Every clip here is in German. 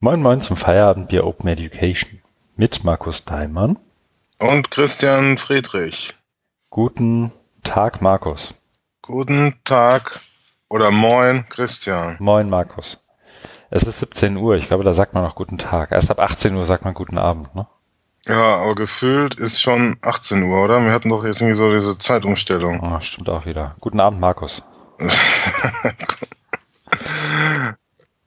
Moin Moin zum Feierabendbier Open Education mit Markus Daimann und Christian Friedrich. Guten Tag, Markus. Guten Tag oder Moin, Christian. Moin, Markus. Es ist 17 Uhr, ich glaube, da sagt man noch guten Tag. Erst ab 18 Uhr sagt man guten Abend, ne? Ja, aber gefühlt ist schon 18 Uhr, oder? Wir hatten doch jetzt irgendwie so diese Zeitumstellung. Oh, stimmt auch wieder. Guten Abend, Markus.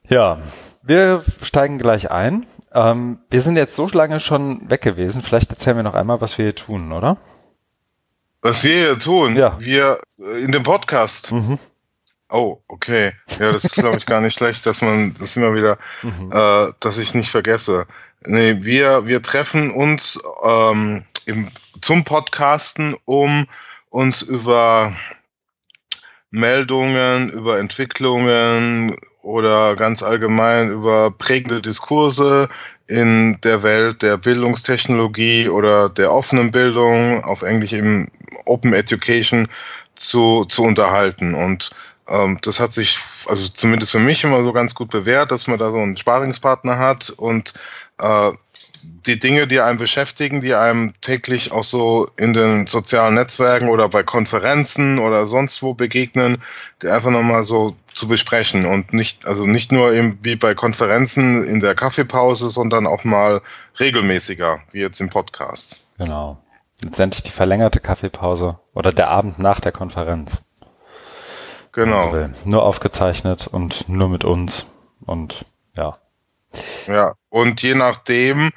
ja, wir steigen gleich ein. Ähm, wir sind jetzt so lange schon weg gewesen. Vielleicht erzählen wir noch einmal, was wir hier tun, oder? Was wir hier tun? Ja. Wir äh, in dem Podcast. Mhm. Oh, okay. Ja, das ist, glaube ich, gar nicht schlecht, dass man das immer wieder, Mhm. äh, dass ich nicht vergesse. Nee, wir, wir treffen uns ähm, im, zum Podcasten, um uns über Meldungen, über Entwicklungen oder ganz allgemein über prägende Diskurse in der Welt der Bildungstechnologie oder der offenen Bildung, auf Englisch eben Open Education, zu, zu unterhalten. Und ähm, das hat sich, also zumindest für mich immer so ganz gut bewährt, dass man da so einen Sparingspartner hat und äh, die Dinge, die einen beschäftigen, die einem täglich auch so in den sozialen Netzwerken oder bei Konferenzen oder sonst wo begegnen, die einfach nochmal so zu besprechen und nicht, also nicht nur eben wie bei Konferenzen in der Kaffeepause, sondern auch mal regelmäßiger, wie jetzt im Podcast. Genau. Letztendlich die verlängerte Kaffeepause oder der Abend nach der Konferenz. Genau. Also, nur aufgezeichnet und nur mit uns und ja. Ja, und je nachdem,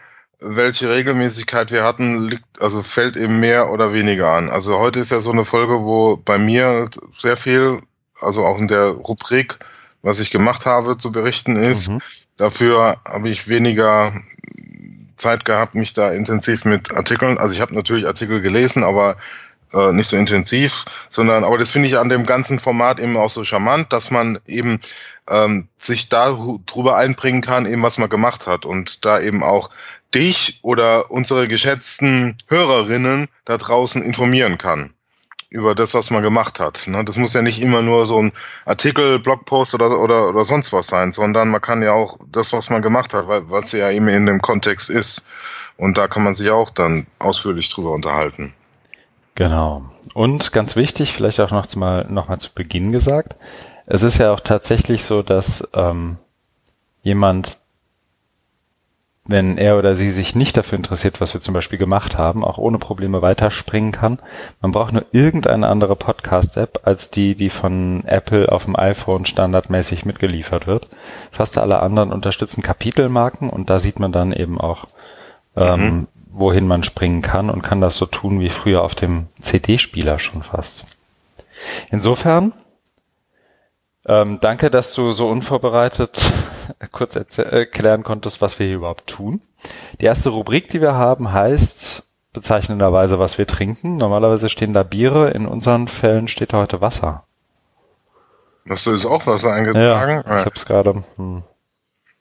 welche Regelmäßigkeit wir hatten, liegt, also fällt eben mehr oder weniger an. Also heute ist ja so eine Folge, wo bei mir sehr viel, also auch in der Rubrik, was ich gemacht habe, zu berichten ist. Mhm. Dafür habe ich weniger Zeit gehabt, mich da intensiv mit Artikeln, also ich habe natürlich Artikel gelesen, aber äh, nicht so intensiv, sondern, aber das finde ich an dem ganzen Format eben auch so charmant, dass man eben ähm, sich da drüber einbringen kann, eben was man gemacht hat und da eben auch dich oder unsere geschätzten Hörerinnen da draußen informieren kann über das, was man gemacht hat. Ne? Das muss ja nicht immer nur so ein Artikel, Blogpost oder, oder, oder sonst was sein, sondern man kann ja auch das, was man gemacht hat, weil es ja eben in dem Kontext ist. Und da kann man sich auch dann ausführlich drüber unterhalten. Genau. Und ganz wichtig, vielleicht auch noch mal, noch mal zu Beginn gesagt, es ist ja auch tatsächlich so, dass ähm, jemand, wenn er oder sie sich nicht dafür interessiert, was wir zum Beispiel gemacht haben, auch ohne Probleme weiterspringen kann. Man braucht nur irgendeine andere Podcast-App als die, die von Apple auf dem iPhone standardmäßig mitgeliefert wird. Fast alle anderen unterstützen Kapitelmarken und da sieht man dann eben auch, ähm, Mhm. wohin man springen kann und kann das so tun wie früher auf dem CD-Spieler schon fast. Insofern, ähm, danke, dass du so unvorbereitet kurz erklären konntest, was wir hier überhaupt tun. Die erste Rubrik, die wir haben, heißt bezeichnenderweise, was wir trinken. Normalerweise stehen da Biere, in unseren Fällen steht da heute Wasser. Hast du jetzt auch Wasser Ja, eingetragen? ich habe es gerade. Hm.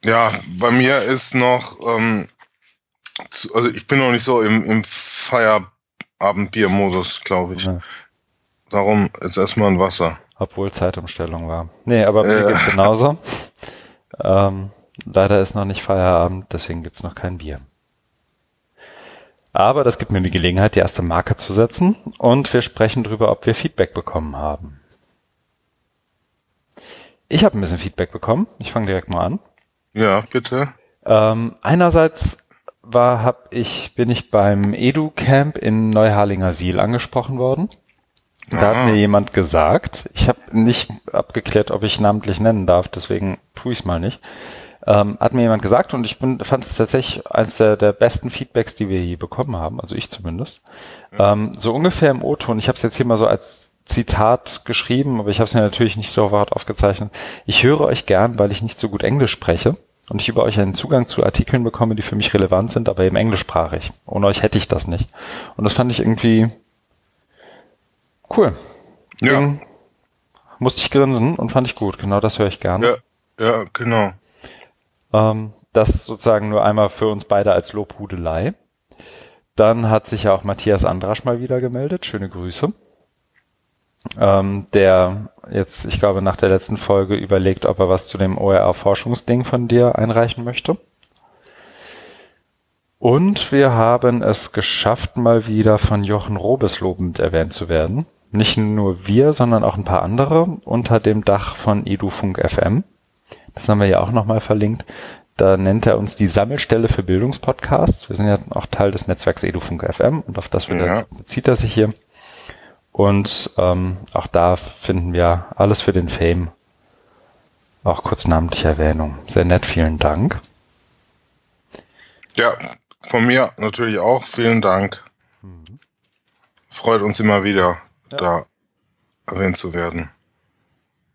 Ja, bei mir ist noch, ähm, zu, also ich bin noch nicht so im, im Feierabendbier-Modus, glaube ich. Ja. Darum jetzt erstmal ein Wasser. Obwohl Zeitumstellung war. Nee, aber mir Äh. geht's genauso. ähm, leider ist noch nicht Feierabend, deswegen gibt's noch kein Bier. Aber das gibt mir die Gelegenheit, die erste Marke zu setzen und wir sprechen darüber, ob wir Feedback bekommen haben. Ich habe ein bisschen Feedback bekommen. Ich fange direkt mal an. Ja, bitte. Ähm, einerseits war, hab ich, bin ich beim Edu-Camp in Neuharlinger Siel angesprochen worden. Da hat mir jemand gesagt, ich habe nicht abgeklärt, ob ich namentlich nennen darf, deswegen tue ich es mal nicht. Ähm, hat mir jemand gesagt und ich bin, fand es tatsächlich eines der, der besten Feedbacks, die wir je bekommen haben, also ich zumindest. Ähm, so ungefähr im O-Ton, ich habe es jetzt hier mal so als Zitat geschrieben, aber ich habe es mir natürlich nicht so weit aufgezeichnet. Ich höre euch gern, weil ich nicht so gut Englisch spreche und ich über euch einen Zugang zu Artikeln bekomme, die für mich relevant sind, aber eben englischsprachig. Ohne euch hätte ich das nicht. Und das fand ich irgendwie cool. Ja, Ding musste ich grinsen und fand ich gut. Genau das höre ich gerne. ja, ja, genau. Ähm, das sozusagen nur einmal für uns beide als Lobhudelei. Dann hat sich ja auch Matthias Andrasch mal wieder gemeldet. Schöne Grüße. ähm, der jetzt, ich glaube, nach der letzten Folge überlegt, ob er was zu dem OER-Forschungsding von dir einreichen möchte. Und wir haben es geschafft, mal wieder von Jochen Robes lobend erwähnt zu werden. Nicht nur wir, sondern auch ein paar andere unter dem Dach von EduFunk FM. Das haben wir ja auch nochmal verlinkt. Da nennt er uns die Sammelstelle für Bildungspodcasts. Wir sind ja auch Teil des Netzwerks EduFunk FM und auf das ja. bezieht er sich hier. Und ähm, auch da finden wir alles für den Fame. Auch kurz namentliche Erwähnung. Sehr nett, vielen Dank. Ja, von mir natürlich auch vielen Dank. Mhm. Freut uns immer wieder, ja. da erwähnt zu werden.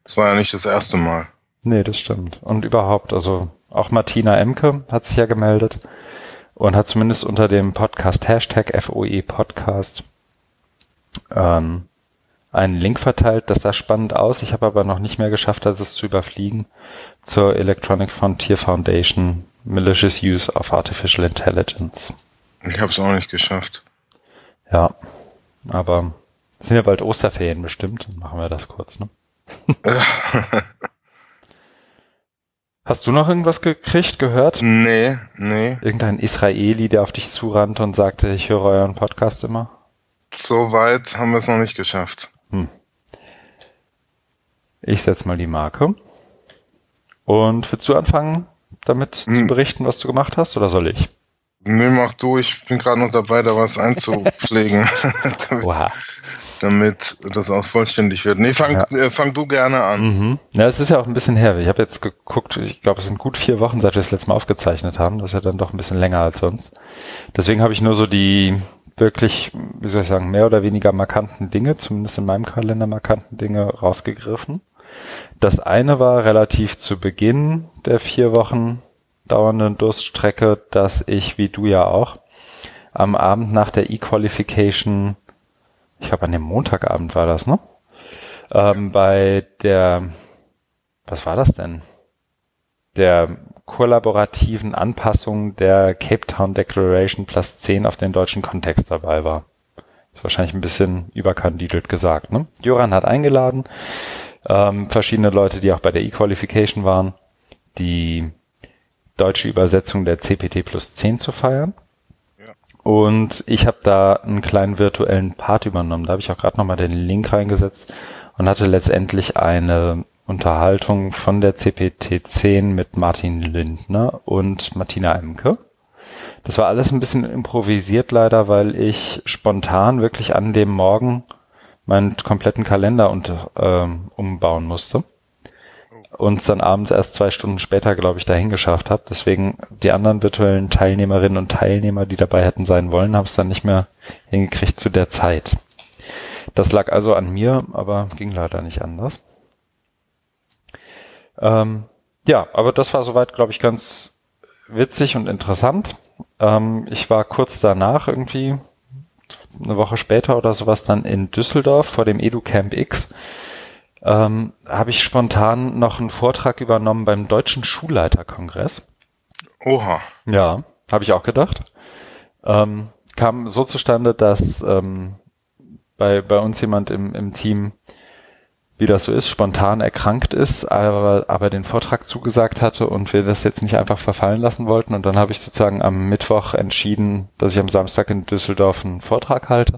Das war ja nicht das erste Mal. Nee, das stimmt. Und überhaupt, also auch Martina Emke hat sich ja gemeldet und hat zumindest unter dem Podcast Hashtag FOE Podcast ähm, einen Link verteilt. Das sah spannend aus. Ich habe aber noch nicht mehr geschafft, als es zu überfliegen zur Electronic Frontier Foundation Malicious Use of Artificial Intelligence. Ich habe es auch nicht geschafft. Ja, aber sind ja bald Osterferien bestimmt. Machen wir das kurz, ne? Hast du noch irgendwas gekriegt, gehört? Nee, nee. Irgendein Israeli, der auf dich zurannte und sagte, ich höre euren Podcast immer? So weit haben wir es noch nicht geschafft. Hm. Ich setze mal die Marke. Und willst du anfangen, damit hm. zu berichten, was du gemacht hast, oder soll ich? Nee, mach du. Ich bin gerade noch dabei, da was einzupflegen. Oha. Damit das auch vollständig wird. Nee, fang, ja. äh, fang du gerne an. Mhm. Ja, es ist ja auch ein bisschen her. Ich habe jetzt geguckt, ich glaube, es sind gut vier Wochen, seit wir das letzte Mal aufgezeichnet haben. Das ist ja dann doch ein bisschen länger als sonst. Deswegen habe ich nur so die wirklich, wie soll ich sagen, mehr oder weniger markanten Dinge, zumindest in meinem Kalender markanten Dinge rausgegriffen. Das eine war relativ zu Beginn der vier Wochen dauernden Durststrecke, dass ich, wie du ja auch, am Abend nach der E-Qualification, ich glaube an dem Montagabend war das, ne? Ähm, bei der, was war das denn? Der kollaborativen Anpassung der Cape Town Declaration plus 10 auf den deutschen Kontext dabei war. Ist wahrscheinlich ein bisschen überkandidelt gesagt. Ne? Joran hat eingeladen, ähm, verschiedene Leute, die auch bei der E-Qualification waren, die deutsche Übersetzung der CPT plus 10 zu feiern. Und ich habe da einen kleinen virtuellen Part übernommen. Da habe ich auch gerade nochmal den Link reingesetzt und hatte letztendlich eine Unterhaltung von der CPT 10 mit Martin Lindner und Martina Emke. Das war alles ein bisschen improvisiert leider, weil ich spontan wirklich an dem Morgen meinen kompletten Kalender unter, ähm, umbauen musste und dann abends erst zwei Stunden später, glaube ich, dahin geschafft habe. Deswegen die anderen virtuellen Teilnehmerinnen und Teilnehmer, die dabei hätten sein wollen, haben es dann nicht mehr hingekriegt zu der Zeit. Das lag also an mir, aber ging leider nicht anders. Ähm, ja, aber das war soweit, glaube ich, ganz witzig und interessant. Ähm, ich war kurz danach irgendwie, eine Woche später oder sowas, dann in Düsseldorf vor dem EduCamp X. Ähm, habe ich spontan noch einen Vortrag übernommen beim Deutschen Schulleiterkongress. Oha. Ja, habe ich auch gedacht. Ähm, kam so zustande, dass ähm, bei, bei uns jemand im, im Team wie das so ist, spontan erkrankt ist, aber, aber den Vortrag zugesagt hatte und wir das jetzt nicht einfach verfallen lassen wollten. Und dann habe ich sozusagen am Mittwoch entschieden, dass ich am Samstag in Düsseldorf einen Vortrag halte.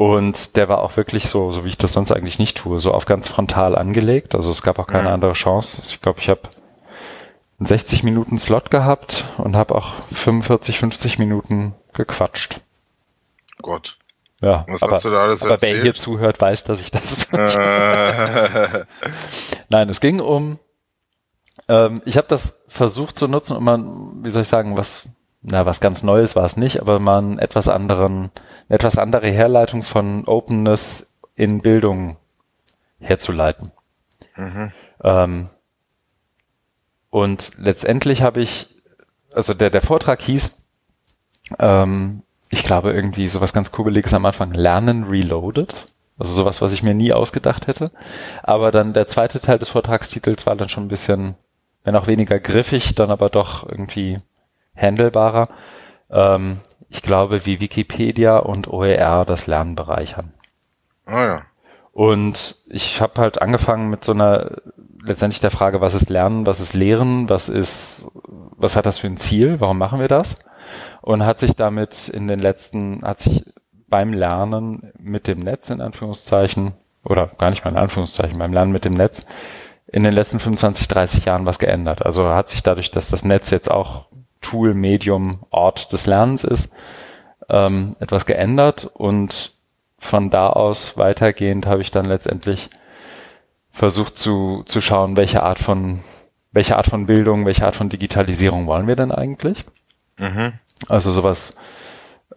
Und der war auch wirklich so, so wie ich das sonst eigentlich nicht tue, so auf ganz frontal angelegt. Also es gab auch keine ja. andere Chance. Ich glaube, ich habe einen 60 Minuten Slot gehabt und habe auch 45, 50 Minuten gequatscht. Gott. Ja, Was aber, hast du da alles aber wer hier zuhört, weiß, dass ich das. Äh. Nein, es ging um. Ähm, ich habe das versucht zu nutzen, um mal, wie soll ich sagen, was, na, was ganz Neues war es nicht, aber mal einen etwas anderen, eine etwas andere Herleitung von Openness in Bildung herzuleiten. Mhm. Ähm, und letztendlich habe ich, also der, der Vortrag hieß, ähm, ich glaube, irgendwie sowas ganz Kubeliges am Anfang, Lernen Reloaded. Also sowas, was ich mir nie ausgedacht hätte. Aber dann der zweite Teil des Vortragstitels war dann schon ein bisschen, wenn auch weniger griffig, dann aber doch irgendwie handelbarer. Ähm, ich glaube, wie Wikipedia und OER das Lernen bereichern. Ah ja. Und ich habe halt angefangen mit so einer letztendlich der Frage, was ist Lernen, was ist Lehren, was ist, was hat das für ein Ziel, warum machen wir das? Und hat sich damit in den letzten, hat sich beim Lernen mit dem Netz in Anführungszeichen, oder gar nicht mal in Anführungszeichen, beim Lernen mit dem Netz in den letzten 25, 30 Jahren was geändert. Also hat sich dadurch, dass das Netz jetzt auch Tool, Medium, Ort des Lernens ist, ähm, etwas geändert und von da aus weitergehend habe ich dann letztendlich versucht zu, zu schauen, welche Art von, welche Art von Bildung, welche Art von Digitalisierung wollen wir denn eigentlich? Mhm. Also sowas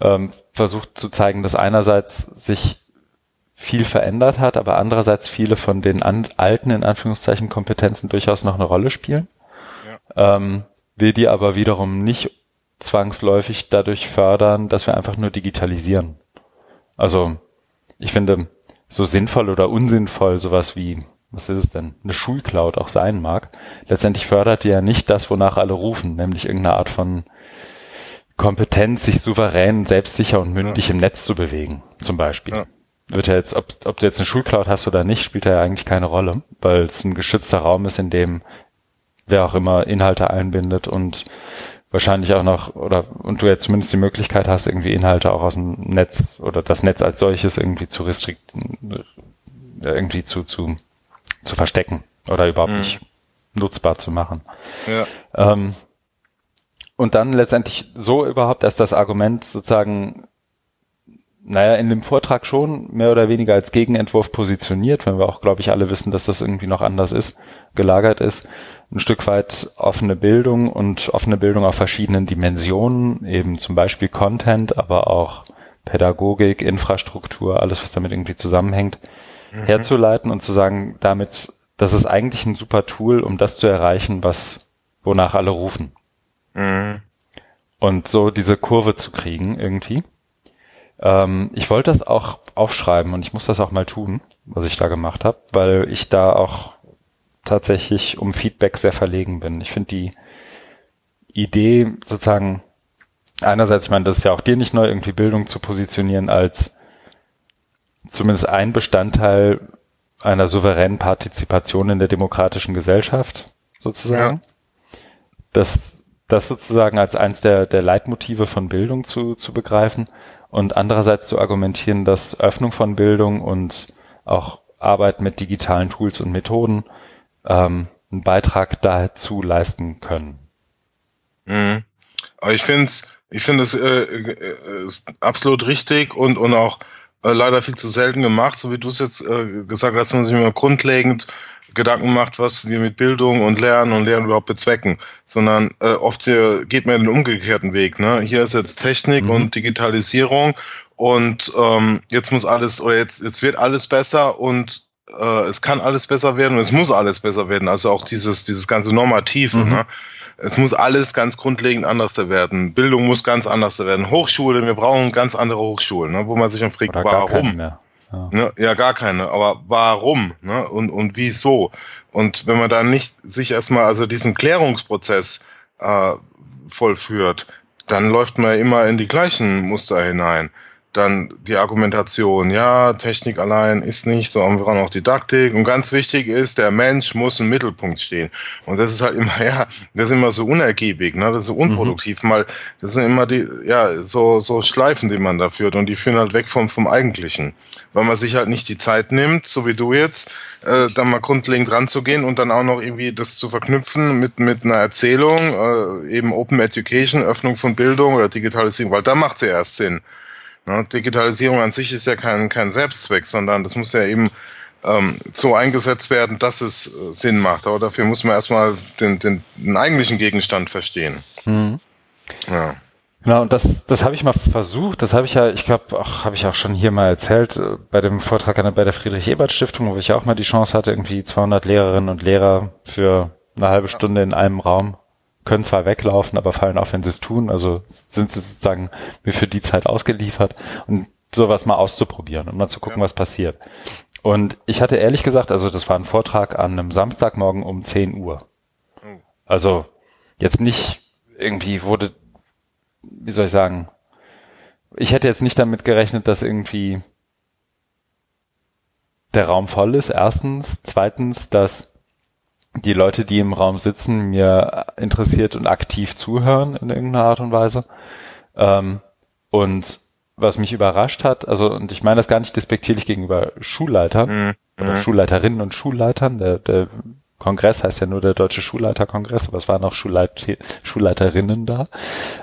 ähm, versucht zu zeigen, dass einerseits sich viel verändert hat, aber andererseits viele von den alten, in Anführungszeichen, Kompetenzen durchaus noch eine Rolle spielen. Ja. Ähm, will die aber wiederum nicht zwangsläufig dadurch fördern, dass wir einfach nur digitalisieren. Also ich finde, so sinnvoll oder unsinnvoll sowas wie, was ist es denn, eine Schulcloud auch sein mag, letztendlich fördert die ja nicht das, wonach alle rufen, nämlich irgendeine Art von Kompetenz, sich souverän, selbstsicher und mündig ja. im Netz zu bewegen, zum Beispiel. Ja. Wird ja jetzt, ob, ob du jetzt eine Schulcloud hast oder nicht, spielt ja eigentlich keine Rolle, weil es ein geschützter Raum ist, in dem wer auch immer Inhalte einbindet und wahrscheinlich auch noch, oder und du jetzt zumindest die Möglichkeit hast, irgendwie Inhalte auch aus dem Netz oder das Netz als solches irgendwie zu restrikt, irgendwie zu, zu, zu verstecken oder überhaupt mhm. nicht nutzbar zu machen. Ja. Ähm, und dann letztendlich so überhaupt erst das Argument sozusagen naja, in dem Vortrag schon mehr oder weniger als Gegenentwurf positioniert, wenn wir auch, glaube ich, alle wissen, dass das irgendwie noch anders ist, gelagert ist. Ein Stück weit offene Bildung und offene Bildung auf verschiedenen Dimensionen, eben zum Beispiel Content, aber auch Pädagogik, Infrastruktur, alles, was damit irgendwie zusammenhängt, mhm. herzuleiten und zu sagen, damit, das ist eigentlich ein super Tool, um das zu erreichen, was, wonach alle rufen. Mhm. Und so diese Kurve zu kriegen irgendwie. Ähm, ich wollte das auch aufschreiben und ich muss das auch mal tun, was ich da gemacht habe, weil ich da auch tatsächlich um Feedback sehr verlegen bin. Ich finde die Idee sozusagen einerseits, ich meine, das ist ja auch dir nicht neu, irgendwie Bildung zu positionieren als zumindest ein Bestandteil einer souveränen Partizipation in der demokratischen Gesellschaft sozusagen. Ja. Das, das sozusagen als eins der, der Leitmotive von Bildung zu, zu begreifen und andererseits zu argumentieren, dass Öffnung von Bildung und auch Arbeit mit digitalen Tools und Methoden ähm, einen Beitrag dazu leisten können. Mhm. Aber ich finde es ich finde es äh, äh, absolut richtig und, und auch äh, leider viel zu selten gemacht, so wie du es jetzt äh, gesagt hast, dass man sich immer grundlegend Gedanken macht, was wir mit Bildung und Lernen und Lernen überhaupt bezwecken, sondern äh, oft hier geht man den umgekehrten Weg. Ne? Hier ist jetzt Technik mhm. und Digitalisierung und ähm, jetzt muss alles oder jetzt jetzt wird alles besser und äh, es kann alles besser werden und es muss alles besser werden. Also auch dieses dieses ganze Normative. Mhm. Ne? Es muss alles ganz grundlegend anders werden. Bildung muss ganz anders werden. Hochschule, wir brauchen ganz andere Hochschulen, ne? wo man sich dann fragt, warum? Ja. Ne? ja, gar keine. Aber warum ne? und, und wieso? Und wenn man dann nicht sich erstmal also diesen Klärungsprozess äh, vollführt, dann läuft man immer in die gleichen Muster hinein dann die Argumentation, ja, Technik allein ist nicht, so haben wir auch noch Didaktik. Und ganz wichtig ist, der Mensch muss im Mittelpunkt stehen. Und das ist halt immer, ja, das ist immer so unergiebig, ne? Das ist so unproduktiv. Mhm. Mal, das sind immer die, ja, so, so Schleifen, die man da führt. Und die führen halt weg vom, vom Eigentlichen. Weil man sich halt nicht die Zeit nimmt, so wie du jetzt, äh, dann mal grundlegend ranzugehen und dann auch noch irgendwie das zu verknüpfen mit, mit einer Erzählung, äh, eben Open Education, Öffnung von Bildung oder Digitalisierung, weil da macht sie erst Sinn. Ne? Digitalisierung an sich ist ja kein, kein Selbstzweck, sondern das muss ja eben ähm, so eingesetzt werden, dass es äh, Sinn macht. Aber dafür muss man erstmal den, den, den eigentlichen Gegenstand verstehen. Mhm. Ja. Genau, und das, das habe ich mal versucht, das habe ich ja, ich glaube, auch habe ich auch schon hier mal erzählt, äh, bei dem Vortrag an bei der Friedrich-Ebert-Stiftung, wo ich auch mal die Chance hatte, irgendwie 200 Lehrerinnen und Lehrer für eine halbe Stunde in einem Raum können zwar weglaufen, aber fallen auf, wenn sie es tun. Also sind sie sozusagen mir für die Zeit ausgeliefert und sowas mal auszuprobieren und mal zu gucken, ja. was passiert. Und ich hatte ehrlich gesagt, also das war ein Vortrag an einem Samstagmorgen um 10 Uhr. Oh. Also jetzt nicht irgendwie wurde, wie soll ich sagen, ich hätte jetzt nicht damit gerechnet, dass irgendwie der Raum voll ist, erstens. Zweitens, dass die Leute, die im Raum sitzen, mir interessiert und aktiv zuhören in irgendeiner Art und Weise. Ähm, und was mich überrascht hat, also, und ich meine das gar nicht despektierlich gegenüber Schulleitern mhm. oder mhm. Schulleiterinnen und Schulleitern, der, der Kongress heißt ja nur der Deutsche Schulleiterkongress, aber es waren auch Schulleit Schulleiterinnen da,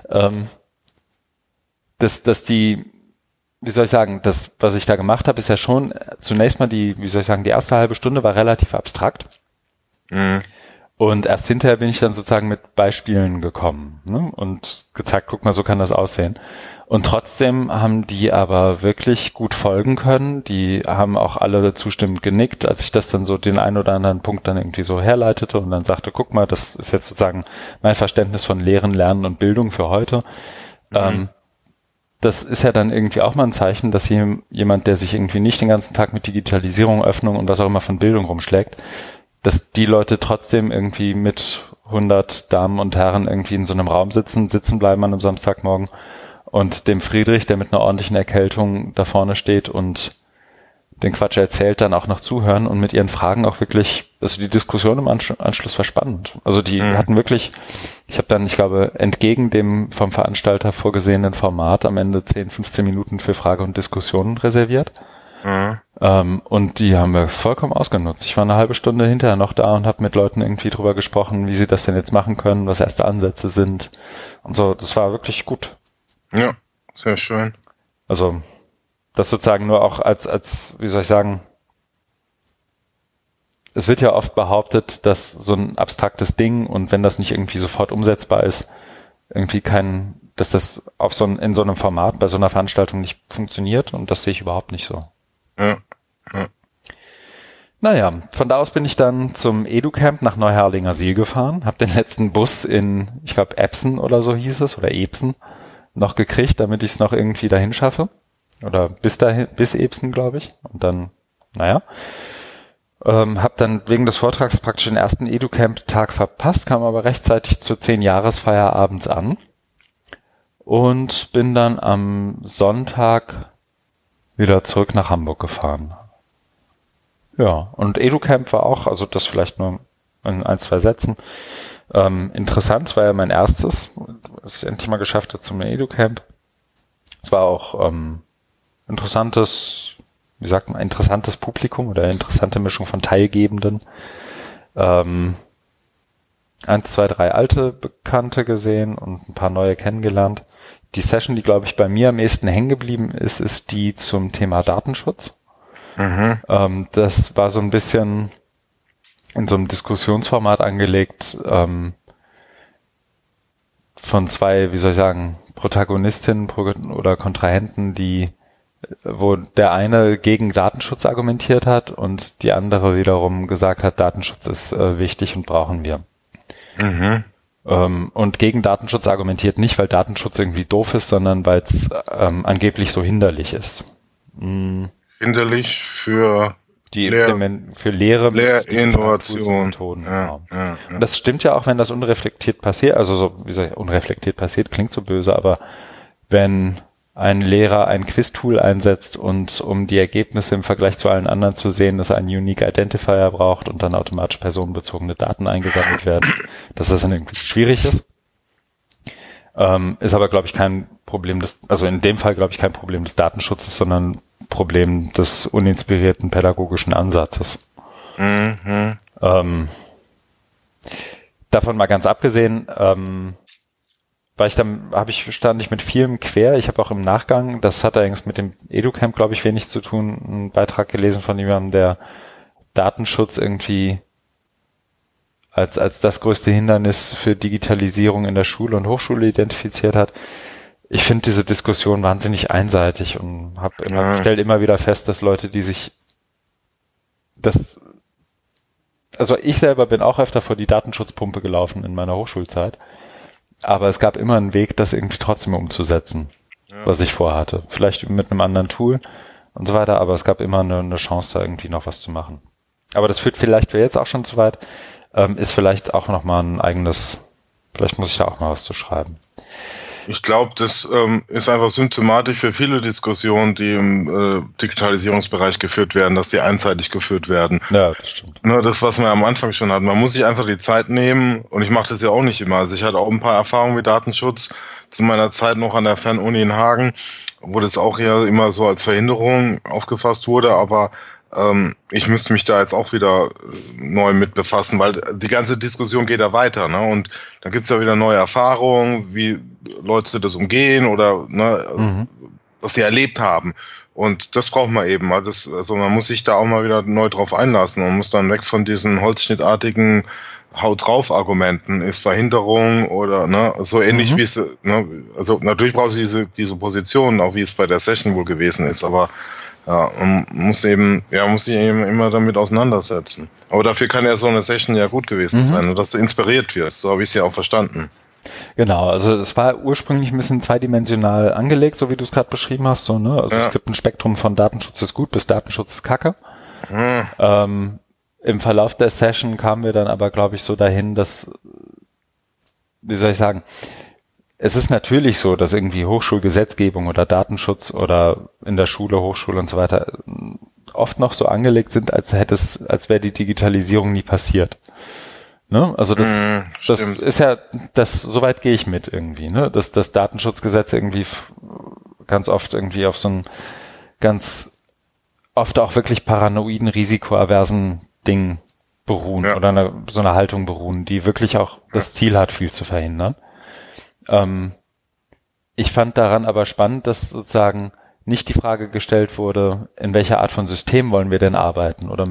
ähm, dass, dass die, wie soll ich sagen, das, was ich da gemacht habe, ist ja schon zunächst mal die, wie soll ich sagen, die erste halbe Stunde war relativ abstrakt. Mhm. Und erst hinterher bin ich dann sozusagen mit Beispielen gekommen ne? und gezeigt, guck mal, so kann das aussehen. Und trotzdem haben die aber wirklich gut folgen können. Die haben auch alle zustimmend genickt, als ich das dann so den einen oder anderen Punkt dann irgendwie so herleitete und dann sagte, guck mal, das ist jetzt sozusagen mein Verständnis von Lehren, Lernen und Bildung für heute. Mhm. Ähm, das ist ja dann irgendwie auch mal ein Zeichen, dass jemand, der sich irgendwie nicht den ganzen Tag mit Digitalisierung, Öffnung und was auch immer von Bildung rumschlägt, dass die Leute trotzdem irgendwie mit 100 Damen und Herren irgendwie in so einem Raum sitzen, sitzen bleiben an einem Samstagmorgen und dem Friedrich, der mit einer ordentlichen Erkältung da vorne steht und den Quatsch erzählt, dann auch noch zuhören und mit ihren Fragen auch wirklich, also die Diskussion im Anschluss war spannend. Also die mhm. hatten wirklich, ich habe dann, ich glaube, entgegen dem vom Veranstalter vorgesehenen Format am Ende 10, 15 Minuten für Frage und Diskussion reserviert. Mhm. Ähm, und die haben wir vollkommen ausgenutzt. Ich war eine halbe Stunde hinterher noch da und habe mit Leuten irgendwie drüber gesprochen, wie sie das denn jetzt machen können, was erste Ansätze sind und so. Das war wirklich gut. Ja, sehr schön. Also das sozusagen nur auch als, als, wie soll ich sagen, es wird ja oft behauptet, dass so ein abstraktes Ding und wenn das nicht irgendwie sofort umsetzbar ist, irgendwie kein, dass das auf so ein, in so einem Format bei so einer Veranstaltung nicht funktioniert und das sehe ich überhaupt nicht so. Ja. ja. Naja, von da aus bin ich dann zum EduCamp nach Neuherlinger See gefahren, habe den letzten Bus in, ich glaube, Epsen oder so hieß es, oder Epsen, noch gekriegt, damit ich es noch irgendwie dahin schaffe. Oder bis dahin, bis Epsen, glaube ich. Und dann, naja. Ähm, hab dann wegen des Vortrags praktisch den ersten EduCamp-Tag verpasst, kam aber rechtzeitig zur 10-Jahres-Feier abends an und bin dann am Sonntag wieder zurück nach Hamburg gefahren. Ja, und EduCamp war auch, also das vielleicht nur in ein, zwei Sätzen, ähm, interessant, war ja mein erstes, ich endlich mal geschafft habe zum EduCamp. Es war auch ähm, interessantes, wie sagt man, interessantes Publikum oder interessante Mischung von Teilgebenden. Ähm, eins, zwei, drei alte Bekannte gesehen und ein paar neue kennengelernt. Die Session, die, glaube ich, bei mir am ehesten hängen geblieben ist, ist die zum Thema Datenschutz. Mhm. Ähm, das war so ein bisschen in so einem Diskussionsformat angelegt ähm, von zwei, wie soll ich sagen, Protagonistinnen oder Kontrahenten, die wo der eine gegen Datenschutz argumentiert hat und die andere wiederum gesagt hat, Datenschutz ist äh, wichtig und brauchen wir. Mhm. Ähm, und gegen Datenschutz argumentiert nicht, weil Datenschutz irgendwie doof ist, sondern weil es ähm, angeblich so hinderlich ist. Mhm. Hinderlich für die Lehr für Lehre Lehrinnovation. Ja, ja, ja. Das stimmt ja auch, wenn das unreflektiert passiert, also so, wie soll ich, unreflektiert passiert, klingt so böse, aber wenn ein Lehrer ein Quiz-Tool einsetzt und um die Ergebnisse im Vergleich zu allen anderen zu sehen, dass er einen Unique Identifier braucht und dann automatisch personenbezogene Daten eingesammelt werden, dass das dann irgendwie schwierig ist. Ähm, ist aber, glaube ich, kein Problem des, also in dem Fall, glaube ich, kein Problem des Datenschutzes, sondern Problem des uninspirierten pädagogischen Ansatzes. Mhm. Ähm, davon mal ganz abgesehen, ähm, weil ich dann habe ich stand ich mit vielem quer. Ich habe auch im Nachgang, das hat allerdings mit dem EduCamp, glaube ich, wenig zu tun, einen Beitrag gelesen von jemandem, der Datenschutz irgendwie als als das größte Hindernis für Digitalisierung in der Schule und Hochschule identifiziert hat. Ich finde diese Diskussion wahnsinnig einseitig und habe immer ja. stellt immer wieder fest, dass Leute, die sich das also ich selber bin auch öfter vor die Datenschutzpumpe gelaufen in meiner Hochschulzeit aber es gab immer einen Weg, das irgendwie trotzdem umzusetzen, ja. was ich vorhatte. Vielleicht mit einem anderen Tool und so weiter, aber es gab immer eine, eine, Chance, da irgendwie noch was zu machen. Aber das führt vielleicht für jetzt auch schon zu weit, ähm, ist vielleicht auch nochmal ein eigenes, vielleicht muss ich da auch mal was zu schreiben. Ich glaube, das ähm, ist einfach symptomatisch für viele Diskussionen, die im äh, Digitalisierungsbereich geführt werden, dass die einseitig geführt werden. Ja, das stimmt. Nur das, was wir am Anfang schon hatten. Man muss sich einfach die Zeit nehmen und ich mache das ja auch nicht immer. Also ich hatte auch ein paar Erfahrungen mit Datenschutz zu meiner Zeit noch an der Fernuni in Hagen, wo das auch ja immer so als Verhinderung aufgefasst wurde, aber ähm, ich müsste mich da jetzt auch wieder äh, neu mit befassen, weil die ganze Diskussion geht ja weiter, ne? Und dann gibt's ja wieder neue Erfahrungen, wie Leute das umgehen oder ne, mhm. was sie erlebt haben. Und das braucht man eben. Also, also man muss sich da auch mal wieder neu drauf einlassen. Man muss dann weg von diesen holzschnittartigen Haut drauf Argumenten, ist Verhinderung oder ne, so ähnlich mhm. wie es, ne, also natürlich brauchst du diese, diese Position, auch wie es bei der Session wohl gewesen ist, aber ja, man muss eben, ja, muss sich eben immer damit auseinandersetzen. Aber dafür kann ja so eine Session ja gut gewesen mhm. sein, dass du inspiriert wirst. So habe ich es ja auch verstanden. Genau, also es war ursprünglich ein bisschen zweidimensional angelegt, so wie du es gerade beschrieben hast. So, ne? Also ja. es gibt ein Spektrum von Datenschutz ist gut bis Datenschutz ist Kacke. Mhm. Ähm, Im Verlauf der Session kamen wir dann aber, glaube ich, so dahin, dass, wie soll ich sagen, es ist natürlich so, dass irgendwie Hochschulgesetzgebung oder Datenschutz oder in der Schule, Hochschule und so weiter oft noch so angelegt sind, als hätte es, als wäre die Digitalisierung nie passiert. Ne? Also das, mm, das ist ja, das, soweit gehe ich mit irgendwie, ne? Dass das Datenschutzgesetz irgendwie ganz oft irgendwie auf so ein ganz oft auch wirklich paranoiden, risikoaversen Ding beruhen ja. oder eine, so eine Haltung beruhen, die wirklich auch das Ziel hat, viel zu verhindern. Ähm, ich fand daran aber spannend, dass sozusagen nicht die Frage gestellt wurde, in welcher Art von System wollen wir denn arbeiten oder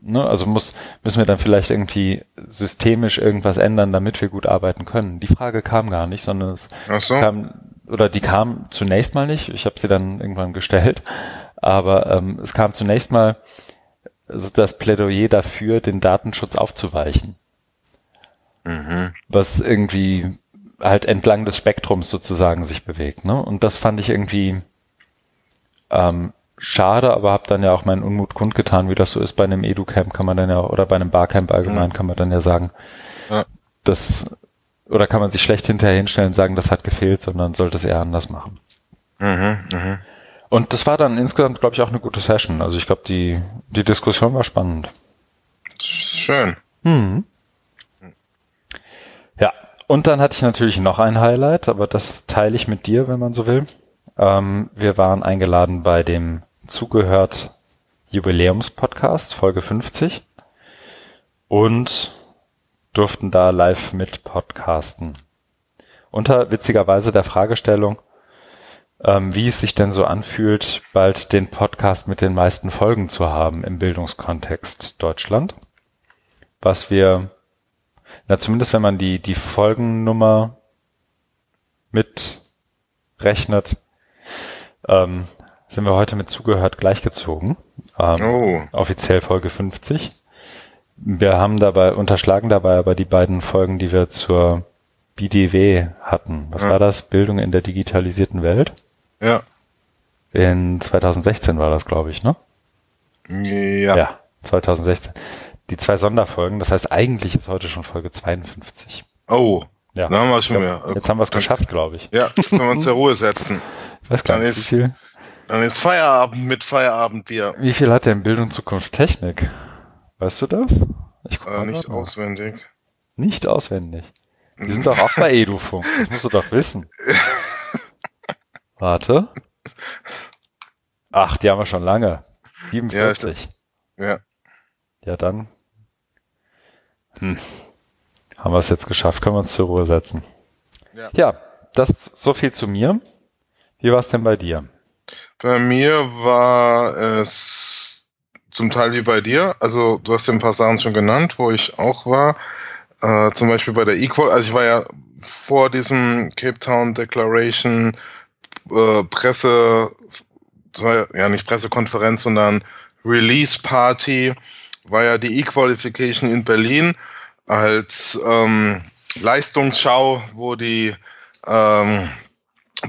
ne, also muss müssen wir dann vielleicht irgendwie systemisch irgendwas ändern, damit wir gut arbeiten können. Die Frage kam gar nicht, sondern es so. kam oder die kam zunächst mal nicht. Ich habe sie dann irgendwann gestellt, aber ähm, es kam zunächst mal also das Plädoyer dafür, den Datenschutz aufzuweichen. Mhm. Was irgendwie halt entlang des Spektrums sozusagen sich bewegt. Ne? Und das fand ich irgendwie ähm, schade, aber habe dann ja auch meinen Unmut kundgetan, wie das so ist bei einem Educamp, kann man dann ja, oder bei einem Barcamp allgemein, kann man dann ja sagen, ja. das, oder kann man sich schlecht hinterher hinstellen und sagen, das hat gefehlt, sondern sollte es eher anders machen. Mhm, mh. Und das war dann insgesamt, glaube ich, auch eine gute Session. Also ich glaube, die, die Diskussion war spannend. Schön. Mhm. Ja, und dann hatte ich natürlich noch ein Highlight, aber das teile ich mit dir, wenn man so will. Ähm, wir waren eingeladen bei dem Zugehört Jubiläumspodcast, Folge 50. Und durften da live mit podcasten. Unter witzigerweise der Fragestellung, ähm, wie es sich denn so anfühlt, bald den Podcast mit den meisten Folgen zu haben im Bildungskontext Deutschland. Was wir na, zumindest wenn man die, die Folgennummer mitrechnet, ähm, sind wir heute mit zugehört gleichgezogen. Ähm, oh. Offiziell Folge 50. Wir haben dabei, unterschlagen dabei aber die beiden Folgen, die wir zur BDW hatten. Was ja. war das? Bildung in der digitalisierten Welt? Ja. In 2016 war das, glaube ich, ne? Ja. Ja, 2016 die zwei Sonderfolgen. Das heißt, eigentlich ist heute schon Folge 52. Oh. Ja. Dann haben wir schon mehr. Jetzt haben wir es geschafft, glaube ich. Ja, können wir uns zur Ruhe setzen. Ich weiß gar dann nicht, ist, wie viel. Dann ist Feierabend mit Feierabendbier. Wie viel hat denn Bildung Zukunft Technik? Weißt du das? Ich guck äh, nicht auswendig. Nicht auswendig. Die sind doch auch bei Edufunk. Das musst du doch wissen. Warte. Ach, die haben wir schon lange. 47. Ja, ja. ja dann hm. Haben wir es jetzt geschafft, können wir uns zur Ruhe setzen. Ja, ja das so viel zu mir. Wie war es denn bei dir? Bei mir war es zum Teil wie bei dir. Also du hast ja ein paar Sachen schon genannt, wo ich auch war. Äh, zum Beispiel bei der Equal. Also ich war ja vor diesem Cape Town Declaration äh, Presse, ja nicht Pressekonferenz, sondern Release Party war ja die E-Qualification in Berlin als ähm, Leistungsschau, wo die ähm,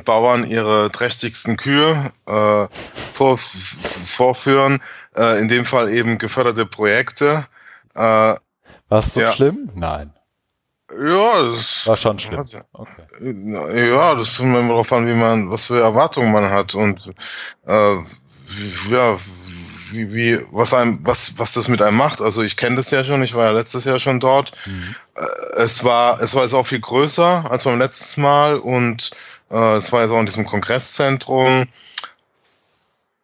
Bauern ihre trächtigsten Kühe äh, vor, vorführen, äh, in dem Fall eben geförderte Projekte. Äh, War es so ja. schlimm? Nein. Ja, das war schon schlimm. Okay. Ja, das kommt immer darauf an, wie man, was für Erwartungen man hat und äh, ja, wie, wie, was einem, was, was das mit einem macht. Also ich kenne das ja schon, ich war ja letztes Jahr schon dort. Mhm. Äh, es war, es war jetzt auch viel größer als beim letzten Mal und äh, es war jetzt auch in diesem Kongresszentrum.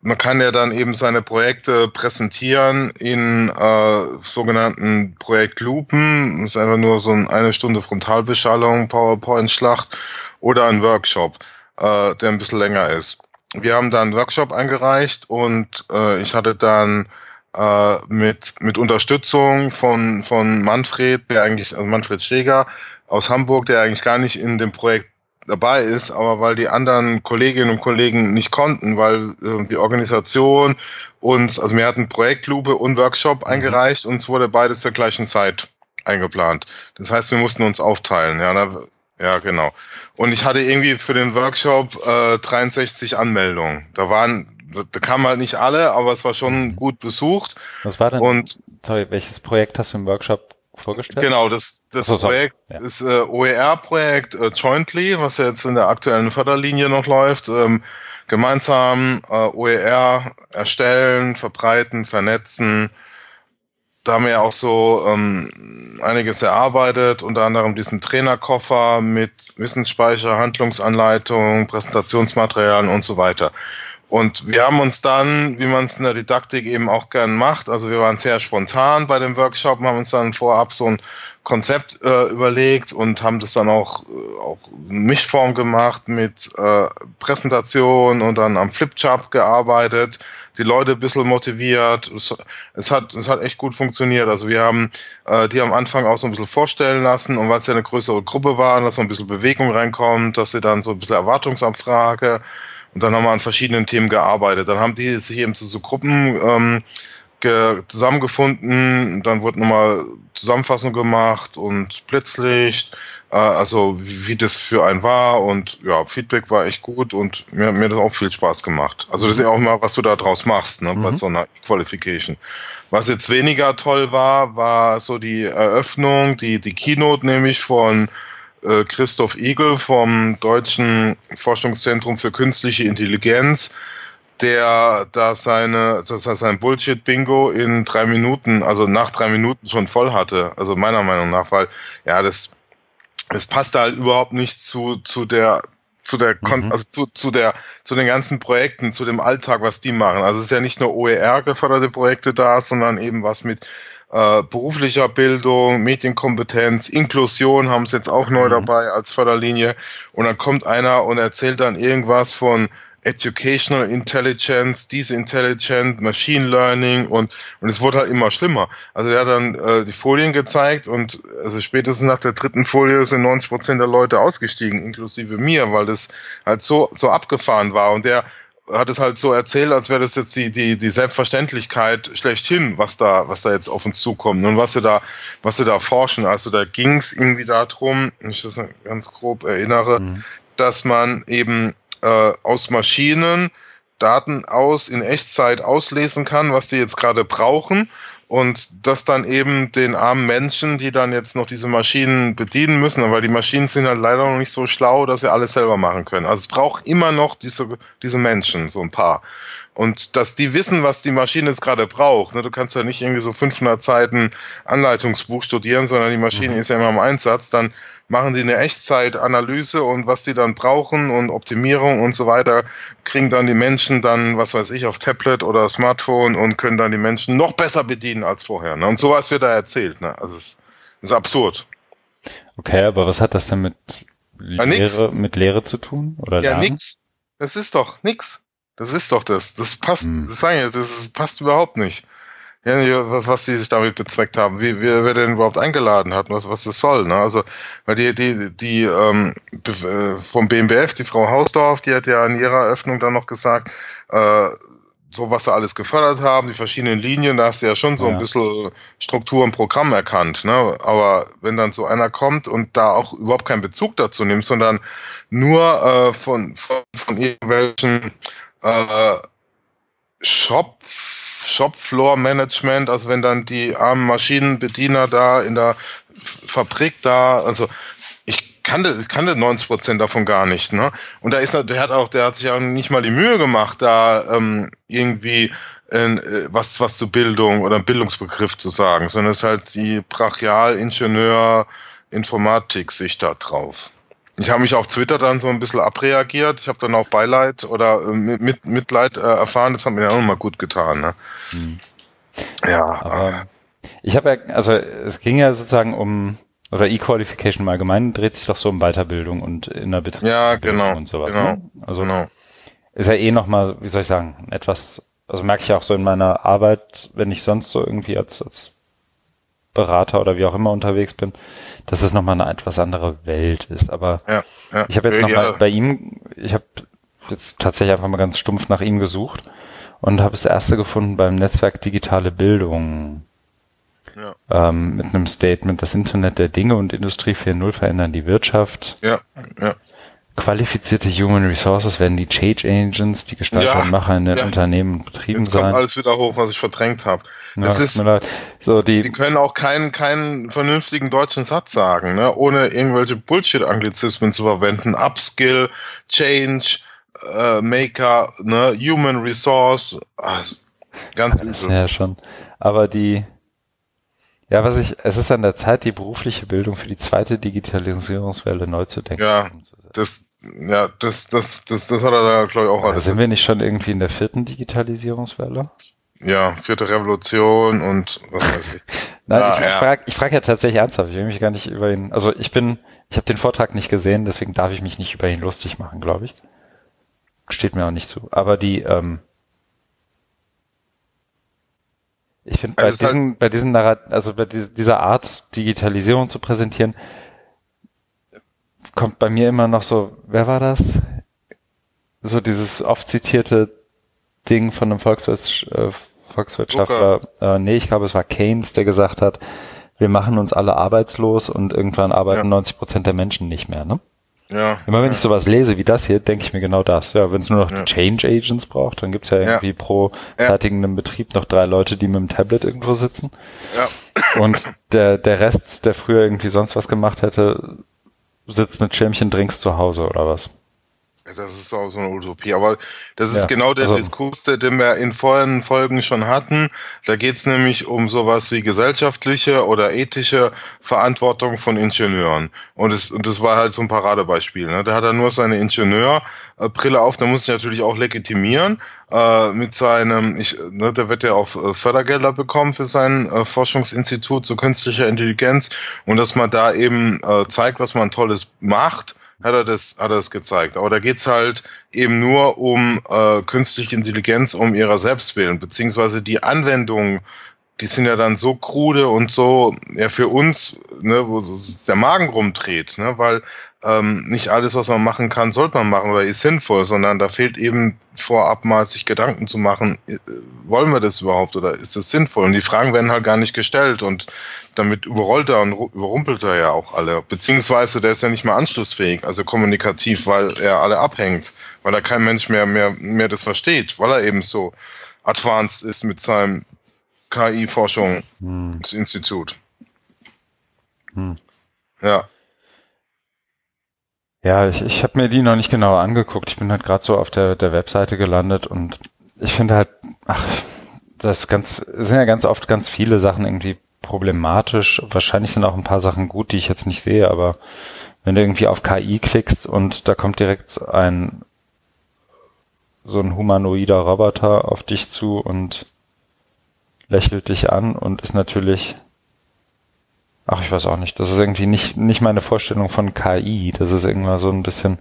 Man kann ja dann eben seine Projekte präsentieren in äh, sogenannten Projektlupen. Das ist einfach nur so eine Stunde Frontalbeschallung, PowerPoint-Schlacht oder ein Workshop, äh, der ein bisschen länger ist wir haben da einen Workshop eingereicht und äh, ich hatte dann äh, mit, mit Unterstützung von, von Manfred, der eigentlich, also Manfred Steger aus Hamburg, der eigentlich gar nicht in dem Projekt dabei ist, aber weil die anderen Kolleginnen und Kollegen nicht konnten, weil äh, die Organisation uns, also wir hatten Projektlupe und Workshop mhm. eingereicht und es wurde beides zur gleichen Zeit eingeplant. Das heißt, wir mussten uns aufteilen. Ja, da, ja genau. Und ich hatte irgendwie für den Workshop äh, 63 Anmeldungen. Da waren, da kamen halt nicht alle, aber es war schon gut besucht. Was war denn? Und sorry, welches Projekt hast du im Workshop vorgestellt? Genau, das, das so, Projekt ja. ist äh, OER-Projekt äh, Jointly, was jetzt in der aktuellen Förderlinie noch läuft. Ähm, gemeinsam äh, OER erstellen, verbreiten, vernetzen da haben wir ja auch so ähm, einiges erarbeitet, unter anderem diesen Trainerkoffer mit Wissensspeicher, Handlungsanleitung, Präsentationsmaterialien und so weiter. Und wir haben uns dann, wie man es in der Didaktik eben auch gern macht, also wir waren sehr spontan bei dem Workshop, haben uns dann vorab so ein Konzept äh, überlegt und haben das dann auch, äh, auch Mischform gemacht mit äh, Präsentation und dann am Flipchart gearbeitet die Leute ein bisschen motiviert. Es, es, hat, es hat echt gut funktioniert. Also wir haben äh, die am Anfang auch so ein bisschen vorstellen lassen und weil es ja eine größere Gruppe war, dass so ein bisschen Bewegung reinkommt, dass sie dann so ein bisschen Erwartungsabfrage und dann haben wir an verschiedenen Themen gearbeitet. Dann haben die sich eben zu so Gruppen ähm, zusammengefunden, dann wurde nochmal Zusammenfassung gemacht und Blitzlicht äh, also wie, wie das für einen war und ja, Feedback war echt gut und mir, mir hat das auch viel Spaß gemacht. Also das ist ja auch mal, was du da draus machst, ne, mhm. bei so einer Qualification. Was jetzt weniger toll war, war so die Eröffnung, die, die Keynote nämlich von äh, Christoph Igel vom Deutschen Forschungszentrum für künstliche Intelligenz, der da seine, das heißt sein Bullshit-Bingo in drei Minuten, also nach drei Minuten schon voll hatte. Also meiner Meinung nach, weil ja, das es passt halt überhaupt nicht zu, zu der zu der mhm. also zu, zu der zu den ganzen Projekten, zu dem Alltag, was die machen. Also es ist ja nicht nur OER geförderte Projekte da, sondern eben was mit äh, beruflicher Bildung, Medienkompetenz, Inklusion haben sie jetzt auch neu mhm. dabei als Förderlinie. Und dann kommt einer und erzählt dann irgendwas von Educational Intelligence, diese Intelligent, Machine Learning und, und es wurde halt immer schlimmer. Also er hat dann äh, die Folien gezeigt und also spätestens nach der dritten Folie sind 90 Prozent der Leute ausgestiegen, inklusive mir, weil das halt so, so abgefahren war und der hat es halt so erzählt, als wäre das jetzt die, die, die Selbstverständlichkeit schlechthin, was da, was da jetzt auf uns zukommt und was sie da, was sie da forschen. Also da ging es irgendwie darum, wenn ich das ganz grob erinnere, mhm. dass man eben äh, aus Maschinen Daten aus in Echtzeit auslesen kann, was die jetzt gerade brauchen und das dann eben den armen Menschen, die dann jetzt noch diese Maschinen bedienen müssen, weil die Maschinen sind halt leider noch nicht so schlau, dass sie alles selber machen können. Also es braucht immer noch diese, diese Menschen, so ein paar. Und dass die wissen, was die Maschine jetzt gerade braucht. Ne? Du kannst ja nicht irgendwie so 500 Seiten Anleitungsbuch studieren, sondern die Maschine mhm. ist ja immer im Einsatz. Dann machen die eine Echtzeitanalyse und was die dann brauchen und Optimierung und so weiter, kriegen dann die Menschen dann, was weiß ich, auf Tablet oder Smartphone und können dann die Menschen noch besser bedienen als vorher. Ne? Und sowas wird da erzählt. Ne? Also es ist absurd. Okay, aber was hat das denn mit Lehre, mit Lehre zu tun? Oder ja, Lernen? nix. Das ist doch nix. Das ist doch das. Das passt, hm. das, das passt überhaupt nicht ja, was, was die sich damit bezweckt haben, wie, wer, wer denn überhaupt eingeladen hat, was, was das soll. Ne? Also, weil die, die, die ähm, äh, vom BMBF, die Frau Hausdorf, die hat ja in ihrer Eröffnung dann noch gesagt, äh, so was sie alles gefördert haben, die verschiedenen Linien, da hast du ja schon so ja. ein bisschen Struktur und Programm erkannt. Ne? Aber wenn dann so einer kommt und da auch überhaupt keinen Bezug dazu nimmt, sondern nur äh, von, von, von irgendwelchen äh, Shop Shopfloor-Management, also wenn dann die armen Maschinenbediener da in der Fabrik da, also ich kannte, ich kannte 90 Prozent davon gar nicht, ne? Und da ist, der hat auch, der hat sich auch nicht mal die Mühe gemacht, da ähm, irgendwie äh, was, was zu Bildung oder Bildungsbegriff zu sagen, sondern es ist halt die Brachial-Ingenieur-Informatik-Sicht da drauf. Ich habe mich auf Twitter dann so ein bisschen abreagiert. Ich habe dann auch Beileid oder äh, mit, Mitleid äh, erfahren. Das hat mir ja auch mal gut getan. Ne? Hm. Ja. Aber ich habe ja, also es ging ja sozusagen um oder E-Qualification im Allgemeinen dreht sich doch so um Weiterbildung und in der Betriebsbildung ja, genau, und sowas. Genau, ne? Also genau. ist ja eh nochmal, wie soll ich sagen, etwas, also merke ich auch so in meiner Arbeit, wenn ich sonst so irgendwie als, als Berater oder wie auch immer unterwegs bin, dass es nochmal eine etwas andere Welt ist. Aber ja, ja. ich habe jetzt nochmal ja. bei ihm, ich habe jetzt tatsächlich einfach mal ganz stumpf nach ihm gesucht und habe das erste gefunden beim Netzwerk Digitale Bildung. Ja. Ähm, mit einem Statement, das Internet der Dinge und Industrie 4.0 verändern die Wirtschaft. Ja, ja. Qualifizierte Human Resources werden die Change Agents, die Gestalter und Macher in den. Unternehmen und Betrieben Jetzt kommt sein. alles wieder hoch, was ich verdrängt habe. Das ist, so die, die können auch keinen, keinen vernünftigen deutschen Satz sagen, ne? ohne irgendwelche Bullshit-Anglizismen zu verwenden. Upskill, Change, äh, Maker, ne? Human Resource. Ach, ganz Das übel. ja schon. Aber die, ja, was ich, es ist an der Zeit, die berufliche Bildung für die zweite Digitalisierungswelle neu zu denken. Ja, Das, ja, das, das, das, das hat er da, glaube ich, auch alles. sind wir nicht schon irgendwie in der vierten Digitalisierungswelle? Ja, vierte Revolution und was weiß ich. Nein, Ja, ich, ja. frage ich frag ja tatsächlich ernsthaft. Ich will mich gar nicht über ihn, also ich bin, ich habe den Vortrag nicht gesehen, deswegen darf ich mich nicht über ihn lustig machen, glaube ich. Steht mir auch nicht zu. Aber die, ähm, ich finde, bei Also halt- diesen, bei diesen also bei dieser Art, Digitalisierung zu präsentieren, kommt bei mir immer noch so, wer war das? So dieses oft zitierte Ding von einem Volkswirts äh, Volkswirtschaftler, äh, nee, ich glaube, es war Keynes, der gesagt hat, wir machen uns alle arbeitslos und irgendwann arbeiten Ja. 90 Prozent der Menschen nicht mehr. Ne? Ja. Immer wenn ich sowas lese wie das hier, denke ich mir genau das. Ja, wenn es nur noch Ja. Change Agents braucht, dann gibt's ja irgendwie pro Ja. fertigenden Betrieb noch drei Leute, die mit dem Tablet irgendwo sitzen. Ja. Und der, der Rest, der früher irgendwie sonst was gemacht hätte, sitzt mit Schirmchen Drinks zu Hause oder was. Das ist auch so eine Utopie. Aber das ist Ja, genau der also- Diskurs, den wir in vorherigen Folgen schon hatten. Da geht es nämlich um sowas wie gesellschaftliche oder ethische Verantwortung von Ingenieuren. Und es und das war halt so ein Paradebeispiel. Ne? Da hat er nur seine Ingenieurbrille auf, der muss sich natürlich auch legitimieren äh, mit seinem, ich, ne, der wird ja auch äh, Fördergelder bekommen für sein äh, Forschungsinstitut zu künstlicher Intelligenz und dass man da eben äh, zeigt, was man Tolles macht hat er das, hat er das gezeigt. Aber da geht's halt eben nur um äh, künstliche Intelligenz um ihrer selbst willen, beziehungsweise die Anwendungen, die sind ja dann so krude und so, ja, für uns, ne, wo der Magen rumdreht, ne, weil ähm, nicht alles, was man machen kann, sollte man machen oder ist sinnvoll, sondern da fehlt eben vorab mal sich Gedanken zu machen, äh, wollen wir das überhaupt oder ist das sinnvoll? Und die Fragen werden halt gar nicht gestellt und damit überrollt er und ru- überrumpelt er ja auch alle. Beziehungsweise der ist ja nicht mehr anschlussfähig, also kommunikativ, weil er alle abhängt, weil er kein Mensch mehr, mehr, mehr das versteht, weil er eben so advanced ist mit seinem KI-Forschungsinstitut. Hm. Ja. Ja, ich, ich habe mir die noch nicht genauer angeguckt. Ich bin halt gerade so auf der, der Webseite gelandet und ich finde halt, ach, das ganz, es sind ja ganz oft ganz viele Sachen irgendwie problematisch. Wahrscheinlich sind auch ein paar Sachen gut, die ich jetzt nicht sehe, aber wenn du irgendwie auf KI klickst und da kommt direkt ein so ein humanoider Roboter auf dich zu und lächelt dich an und ist natürlich Ach, ich weiß auch nicht. Das ist irgendwie nicht, nicht meine Vorstellung von KI. Das ist irgendwann so ein bisschen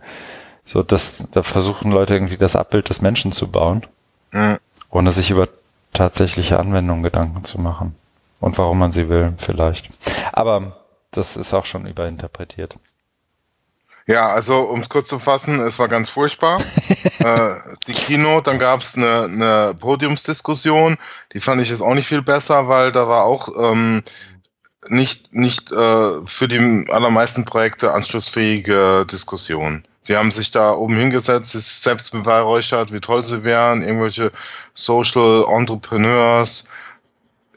so, dass da versuchen Leute irgendwie das Abbild des Menschen zu bauen, Mhm. ohne sich über tatsächliche Anwendungen Gedanken zu machen. Und warum man sie will, vielleicht. Aber das ist auch schon überinterpretiert. Ja, also um es kurz zu fassen, es war ganz furchtbar. äh, die Kino, dann gab es eine, eine Podiumsdiskussion, die fand ich jetzt auch nicht viel besser, weil da war auch ähm, nicht, nicht äh, für die allermeisten Projekte anschlussfähige Diskussion. Die haben sich da oben hingesetzt, sich selbst beweihräuchert, wie toll sie wären, irgendwelche Social Entrepreneurs.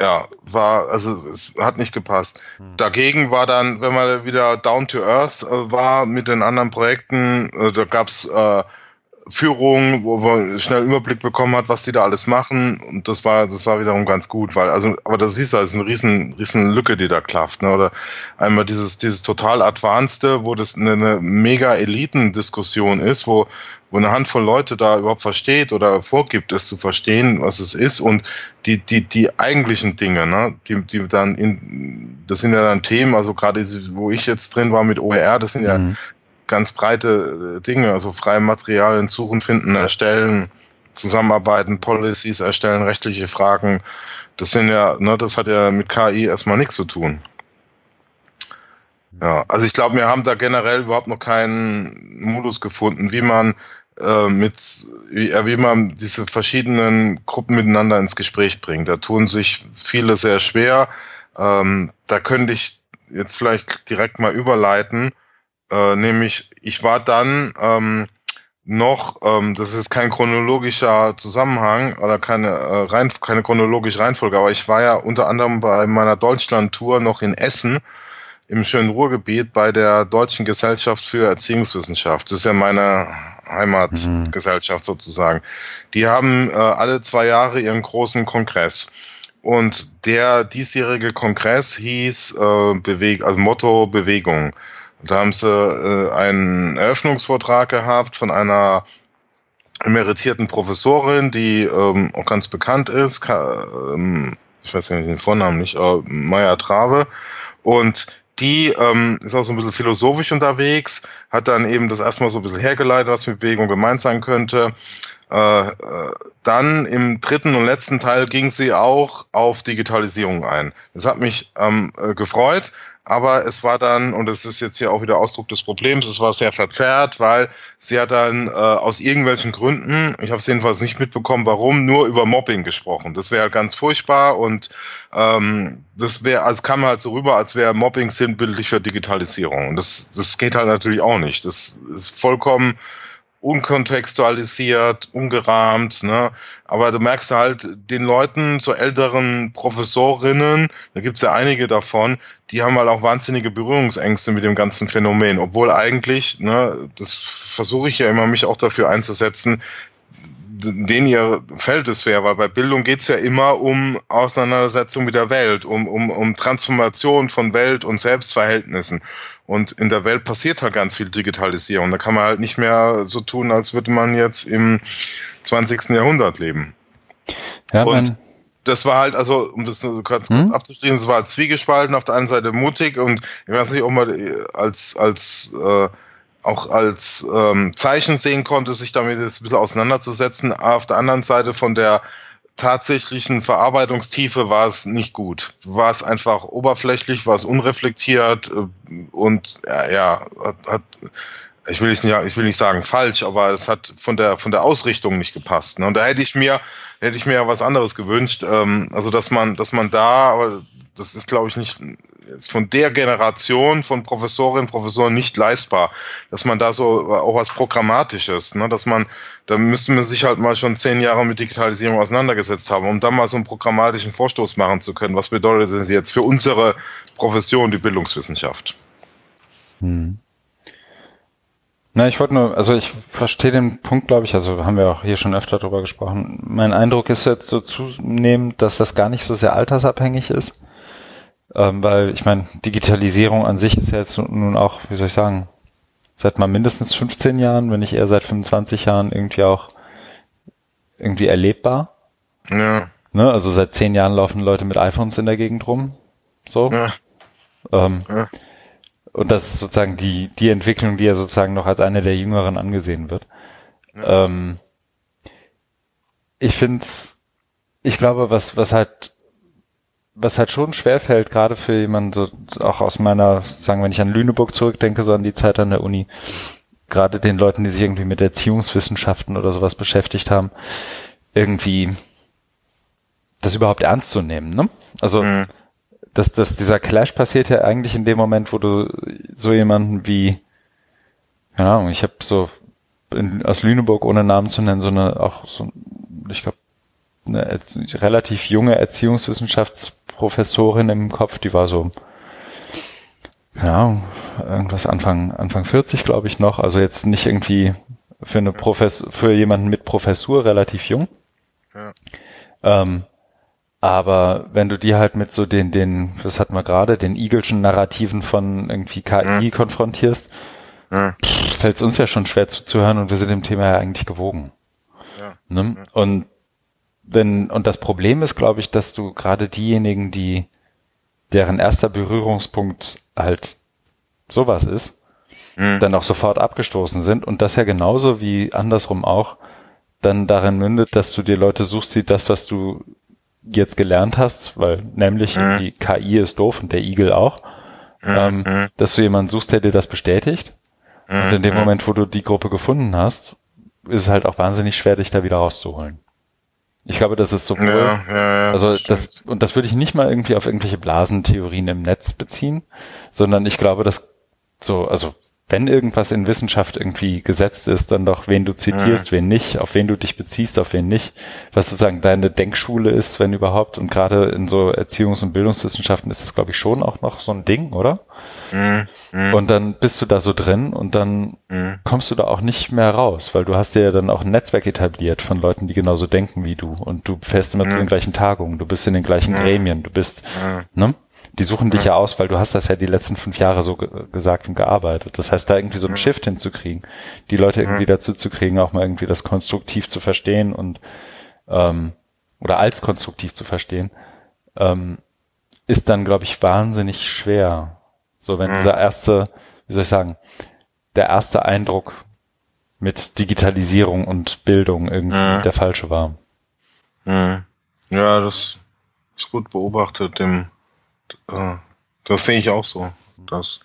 Ja, war, also es hat nicht gepasst. Hm. Dagegen war dann, wenn man wieder down to earth äh, war mit den anderen Projekten, äh, da gab's äh, Führung, wo man schnell Überblick bekommen hat, was die da alles machen. Und das war, das war wiederum ganz gut, weil, also, aber das siehst du, das ist eine riesen, riesen Lücke, die da klafft, ne? Oder einmal dieses, dieses total Advanced, wo das eine, eine mega Elitendiskussion ist, wo, wo eine Handvoll Leute da überhaupt versteht oder vorgibt, es zu verstehen, was es ist und die, die, die eigentlichen Dinge, ne, die, die dann in, das sind ja dann Themen, also gerade wo ich jetzt drin war mit OER, das sind ja mhm ganz breite äh, Dinge, also freie Materialien suchen, finden, erstellen, zusammenarbeiten, Policies erstellen, rechtliche Fragen. Das sind ja, ne, das hat ja mit KI erstmal nichts zu tun. Ja, also ich glaube, wir haben da generell überhaupt noch keinen Modus gefunden, wie man äh, mit, wie, wie man diese verschiedenen Gruppen miteinander ins Gespräch bringt. Da tun sich viele sehr schwer. Ähm, da könnte ich jetzt vielleicht direkt mal überleiten. Äh, nämlich, ich war dann ähm, noch, ähm, das ist kein chronologischer Zusammenhang oder keine, äh, rein, keine chronologische Reihenfolge, aber ich war ja unter anderem bei meiner Deutschland-Tour noch in Essen im schönen Ruhrgebiet bei der Deutschen Gesellschaft für Erziehungswissenschaft. Das ist ja meine Heimatgesellschaft mhm. sozusagen. Die haben äh, alle zwei Jahre ihren großen Kongress. Und der diesjährige Kongress hieß äh, Beweg also Motto Bewegung. Da haben sie äh, einen Eröffnungsvortrag gehabt von einer emeritierten Professorin, die ähm, auch ganz bekannt ist, Ka ähm, ich weiß nicht den Vornamen nicht, äh, Maya Trave. Und die ähm, ist auch so ein bisschen philosophisch unterwegs, hat dann eben das erstmal so ein bisschen hergeleitet, was mit Bewegung gemeint sein könnte. Äh, äh, dann im dritten und letzten Teil ging sie auch auf Digitalisierung ein. Das hat mich ähm, äh, gefreut, aber es war dann, und das ist jetzt hier auch wieder Ausdruck des Problems, es war sehr verzerrt, weil sie hat dann äh, aus irgendwelchen Gründen, ich habe es jedenfalls nicht mitbekommen, warum, nur über Mobbing gesprochen. Das wäre ganz furchtbar und ähm, das wäre, also kam halt so rüber, als wäre Mobbing sinnbildlich für Digitalisierung. Und das, das geht halt natürlich auch nicht. Das ist vollkommen unkontextualisiert, ungerahmt, ne? Aber du merkst halt den Leuten, so älteren Professorinnen, da gibt's ja einige davon, die haben halt auch wahnsinnige Berührungsängste mit dem ganzen Phänomen, obwohl eigentlich, ne, das versuche ich ja immer, mich auch dafür einzusetzen, denen ihr Feld es wäre, weil bei Bildung geht's ja immer um Auseinandersetzung mit der Welt, um, um, um Transformation von Welt und Selbstverhältnissen. Und in der Welt passiert halt ganz viel Digitalisierung. Da kann man halt nicht mehr so tun, als würde man jetzt im 20. Jahrhundert leben. Ja, und das war halt, also, um das ganz kurz hm? abzuschließen, es war halt zwiegespalten, auf der einen Seite mutig und ich weiß nicht, ob man als, als äh, auch als ähm, Zeichen sehen konnte, sich damit jetzt ein bisschen auseinanderzusetzen. Auf der anderen Seite von der tatsächlichen Verarbeitungstiefe war es nicht gut. War es einfach oberflächlich, war es unreflektiert äh, und ja, ja hat, ich will nicht, ich will nicht sagen falsch, aber es hat von der von der Ausrichtung nicht gepasst. Ne? Und da hätte ich mir hätte ich mir ja was anderes gewünscht. Ähm, also dass man dass man da, aber das ist glaube ich nicht von der Generation von Professorinnen und Professoren nicht leistbar, dass man da so auch was Programmatisches, ne? dass man, da müsste man sich halt mal schon zehn Jahre mit Digitalisierung auseinandergesetzt haben, um dann mal so einen programmatischen Vorstoß machen zu können. Was bedeutet das jetzt für unsere Profession, die Bildungswissenschaft? Hm. Na, ich wollte nur, also ich verstehe den Punkt, glaube ich, also haben wir auch hier schon öfter drüber gesprochen. Mein Eindruck ist jetzt so zunehmend, dass das gar nicht so sehr altersabhängig ist. Ähm, weil ich meine, Digitalisierung an sich ist ja jetzt nun auch, wie soll ich sagen, seit mal mindestens 15 Jahren, wenn nicht eher seit 25 Jahren irgendwie auch irgendwie erlebbar. Ja. Ne? Also seit zehn Jahren laufen Leute mit iPhones in der Gegend rum. So. Ja. Ähm, ja. Und das ist sozusagen die, die Entwicklung, die ja sozusagen noch als eine der jüngeren angesehen wird. Ja. Ähm, ich finde ich glaube, was, was halt was halt schon schwerfällt, gerade für jemanden, so auch aus meiner, sagen, wenn ich an Lüneburg zurückdenke, so an die Zeit an der Uni, gerade den Leuten, die sich irgendwie mit Erziehungswissenschaften oder sowas beschäftigt haben, irgendwie das überhaupt ernst zu nehmen, ne? Also, mhm. dass, dass dieser Clash passiert ja eigentlich in dem Moment, wo du so jemanden wie, keine Ahnung, ich habe so in, aus Lüneburg, ohne Namen zu nennen, so eine, auch so, ich glaube, eine relativ junge Erziehungswissenschaftsprofessorin im Kopf, die war so, Ahnung, irgendwas Anfang, Anfang 40, glaube ich noch, also jetzt nicht irgendwie für eine Professor, für jemanden mit Professur relativ jung. Ja. Ähm, aber wenn du die halt mit so den, den, was hatten wir gerade, den Igelschen Narrativen von irgendwie KI mhm. konfrontierst, mhm. fällt es uns ja schon schwer zuzuhören und wir sind dem Thema ja eigentlich gewogen. Ja. Ne? Und wenn, und das Problem ist, glaube ich, dass du gerade diejenigen, die, deren erster Berührungspunkt halt sowas ist, mhm. dann auch sofort abgestoßen sind und das ja genauso wie andersrum auch dann darin mündet, dass du dir Leute suchst, die das, was du jetzt gelernt hast, weil nämlich mhm. die KI ist doof und der Igel auch, mhm. ähm, mhm. dass du jemanden suchst, der dir das bestätigt. Und in dem mhm. Moment, wo du die Gruppe gefunden hast, ist es halt auch wahnsinnig schwer, dich da wieder rauszuholen. Ich glaube, das ist sowohl, ja, ja, ja, also das, und das würde ich nicht mal irgendwie auf irgendwelche Blasentheorien im Netz beziehen, sondern ich glaube, dass so, also wenn irgendwas in Wissenschaft irgendwie gesetzt ist, dann doch, wen du zitierst, mhm. wen nicht, auf wen du dich beziehst, auf wen nicht, was sozusagen deine Denkschule ist, wenn überhaupt. Und gerade in so Erziehungs- und Bildungswissenschaften ist das, glaube ich, schon auch noch so ein Ding, oder? Mhm. mhm. Und dann bist du da so drin und dann mhm. kommst du da auch nicht mehr raus, weil du hast dir ja dann auch ein Netzwerk etabliert von Leuten, die genauso denken wie du. Und du fährst immer zu mhm. den gleichen Tagungen, du bist in den gleichen Gremien, du bist, ne? Die suchen dich ja aus, weil du hast das ja die letzten fünf Jahre so ge gesagt und gearbeitet. Das heißt, da irgendwie so einen Shift hinzukriegen, die Leute irgendwie dazu zu kriegen, auch mal irgendwie das konstruktiv zu verstehen und ähm, oder als konstruktiv zu verstehen, ähm, ist dann, glaube ich, wahnsinnig schwer. So, wenn dieser erste, wie soll ich sagen, der erste Eindruck mit Digitalisierung und Bildung irgendwie der falsche war. Ja, das ist gut beobachtet. Dem äh, das sehe ich auch so. Das.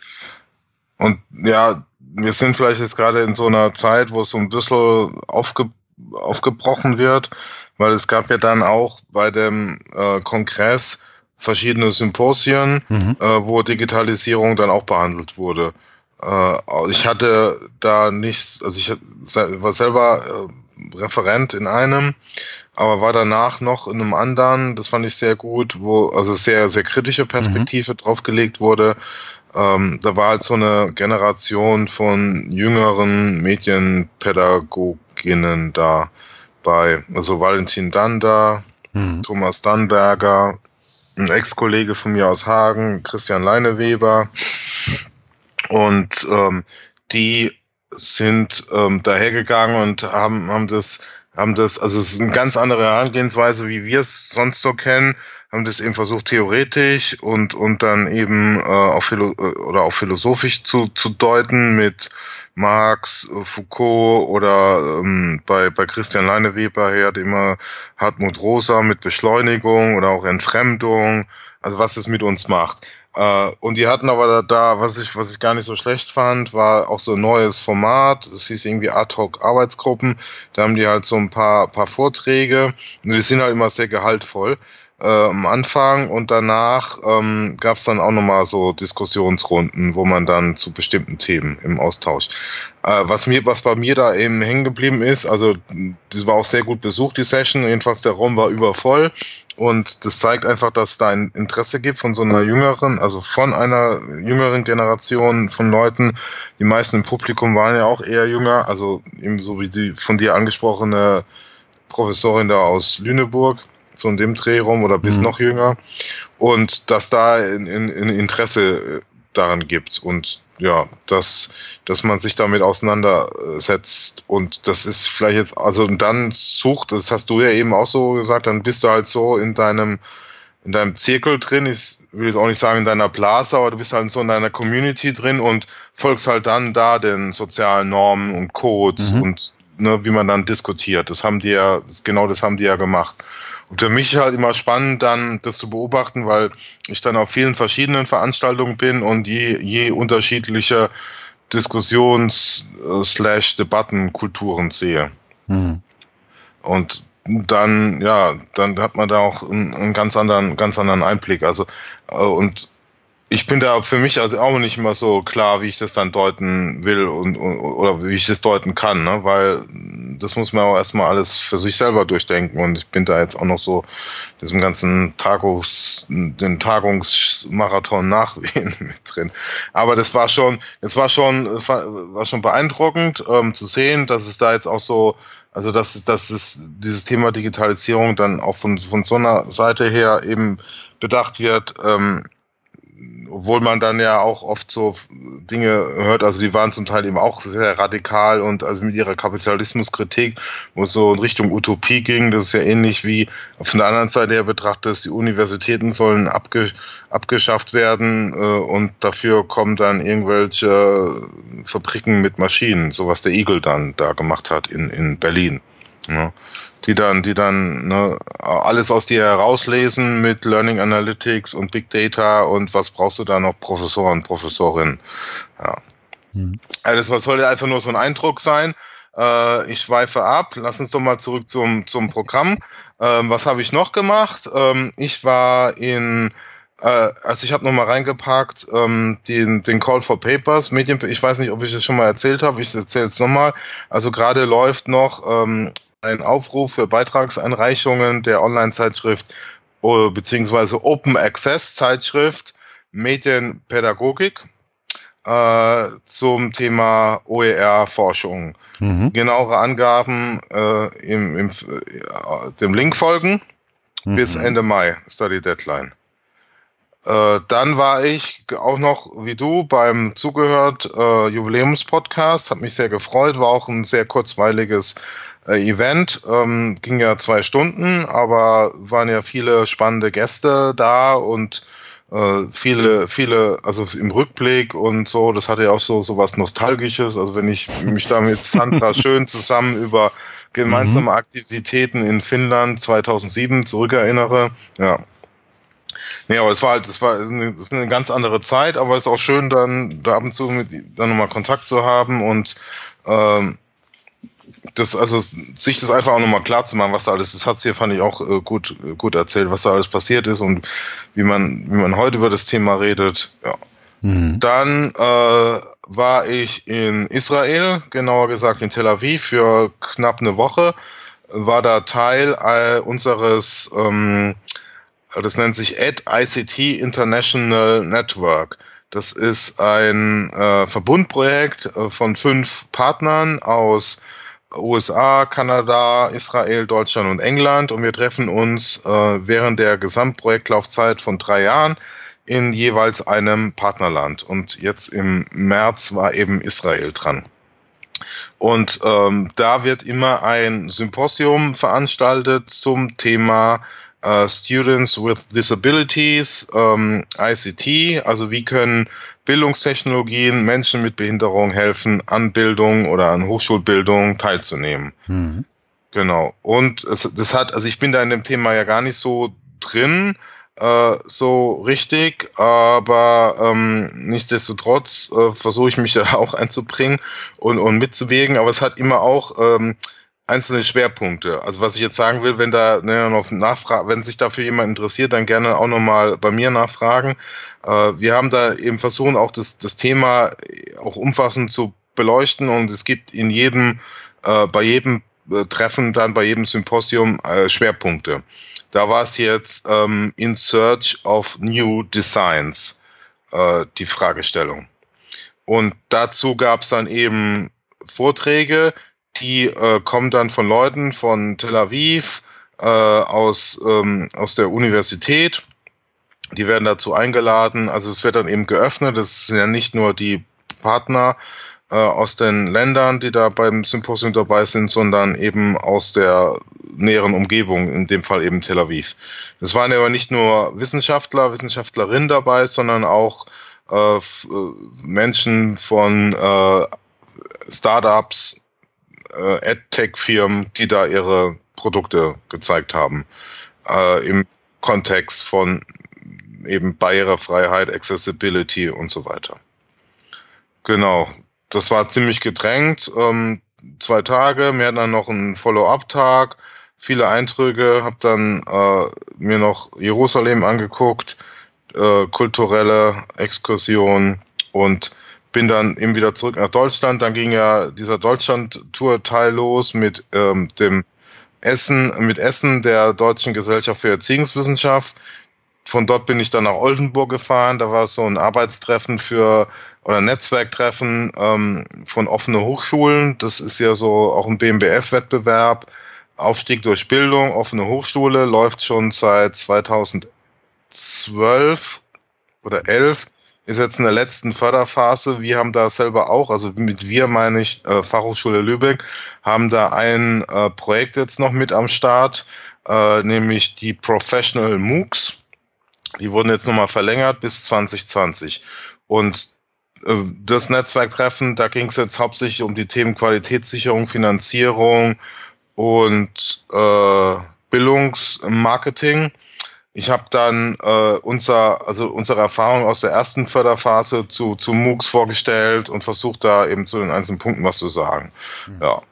Und ja, wir sind vielleicht jetzt gerade in so einer Zeit, wo es so ein bisschen aufge, aufgebrochen wird, weil es gab ja dann auch bei dem äh, Kongress verschiedene Symposien, mhm. äh, wo Digitalisierung dann auch behandelt wurde. Äh, ich hatte da nichts, also ich war selber äh, Referent in einem, aber war danach noch in einem anderen, das fand ich sehr gut, wo also sehr, sehr kritische Perspektive mhm. draufgelegt wurde. Ähm, da war halt so eine Generation von jüngeren Medienpädagoginnen da bei, also Valentin Danda, mhm. Thomas Dannberger, ein Ex-Kollege von mir aus Hagen, Christian Leineweber. Und ähm, die sind ähm, dahergegangen und haben, haben das haben das, also es ist eine ganz andere Herangehensweise, wie wir es sonst so kennen, haben das eben versucht theoretisch und und dann eben äh, auch philo oder auch philosophisch zu, zu deuten mit Marx, Foucault oder ähm, bei bei Christian Leineweber her immer Hartmut Rosa mit Beschleunigung oder auch Entfremdung, also was es mit uns macht. Uh, und die hatten aber da, da, was ich, was ich gar nicht so schlecht fand, war auch so ein neues Format. Es hieß irgendwie Ad hoc Arbeitsgruppen. Da haben die halt so ein paar, paar Vorträge. Und die sind halt immer sehr gehaltvoll äh, am Anfang und danach ähm, gab es dann auch nochmal so Diskussionsrunden, wo man dann zu bestimmten Themen im Austausch. Äh, was mir, was bei mir da eben hängen geblieben ist, also das war auch sehr gut besucht, die Session, jedenfalls der Raum war übervoll und das zeigt einfach, dass es da ein Interesse gibt von so einer jüngeren, also von einer jüngeren Generation von Leuten. Die meisten im Publikum waren ja auch eher jünger, also eben so wie die von dir angesprochene Professorin da aus Lüneburg so in dem Dreh rum oder bis mhm. noch jünger. Und dass da ein, ein, ein Interesse äh, daran gibt und ja, dass, dass man sich damit auseinandersetzt und das ist vielleicht jetzt, also dann sucht, das hast du ja eben auch so gesagt, dann bist du halt so in deinem, in deinem Zirkel drin, ich will jetzt auch nicht sagen in deiner Blase, aber du bist halt so in deiner Community drin und folgst halt dann da den sozialen Normen und Codes mhm. und ne, wie man dann diskutiert. Das haben die ja, genau das haben die ja gemacht. Und für mich ist halt immer spannend, dann das zu beobachten, weil ich dann auf vielen verschiedenen Veranstaltungen bin und je, je unterschiedliche Diskussions-Debattenkulturen sehe. Mhm. Und dann, ja, dann hat man da auch einen, einen ganz anderen, ganz anderen Einblick. Also, äh, und ich bin da für mich also auch nicht immer so klar, wie ich das dann deuten will und, und oder wie ich das deuten kann, ne? weil das muss man auch erstmal alles für sich selber durchdenken und ich bin da jetzt auch noch so diesem ganzen Tagungs, den Tagungsmarathon nachwehen mit drin. Aber das war schon, es war schon, war schon beeindruckend ähm, zu sehen, dass es da jetzt auch so, also dass, dass es dieses Thema Digitalisierung dann auch von, von so einer Seite her eben bedacht wird, ähm, obwohl man dann ja auch oft so Dinge hört, also die waren zum Teil eben auch sehr radikal und also mit ihrer Kapitalismuskritik, wo es so in Richtung Utopie ging, das ist ja ähnlich wie von der anderen Seite her betrachtet, die Universitäten sollen abge, abgeschafft werden äh, und dafür kommen dann irgendwelche Fabriken mit Maschinen, so was der Eagle dann da gemacht hat in, in Berlin. Ja die dann, die dann ne, alles aus dir herauslesen mit Learning Analytics und Big Data und was brauchst du da noch Professoren, Professorinnen. Ja. Mhm. Also das soll ja einfach nur so ein Eindruck sein. Äh, ich schweife ab. Lass uns doch mal zurück zum, zum Programm. Ähm, was habe ich noch gemacht? Ähm, ich war in äh, also ich habe nochmal reingepackt, ähm, den, den Call for Papers, Medien, ich weiß nicht, ob ich das schon mal erzählt habe, ich erzähle es nochmal. Also gerade läuft noch ähm, ein Aufruf für Beitragseinreichungen der Online-Zeitschrift äh, beziehungsweise Open Access Zeitschrift Medienpädagogik äh, zum Thema OER-Forschung. Mhm. Genauere Angaben äh, im, im äh, dem Link folgen mhm. bis Ende Mai, Study Deadline. Äh, dann war ich auch noch wie du beim Zugehört äh, Jubiläumspodcast, hat mich sehr gefreut, war auch ein sehr kurzweiliges äh, Event. Ähm, ging ja zwei Stunden, aber waren ja viele spannende Gäste da und äh, viele, viele, also im Rückblick und so, das hatte ja auch so, so was Nostalgisches. Also wenn ich mich da mit Sandra schön zusammen über gemeinsame mhm. Aktivitäten in Finnland 2007 zurückerinnere, ja. Nee, aber es war halt, das war eine, das ist eine ganz andere Zeit, aber es ist auch schön, dann da ab und zu mit dann nochmal Kontakt zu haben und ähm, das, also sich das einfach auch nochmal klar zu machen, was da alles, das hat hier, fand ich auch äh, gut, äh, gut erzählt, was da alles passiert ist und wie man, wie man heute über das Thema redet. Ja. Mhm. Dann äh, war ich in Israel, genauer gesagt in Tel Aviv für knapp eine Woche, war da Teil äh, unseres, ähm, das nennt sich Ed ICT International Network. Das ist ein äh, Verbundprojekt äh, von fünf Partnern aus USA, Kanada, Israel, Deutschland und England und wir treffen uns äh, während der Gesamtprojektlaufzeit von drei Jahren in jeweils einem Partnerland. Und jetzt im März war eben Israel dran. Und ähm, da wird immer ein Symposium veranstaltet zum Thema äh, Students with Disabilities, ähm, ICT, also wie können Bildungstechnologien Menschen mit Behinderung helfen, an Bildung oder an Hochschulbildung teilzunehmen. Mhm. Genau. Und es, das hat, also ich bin da in dem Thema ja gar nicht so drin, äh, so richtig, aber ähm, nichtsdestotrotz äh, versuche ich mich da auch einzubringen und, und mitzuwirken, aber es hat immer auch ähm, einzelne Schwerpunkte. Also was ich jetzt sagen will, wenn da ne, noch wenn sich dafür jemand interessiert, dann gerne auch nochmal bei mir nachfragen. Äh, wir haben da eben versucht, auch das, das Thema auch umfassend zu beleuchten und es gibt in jedem, äh, bei jedem äh, Treffen, dann bei jedem Symposium äh, Schwerpunkte. Da war es jetzt ähm, in Search of New Designs äh, die Fragestellung. Und dazu gab es dann eben Vorträge, die äh, kommen dann von Leuten von Tel Aviv, aus, ähm, aus der Universität. Die werden dazu eingeladen. Also es wird dann eben geöffnet. Das sind ja nicht nur die Partner äh, aus den Ländern, die da beim Symposium dabei sind, sondern eben aus der näheren Umgebung, in dem Fall eben Tel Aviv. Es waren aber nicht nur Wissenschaftler, Wissenschaftlerinnen dabei, sondern auch äh, äh Menschen von äh, Startups, äh, AdTech-Firmen, die da ihre Produkte gezeigt haben. Äh, Im Kontext von eben Barrierefreiheit, Accessibility und so weiter. Genau. Das war ziemlich gedrängt. Ähm, zwei Tage, wir hatten dann noch einen Follow-up-Tag, viele Eindrücke, habe dann äh, mir noch Jerusalem angeguckt, äh, kulturelle Exkursion und bin dann eben wieder zurück nach Deutschland. Dann ging ja dieser Deutschland-Tour-Teil los mit ähm, dem Essen, mit Essen der Deutschen Gesellschaft für Erziehungswissenschaft. Von dort bin ich dann nach Oldenburg gefahren. Da war so ein Arbeitstreffen für oder Netzwerktreffen ähm, von offene Hochschulen. Das ist ja so auch ein BMBF-Wettbewerb. Aufstieg durch Bildung, offene Hochschule läuft schon seit 2012 oder 11 ist jetzt in der letzten Förderphase. Wir haben da selber auch, also mit wir meine ich äh, Fachhochschule Lübeck, haben da ein äh, Projekt jetzt noch mit am Start, äh, nämlich die Professional MOOCs. Die wurden jetzt nochmal verlängert bis 2020. Und äh, das Netzwerktreffen, da ging es jetzt hauptsächlich um die Themen Qualitätssicherung, Finanzierung und äh, Bildungsmarketing. Ich habe dann äh, unser, also unsere Erfahrung aus der ersten Förderphase zu, zu MOOCs vorgestellt und versucht da eben zu den einzelnen Punkten was zu sagen. Mhm. Ja.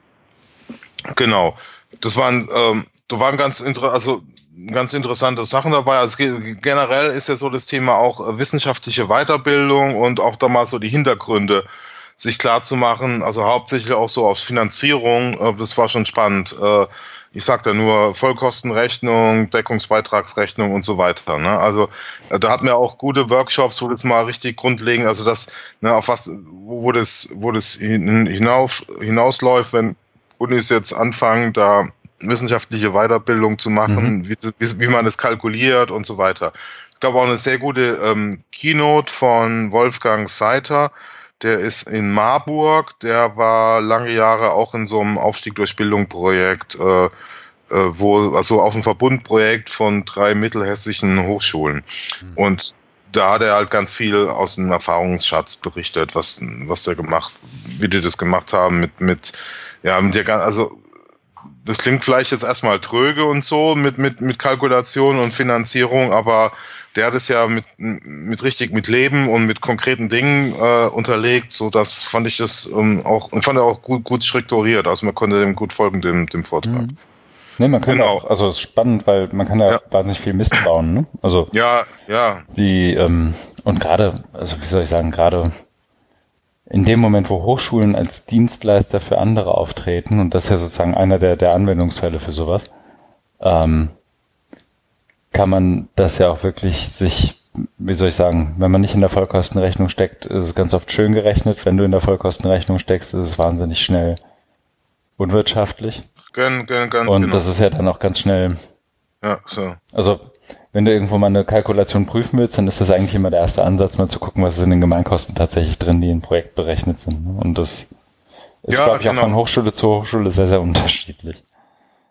Genau. Das waren, ähm, da waren ganz inter also ganz interessante Sachen dabei. Also generell ist ja so das Thema auch äh, wissenschaftliche Weiterbildung und auch da mal so die Hintergründe sich klar zu machen. Also hauptsächlich auch so auf Finanzierung. Äh, das war schon spannend. Äh, ich sag da nur Vollkostenrechnung, Deckungsbeitragsrechnung und so weiter. Ne? Also da hatten wir auch gute Workshops, wo das mal richtig grundlegend, also das, ne, auf was, wo, wo das, wo das hinauf, hinausläuft, wenn Unis jetzt anfangen, da wissenschaftliche Weiterbildung zu machen, mhm. wie, wie, wie, man das kalkuliert und so weiter. Es gab auch eine sehr gute ähm, Keynote von Wolfgang Seiter, der ist in Marburg, der war lange Jahre auch in so einem Aufstieg durch Bildung Projekt, äh, äh, wo, also auf einem Verbundprojekt von drei mittelhessischen Hochschulen. Mhm. Und da hat er halt ganz viel aus dem Erfahrungsschatz berichtet, was, was der gemacht, wie die das gemacht haben mit, mit, ja, mit der, also, das klingt vielleicht jetzt erstmal tröge und so mit, mit, mit Kalkulation und Finanzierung, aber der hat es ja mit, mit richtig mit Leben und mit konkreten Dingen äh, unterlegt, so dass fand ich das ähm, auch und fand er auch gut, gut strukturiert, also man konnte dem gut folgen, dem, dem Vortrag. Mhm. Nee, man kann genau. auch, also es ist spannend, weil man kann ja, ja. wahnsinnig viel Mist bauen, ne? Also ja, ja. Die ähm, und gerade, also wie soll ich sagen, gerade in dem Moment, wo Hochschulen als Dienstleister für andere auftreten, und das ist ja sozusagen einer der, der Anwendungsfälle für sowas, ähm, kann man das ja auch wirklich sich, wie soll ich sagen, wenn man nicht in der Vollkostenrechnung steckt, ist es ganz oft schön gerechnet. Wenn du in der Vollkostenrechnung steckst, ist es wahnsinnig schnell unwirtschaftlich. Gön, gön, gön, Und genau. das ist ja dann auch ganz schnell. Ja, so. Also, wenn du irgendwo mal eine Kalkulation prüfen willst, dann ist das eigentlich immer der erste Ansatz, mal zu gucken, was ist in den Gemeinkosten tatsächlich drin, die im Projekt berechnet sind. Und das ist, ja, glaube ich, genau. auch von Hochschule zu Hochschule sehr, sehr unterschiedlich.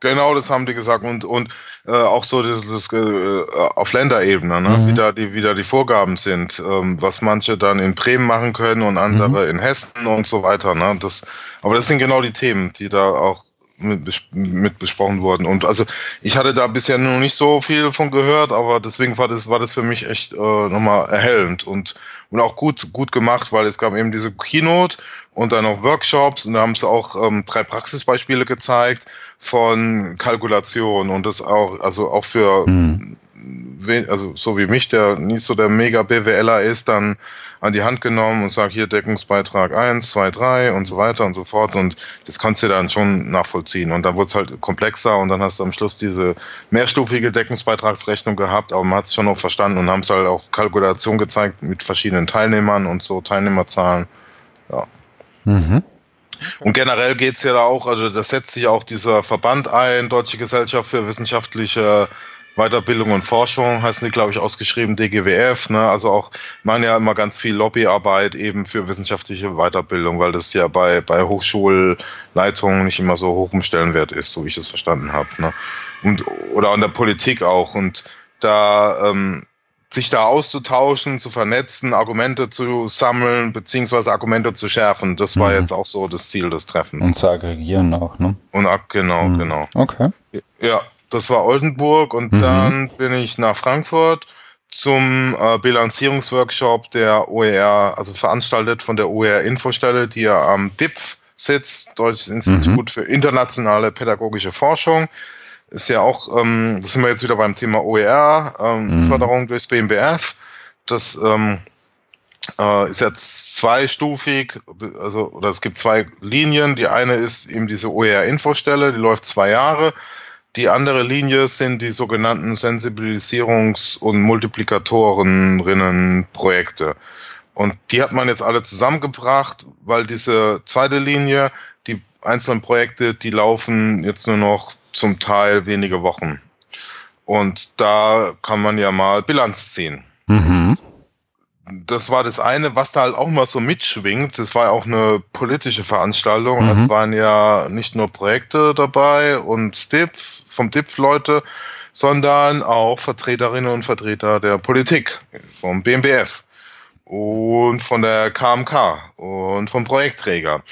Genau, das haben die gesagt und und äh, auch so das, das äh, auf Länderebene, ne? Mhm. wie da die wie da die Vorgaben sind, ähm, was manche dann in Bremen machen können und andere mhm. in Hessen und so weiter. Ne? Das, aber das sind genau die Themen, die da auch mit, mit besprochen wurden. Und also ich hatte da bisher noch nicht so viel von gehört, aber deswegen war das war das für mich echt äh, nochmal erhellend und und auch gut gut gemacht, weil es gab eben diese Keynote und dann auch Workshops und da haben sie auch ähm, drei Praxisbeispiele gezeigt von Kalkulation und das auch, also auch für, mhm. also so wie mich, der nicht so der mega BWLer ist, dann an die Hand genommen und sagt, hier Deckungsbeitrag 1, 2, 3 und so weiter und so fort und das kannst du dann schon nachvollziehen und dann wurde es halt komplexer und dann hast du am Schluss diese mehrstufige Deckungsbeitragsrechnung gehabt, aber man hat es schon noch verstanden und haben es halt auch Kalkulation gezeigt mit verschiedenen Teilnehmern und so, Teilnehmerzahlen, ja. Mhm. Und generell geht's ja da auch, also da setzt sich auch dieser Verband ein, Deutsche Gesellschaft für wissenschaftliche Weiterbildung und Forschung, heißen die, glaube ich, ausgeschrieben, DGWF, ne? Also auch, man ja immer ganz viel Lobbyarbeit eben für wissenschaftliche Weiterbildung, weil das ja bei, bei Hochschulleitungen nicht immer so hoch im Stellenwert ist, so wie ich es verstanden habe. Ne? Und, oder an der Politik auch. Und da ähm, sich da auszutauschen, zu vernetzen, Argumente zu sammeln, beziehungsweise Argumente zu schärfen. Das war mhm. jetzt auch so das Ziel des Treffens. Und zu aggregieren auch, ne? Und genau, mhm. genau. Okay. Ja, das war Oldenburg und mhm. dann bin ich nach Frankfurt zum äh, Bilanzierungsworkshop der OER, also veranstaltet von der OER Infostelle, die ja am DIPF sitzt, Deutsches Institut mhm. für internationale pädagogische Forschung ist ja auch, ähm, das sind wir jetzt wieder beim Thema OER, ähm, mhm. Förderung durchs BMBF. Das ähm, äh, ist jetzt zweistufig, also oder es gibt zwei Linien. Die eine ist eben diese OER-Infostelle, die läuft zwei Jahre. Die andere Linie sind die sogenannten Sensibilisierungs- und Multiplikatorinnen-Projekte. Und die hat man jetzt alle zusammengebracht, weil diese zweite Linie, die einzelnen Projekte, die laufen jetzt nur noch zum Teil wenige Wochen. Und da kann man ja mal Bilanz ziehen. Mhm das war das eine, was da halt auch mal so mitschwingt. Das war ja auch eine politische Veranstaltung. Mhm. Es waren ja nicht nur Projekte dabei und DIP, vom DIP-Leute, sondern auch Vertreterinnen und Vertreter der Politik, vom BMBF und von der KMK und vom Projektträger.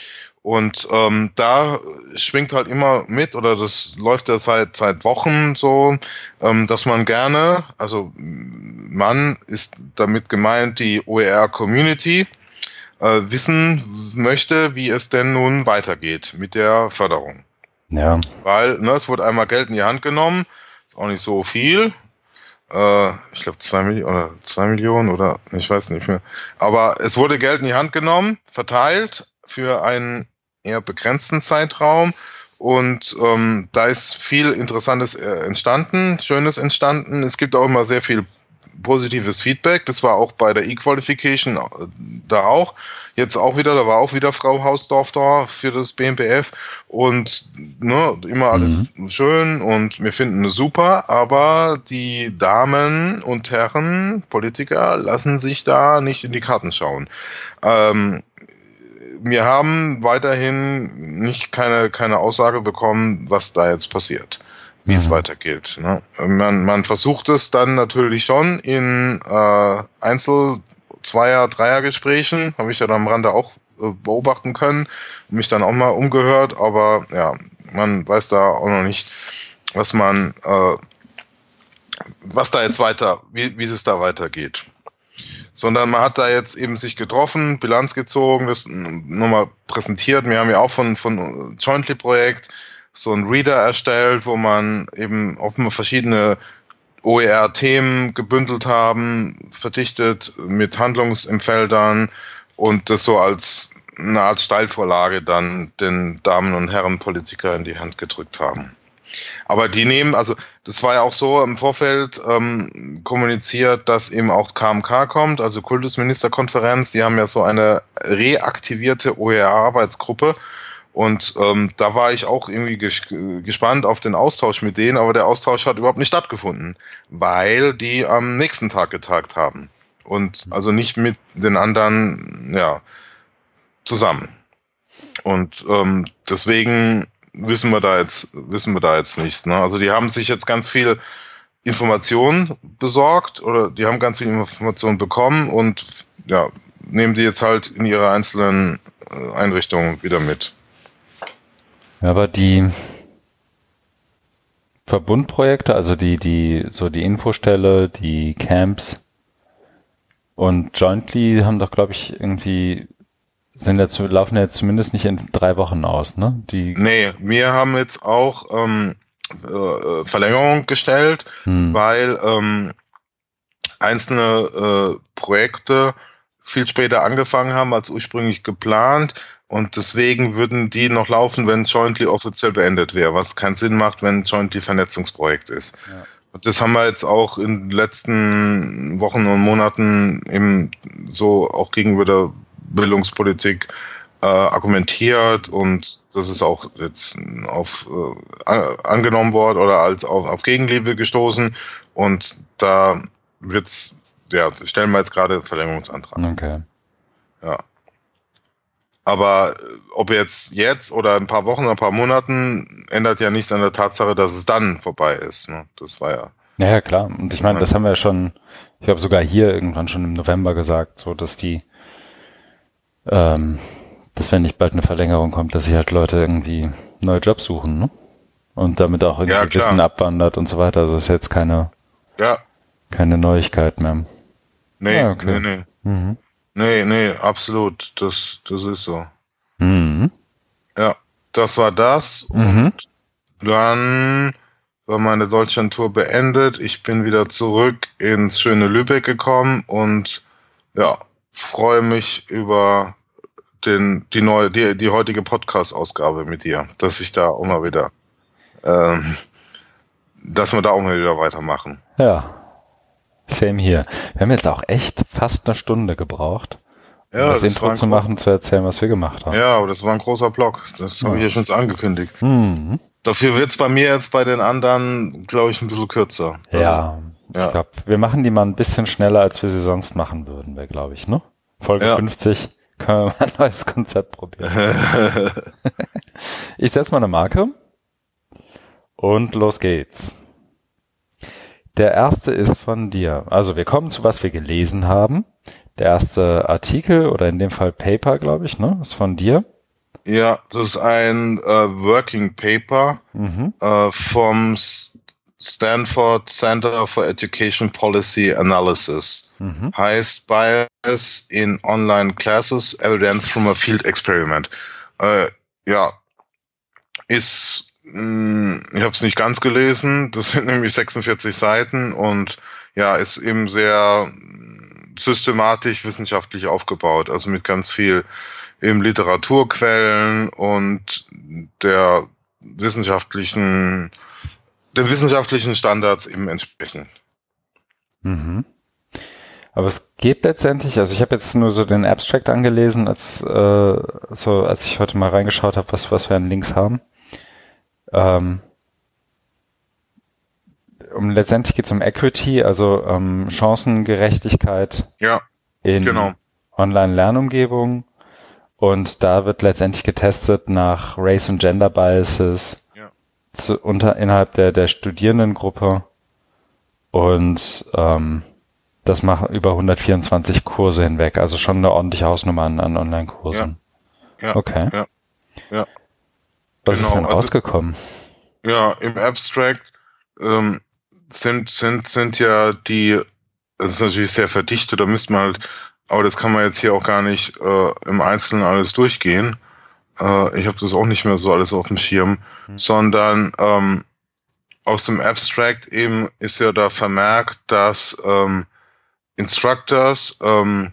Und ähm, da schwingt halt immer mit, oder das läuft ja seit, seit Wochen so, ähm, dass man gerne, also man ist damit gemeint die OER-Community, äh, wissen möchte, wie es denn nun weitergeht mit der Förderung. Ja. Weil ne, es wurde einmal Geld in die Hand genommen, auch nicht so viel, äh, ich glaube zwei Millionen oder zwei Millionen oder ich weiß nicht mehr. Aber es wurde Geld in die Hand genommen, verteilt für einen eher begrenzten Zeitraum. Und ähm, da ist viel Interessantes äh, entstanden, Schönes entstanden. Es gibt auch immer sehr viel positives Feedback. Das war auch bei der E-Qualification äh, da auch. Jetzt auch wieder, da war auch wieder Frau Hausdorf da für das BMBF und ne, immer alles mhm. schön und wir finden es super, aber die Damen und Herren Politiker lassen sich da nicht in die Karten schauen. Ähm, wir haben weiterhin nicht keine, keine Aussage bekommen, was da jetzt passiert, wie mhm. es weitergeht. Ne? Man, man versucht es dann natürlich schon in äh, Einzel-, Zweier-, Dreier-Gesprächen, habe ich ja dann am Rande auch äh, beobachten können, mich dann auch mal umgehört, aber ja, man weiß da auch noch nicht, was man, äh, was da jetzt weiter, wie, wie es da weitergeht sondern man hat da jetzt eben sich getroffen, Bilanz gezogen, das nochmal präsentiert. Wir haben ja auch von, von Jointly-Projekt so ein Reader erstellt, wo man eben auf verschiedene OER-Themen gebündelt haben, verdichtet mit Handlungsempfeldern und das so als eine Art Steilvorlage dann den Damen und Herren Politiker in die Hand gedrückt haben. Aber die nehmen, also das war ja auch so im Vorfeld ähm, kommuniziert, dass eben auch KMK kommt, also Kultusministerkonferenz. Die haben ja so eine reaktivierte OER-Arbeitsgruppe. Und ähm, da war ich auch irgendwie ges gespannt auf den Austausch mit denen, aber der Austausch hat überhaupt nicht stattgefunden, weil die am nächsten Tag getagt haben. Und also nicht mit den anderen, ja, zusammen. Und ähm, deswegen wissen wir da jetzt, wissen wir da jetzt nichts. Ne? Also die haben sich jetzt ganz viel Informationen besorgt oder die haben ganz viel Informationen bekommen und ja, nehmen die jetzt halt in ihre einzelnen äh, Einrichtungen wieder mit. Ja, aber die Verbundprojekte, also die, die, so die Infostelle, die Camps und Jointly haben doch, glaube ich, irgendwie sind jetzt, laufen jetzt zumindest nicht in drei Wochen aus, ne? Die nee, wir haben jetzt auch ähm, äh, Verlängerung gestellt, hm. weil ähm, einzelne äh, Projekte viel später angefangen haben als ursprünglich geplant und deswegen würden die noch laufen, wenn Jointly offiziell beendet wäre, was keinen Sinn macht, wenn Jointly Vernetzungsprojekt ist. Ja. Und das haben wir jetzt auch in den letzten Wochen und Monaten eben so auch gegenüber der Bildungspolitik äh, argumentiert und das ist auch jetzt auf äh, angenommen worden oder als auf, auf Gegenliebe gestoßen und da wird's ja stellen wir jetzt gerade Verlängerungsantrag. Okay. Ja. Aber äh, ob jetzt jetzt oder ein paar Wochen, ein paar Monaten ändert ja nichts an der Tatsache, dass es dann vorbei ist. Ne? Das war ja. Ja, klar. Und ich meine, das haben wir ja schon, ich glaube sogar hier irgendwann schon im November gesagt, so dass die ähm, dass wenn nicht bald eine Verlängerung kommt, dass sich halt Leute irgendwie neue Jobs suchen, ne? Und damit auch irgendwie ja, Wissen abwandert und so weiter. Also ist jetzt keine, ja. keine Neuigkeit mehr. Nee, ja, okay. nee, nee. Mhm. Nee, nee, absolut. Das, das ist so. Mhm. Ja, das war das. Mhm. Und dann war meine Deutschlandtour beendet. Ich bin wieder zurück ins schöne Lübeck gekommen und ja, freue mich über den, die neue, die, die heutige Podcast-Ausgabe mit dir, dass ich da auch mal wieder, ähm, dass wir da auch mal wieder weitermachen. Ja, same hier. Wir haben jetzt auch echt fast eine Stunde gebraucht, um Ja, das, das Intro zu machen, zu erzählen, was wir gemacht haben. Ja, aber das war ein großer Block. Das habe ich Ja. schon angekündigt. Mhm. Dafür wird's bei mir jetzt bei den anderen, glaube ich, ein bisschen kürzer. Ja, Ja. ich glaube, wir machen die mal ein bisschen schneller, als wir sie sonst machen würden, wäre, glaube ich, ne? Folge Ja. 50 können wir mal ein neues Konzept probieren. Ich setze mal eine Marke und los geht's. Der erste ist von dir. Also wir kommen zu was wir gelesen haben. Der erste Artikel oder in dem Fall Paper, glaube ich, ne, ist von dir. ja, das ist ein äh, Working Paper Mhm. äh, vom Stanford Center for Education Policy Analysis. Mhm. heißt Bias in Online Classes, Evidence from a Field Experiment. Äh, ja, ist, ich habe es nicht ganz gelesen, das sind nämlich 46 Seiten und ja, ist eben sehr systematisch wissenschaftlich aufgebaut, also mit ganz viel eben Literaturquellen und der wissenschaftlichen, den wissenschaftlichen Standards eben entsprechend. Mhm. Aber es geht letztendlich, also ich habe jetzt nur so den Abstract angelesen, als äh, so als ich heute mal reingeschaut habe, was was wir an Links haben. Ähm, um letztendlich geht es um Equity, also ähm, Chancengerechtigkeit Ja, in Genau. Online-Lernumgebungen. Und da wird letztendlich getestet nach Race und Gender Biases Ja. zu, unter, innerhalb der, der Studierendengruppe. Und ähm, das machen über 124 Kurse hinweg. Also schon eine ordentliche Hausnummer an, an Online-Kursen. Ja. Okay. Ja. Ja. Was ist Genau, denn also- rausgekommen? Ja, im Abstract ähm, sind, sind, sind ja die, das ist natürlich sehr verdichtet, da müsste man halt, aber das kann man jetzt hier auch gar nicht äh, im Einzelnen alles durchgehen. Äh, ich habe das auch nicht mehr so alles auf dem Schirm, Hm. sondern ähm, aus dem Abstract eben ist ja da vermerkt, dass ähm, Instructors ähm,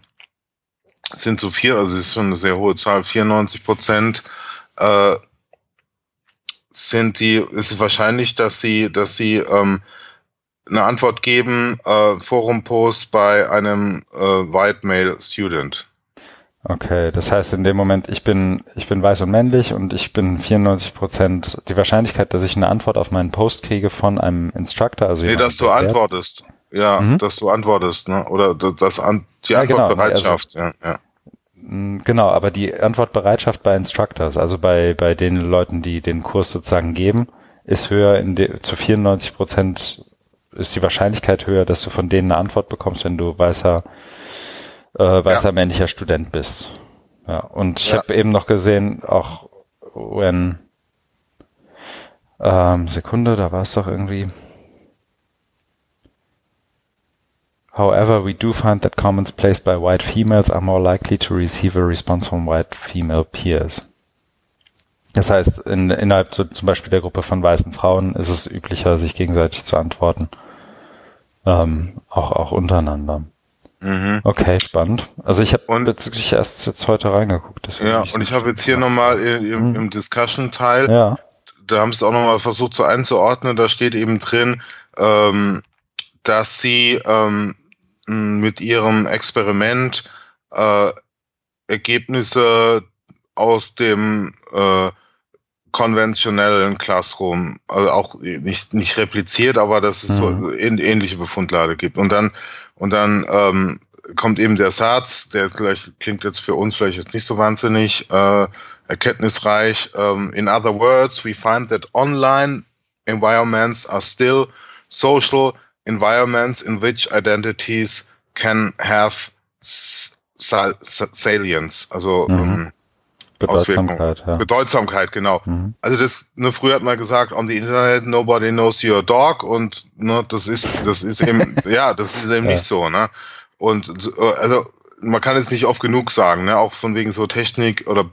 sind so vier, also es ist schon eine sehr hohe Zahl, 94 Prozent äh, sind die, ist es wahrscheinlich, dass sie, dass sie ähm, eine Antwort geben, äh, Forum-Post bei einem äh, White Male Student. Okay, das heißt in dem Moment, ich bin, ich bin weiß und männlich und ich bin 94 Prozent die Wahrscheinlichkeit, dass ich eine Antwort auf meinen Post kriege von einem Instructor, also Nee, dass du der lehrt. antwortest. Ja, Mhm. dass du antwortest, ne? Oder das, das an, die Ja, genau, Antwortbereitschaft, ja, ja. Mm, Genau, aber die Antwortbereitschaft bei Instructors, also bei, bei den Leuten, die den Kurs sozusagen geben, ist höher, in de, zu 94 Prozent ist die Wahrscheinlichkeit höher, dass du von denen eine Antwort bekommst, wenn du weißer, äh, weißer männlicher Student bist. Ja, und ich Ja. habe eben noch gesehen, auch wenn ähm, Sekunde, da war es doch irgendwie. However, we do find that comments placed by white females are more likely to receive a response from white female peers. Das heißt, in, innerhalb so, zum Beispiel der Gruppe von weißen Frauen ist es üblicher, sich gegenseitig zu antworten. Ähm, auch, auch untereinander. Mhm. Okay, spannend. Also ich habe Und- wirklich erst jetzt heute reingeguckt. Ja, und so ich habe jetzt hier nochmal im, Mhm. im Discussion-Teil, Ja. da haben sie es auch nochmal versucht so einzuordnen, da steht eben drin, ähm, dass sie ähm, mit ihrem Experiment äh, Ergebnisse aus dem äh, konventionellen Classroom, also auch nicht, nicht repliziert, aber dass es so Mhm. ähn- ähnliche Befundlade gibt. Und dann, und dann ähm, kommt eben der Satz, der ist gleich, klingt jetzt für uns vielleicht jetzt nicht so wahnsinnig äh, erkenntnisreich. Um, in other words, we find that online environments are still social environments in which identities can have sal- sa- salience, also Mhm. ähm, Bedeutsamkeit, ja. Bedeutsamkeit, genau. Mhm. Also das, ne, früher hat man gesagt, on the Internet nobody knows your dog und ne, das ist, das ist eben, ja, das ist eben Ja. nicht so, ne? Und äh, also man kann es nicht oft genug sagen, ne? Auch von wegen so Technik oder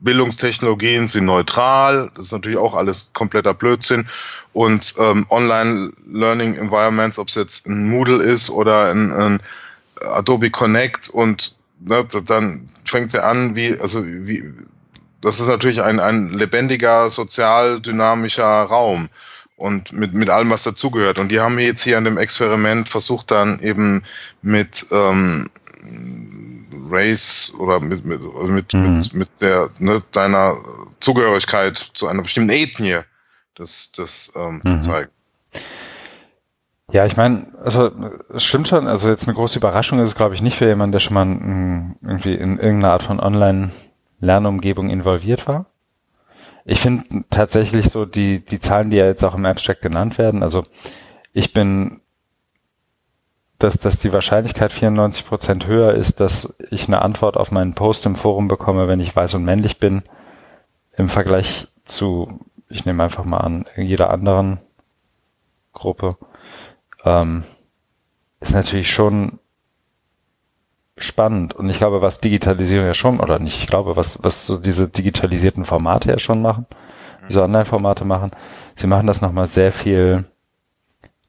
Bildungstechnologien sind neutral, das ist natürlich auch alles kompletter Blödsinn. Und ähm, Online-Learning-Environments, ob es jetzt ein Moodle ist oder ein, ein Adobe Connect und ne, dann fängt sie an, wie, also wie, das ist natürlich ein, ein lebendiger, sozial dynamischer Raum und mit, mit allem, was dazugehört. Und die haben jetzt hier an dem Experiment versucht, dann eben mit ähm, Race oder mit, mit, mit, mhm. mit, mit der, ne, deiner Zugehörigkeit zu einer bestimmten Ethnie das, das ähm, mhm. zu zeigen. Ja, ich meine, also es stimmt schon, also jetzt eine große Überraschung ist es, glaube ich, nicht für jemanden, der schon mal m, irgendwie in irgendeiner Art von Online-Lernumgebung involviert war. Ich finde tatsächlich so die, die Zahlen, die ja jetzt auch im Abstract genannt werden, also ich bin, dass, dass die Wahrscheinlichkeit 94 Prozent höher ist, dass ich eine Antwort auf meinen Post im Forum bekomme, wenn ich weiß und männlich bin, im Vergleich zu, ich nehme einfach mal an, jeder anderen Gruppe ähm, ist natürlich schon spannend. Und ich glaube, was Digitalisierung ja schon, oder nicht, ich glaube, was, was so diese digitalisierten Formate ja schon machen, diese Online-Formate machen, sie machen das nochmal sehr viel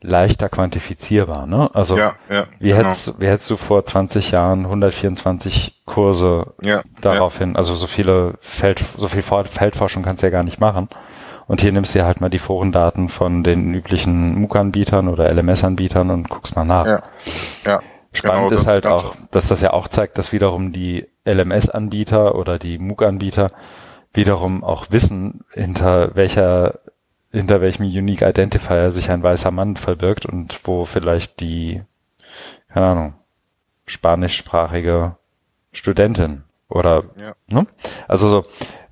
leichter quantifizierbar. Ne? Also ja, ja, wie, genau. hättest, wie hättest du vor 20 Jahren 124 Kurse ja, daraufhin, also so viele Feld, so viel Feldforschung kannst du ja gar nicht machen. Und hier nimmst du halt mal die Forendaten von den üblichen MOOC-Anbietern oder LMS-Anbietern und guckst mal nach. Ja. ja. Spannend genau, ist halt auch, dass das ja auch zeigt, dass wiederum die LMS-Anbieter oder die MOOC-Anbieter wiederum auch wissen, hinter welcher, hinter welchem Unique Identifier sich ein weißer Mann verbirgt und wo vielleicht die, keine Ahnung, spanischsprachige Studentin oder, ja. ne? Also so,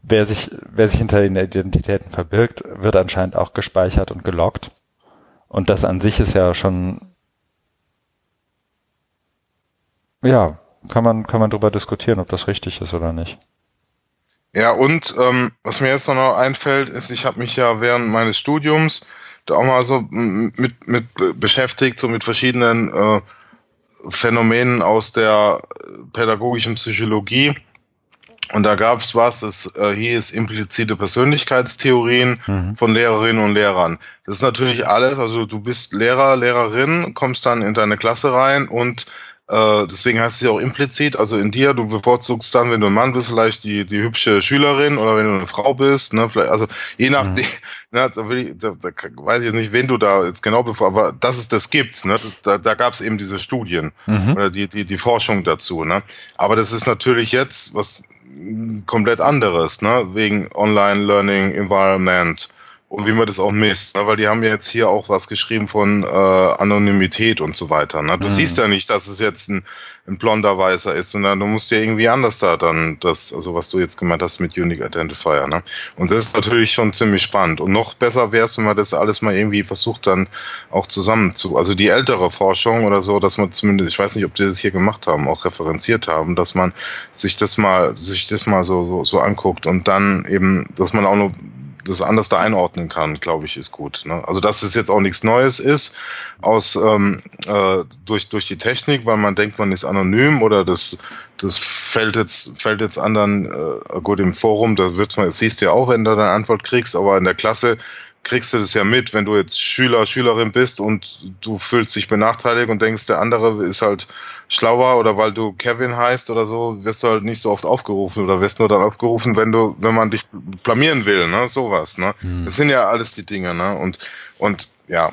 wer sich, wer sich hinter den Identitäten verbirgt, wird anscheinend auch gespeichert und gelockt. Und das an sich ist ja schon, ja, kann man, kann man drüber diskutieren, ob das richtig ist oder nicht. Ja, und ähm, was mir jetzt noch einfällt, ist, ich habe mich ja während meines Studiums da auch mal so mit, mit beschäftigt, so mit verschiedenen äh, Phänomenen aus der pädagogischen Psychologie. Und da gab es was, das äh, hieß implizite Persönlichkeitstheorien mhm. von Lehrerinnen und Lehrern. Das ist natürlich alles, also du bist Lehrer, Lehrerin, kommst dann in deine Klasse rein und äh, deswegen heißt es ja auch implizit, also in dir, du bevorzugst dann, wenn du ein Mann bist, vielleicht die, die hübsche Schülerin oder wenn du eine Frau bist, ne, vielleicht, also je nachdem, mhm. ne, da, will ich, da, da weiß ich jetzt nicht, wen du da jetzt genau bevor, aber dass es das gibt, ne, da, da gab es eben diese Studien mhm. oder die, die, die Forschung dazu, ne. Aber das ist natürlich jetzt was komplett anderes, ne, wegen Online Learning Environment und wie man das auch misst, ne? weil die haben ja jetzt hier auch was geschrieben von äh, Anonymität und so weiter. Ne? Du mhm. siehst ja nicht, dass es jetzt ein, ein blonder Weißer ist, sondern du musst ja irgendwie anders da dann das, also was du jetzt gemeint hast mit Unique Identifier. Ne? Und das ist natürlich schon ziemlich spannend. Und noch besser wäre es, wenn man das alles mal irgendwie versucht dann auch zusammen zu, also die ältere Forschung oder so, dass man zumindest, ich weiß nicht, ob die das hier gemacht haben, auch referenziert haben, dass man sich das mal, sich das mal so, so, so anguckt und dann eben, dass man auch noch das anders da einordnen kann, glaube ich, ist gut. Ne? Also dass es jetzt auch nichts Neues ist aus ähm, äh, durch durch die Technik, weil man denkt, man ist anonym oder das das fällt jetzt fällt jetzt anderen äh, gut im Forum, da wird man siehst du ja auch, wenn du deine Antwort kriegst, aber in der Klasse kriegst du das ja mit, wenn du jetzt Schüler, Schülerin bist und du fühlst dich benachteiligt und denkst, der andere ist halt schlauer oder weil du Kevin heißt oder so, wirst du halt nicht so oft aufgerufen oder wirst nur dann aufgerufen, wenn du, wenn man dich blamieren will, ne, sowas, ne. Mhm. Das sind ja alles die Dinge, ne, und, und, ja.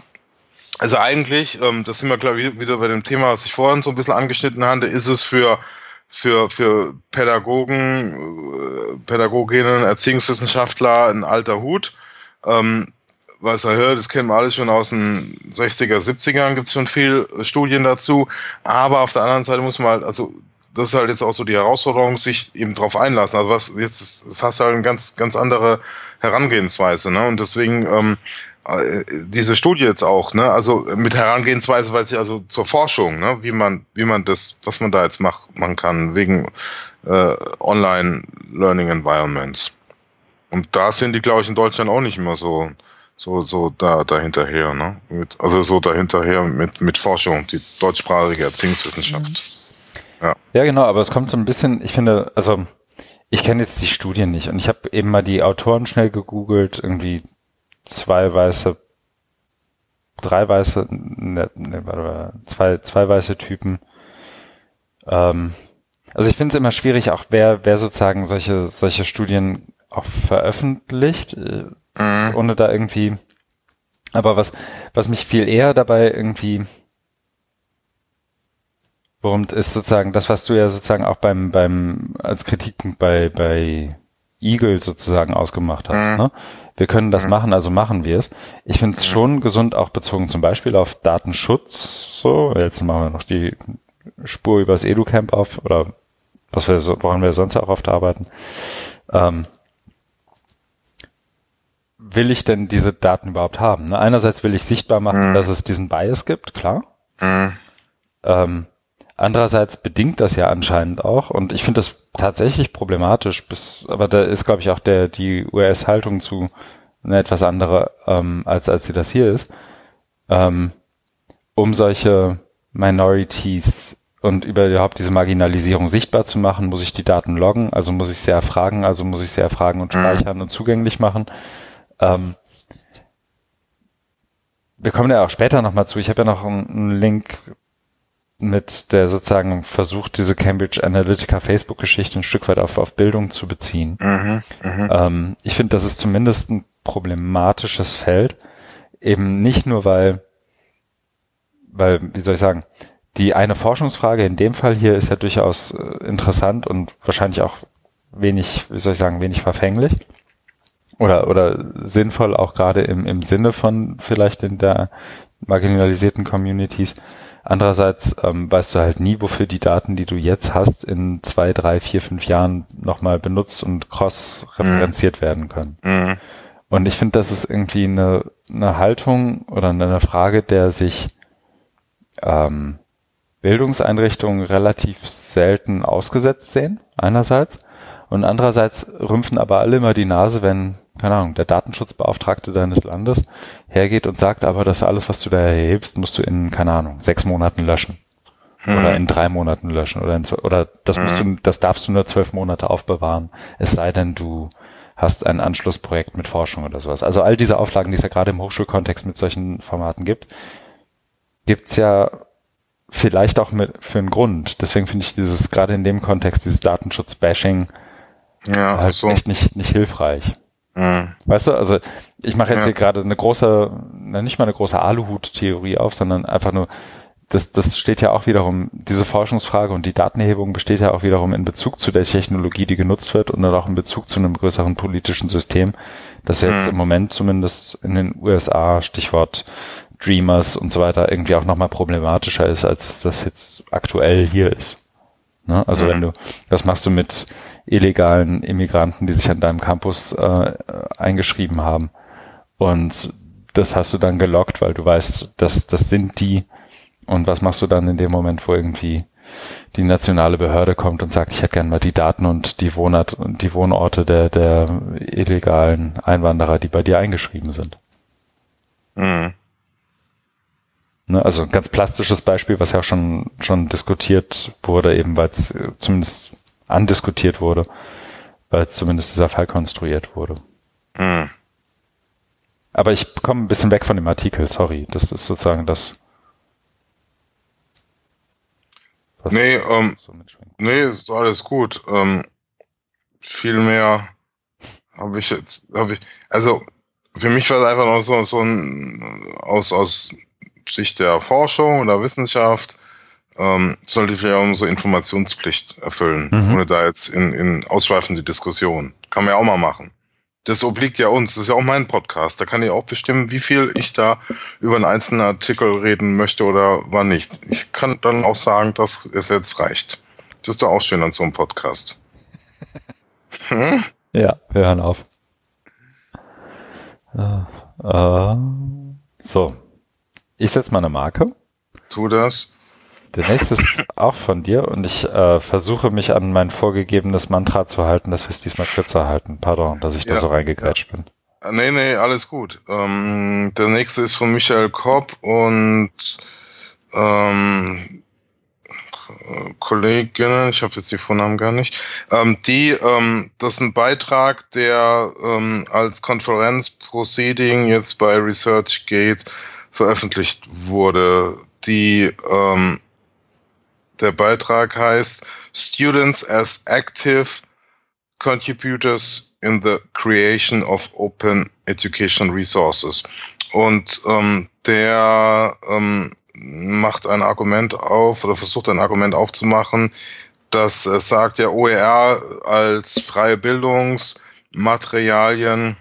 Also eigentlich, ähm, das sind wir, glaube ich, wieder bei dem Thema, was ich vorhin so ein bisschen angeschnitten hatte, ist es für, für, für Pädagogen, äh, Pädagoginnen, Erziehungswissenschaftler ein alter Hut. Ähm, was er hört, das kennen wir alles schon aus den 60er, 70ern, gibt es schon viel Studien dazu. Aber auf der anderen Seite muss man halt, also das ist halt jetzt auch so die Herausforderung, sich eben drauf einlassen. Also was jetzt, das hast du halt eine ganz, ganz andere Herangehensweise, ne? Und deswegen ähm, äh, diese Studie jetzt auch, ne? Also mit Herangehensweise weiß ich also zur Forschung, ne? Wie man, wie man das, was man da jetzt macht, machen kann wegen äh, Online Learning Environments. Und da sind die, glaube ich, in Deutschland auch nicht immer so so, so da, dahinterher, ne? Mit, also so dahinterher mit, mit Forschung, die deutschsprachige Erziehungswissenschaft. Mhm. Ja. ja, genau, aber es kommt so ein bisschen, ich finde, also Ich kenne jetzt die Studien nicht und ich habe eben mal die Autoren schnell gegoogelt, irgendwie zwei weiße, drei weiße, ne, ne, warte, zwei, zwei weiße Typen. Ähm, also ich finde es immer schwierig, auch wer, wer sozusagen solche, solche Studien auch veröffentlicht, äh, mhm. ohne da irgendwie, aber was, was mich viel eher dabei irgendwie worum ist sozusagen das, was du ja sozusagen auch beim, beim, als Kritikpunkt bei, bei Eagle sozusagen ausgemacht hast. Mhm. Ne? Wir können das mhm. machen, also machen wir es. Ich finde es mhm. schon gesund, auch bezogen zum Beispiel auf Datenschutz. So, jetzt machen wir noch die Spur übers EduCamp auf oder was wir, woran wir sonst auch oft arbeiten. Ähm, will ich denn diese Daten überhaupt haben? Ne? Einerseits will ich sichtbar machen, mhm. dass es diesen Bias gibt, klar. Mhm. Ähm, Andererseits bedingt das ja anscheinend auch, und ich finde das tatsächlich problematisch, bis, aber da ist, glaube ich, auch der, die US-Haltung zu eine etwas andere, ähm, als, als sie das hier ist, ähm, um solche Minorities und überhaupt diese Marginalisierung sichtbar zu machen, muss ich die Daten loggen, also muss ich sie erfragen, also muss ich sie erfragen und mhm. speichern und zugänglich machen. Ähm, wir kommen ja auch später nochmal zu. Ich habe ja noch einen Link mit der sozusagen versucht, diese Cambridge Analytica Facebook-Geschichte ein Stück weit auf, auf Bildung zu beziehen. Mhm, mh. ähm, ich finde, das ist zumindest ein problematisches Feld. Eben nicht nur, weil, weil, wie soll ich sagen, die eine Forschungsfrage in dem Fall hier ist ja durchaus äh, interessant und wahrscheinlich auch wenig, wie soll ich sagen, wenig verfänglich. Oder, oder sinnvoll auch gerade im, im Sinne von vielleicht in der marginalisierten Communities. Andererseits ähm, weißt du halt nie, wofür die Daten, die du jetzt hast, in zwei, drei, vier, fünf Jahren nochmal benutzt und cross-referenziert mhm. werden können. Mhm. Und ich finde, das ist irgendwie eine, eine Haltung oder eine Frage, der sich ähm, Bildungseinrichtungen relativ selten ausgesetzt sehen, einerseits. Und andererseits rümpfen aber alle immer die Nase, wenn keine Ahnung, der Datenschutzbeauftragte deines Landes hergeht und sagt aber, dass alles, was du da erhebst, musst du in, keine Ahnung, sechs Monaten löschen. Hm. Oder in drei Monaten löschen. Oder, in, oder das musst hm. du, das darfst du nur zwölf Monate aufbewahren. Es sei denn, du hast ein Anschlussprojekt mit Forschung oder sowas. Also all diese Auflagen, die es ja gerade im Hochschulkontext mit solchen Formaten gibt, gibt's ja vielleicht auch mit, für einen Grund. Deswegen finde ich dieses, gerade in dem Kontext, dieses Datenschutz-Bashing ja, halt so. echt nicht, nicht hilfreich. Mhm. Weißt du, also ich mache jetzt ja. hier gerade eine große, nicht mal eine große Aluhut-Theorie auf, sondern einfach nur, das, das steht ja auch wiederum, diese Forschungsfrage und die Datenerhebung besteht ja auch wiederum in Bezug zu der Technologie, die genutzt wird und dann auch in Bezug zu einem größeren politischen System, das jetzt mhm. im Moment zumindest in den USA, Stichwort Dreamers und so weiter, irgendwie auch nochmal problematischer ist, als das jetzt aktuell hier ist. Ne? Also mhm. wenn du, was machst du mit illegalen Immigranten, die sich an deinem Campus äh, eingeschrieben haben. Und das hast du dann gelockt, weil du weißt, dass das sind die. Und was machst du dann in dem Moment, wo irgendwie die nationale Behörde kommt und sagt, ich hätte gerne mal die Daten und die Wohnort und die Wohnorte der, der illegalen Einwanderer, die bei dir eingeschrieben sind. Mhm. Ne, also ein ganz plastisches Beispiel, was ja auch schon, schon diskutiert wurde, eben weil es zumindest andiskutiert wurde, weil zumindest dieser Fall konstruiert wurde. Hm. Aber ich komme ein bisschen weg von dem Artikel, sorry. Das ist sozusagen das. Was nee, ähm, so nee, ist alles gut. Ähm, viel mehr habe ich jetzt, habe ich, also für mich war es einfach noch so, so ein aus, aus Sicht der Forschung oder Wissenschaft ähm, sollte ja unsere Informationspflicht erfüllen, mhm. ohne da jetzt in, in ausschweifende Diskussion. Kann man ja auch mal machen. Das obliegt ja uns, das ist ja auch mein Podcast. Da kann ich auch bestimmen, wie viel ich da über einen einzelnen Artikel reden möchte oder wann nicht. Ich kann dann auch sagen, dass es jetzt reicht. Das ist doch auch schön an so einem Podcast. Hm? Ja, wir hören auf. Uh, uh, so, ich setze mal eine Marke. Tu das. Der nächste ist auch von dir und ich äh, versuche mich an mein vorgegebenes Mantra zu halten, dass wir es diesmal kürzer halten. Pardon, dass ich ja, da so reingegrätscht ja. bin. Nee, nee, alles gut. Ähm, der nächste ist von Michael Kopp und ähm, Kolleginnen, ich habe jetzt die Vornamen gar nicht, ähm, die, ähm, das ist ein Beitrag, der ähm, als Konferenzproceeding jetzt bei ResearchGate veröffentlicht wurde. Die, ähm, der Beitrag heißt Students as Active Contributors in the Creation of Open Education Resources. Und ähm, der ähm, macht ein Argument auf oder versucht ein Argument aufzumachen, das äh, sagt ja OER als freie Bildungsmaterialien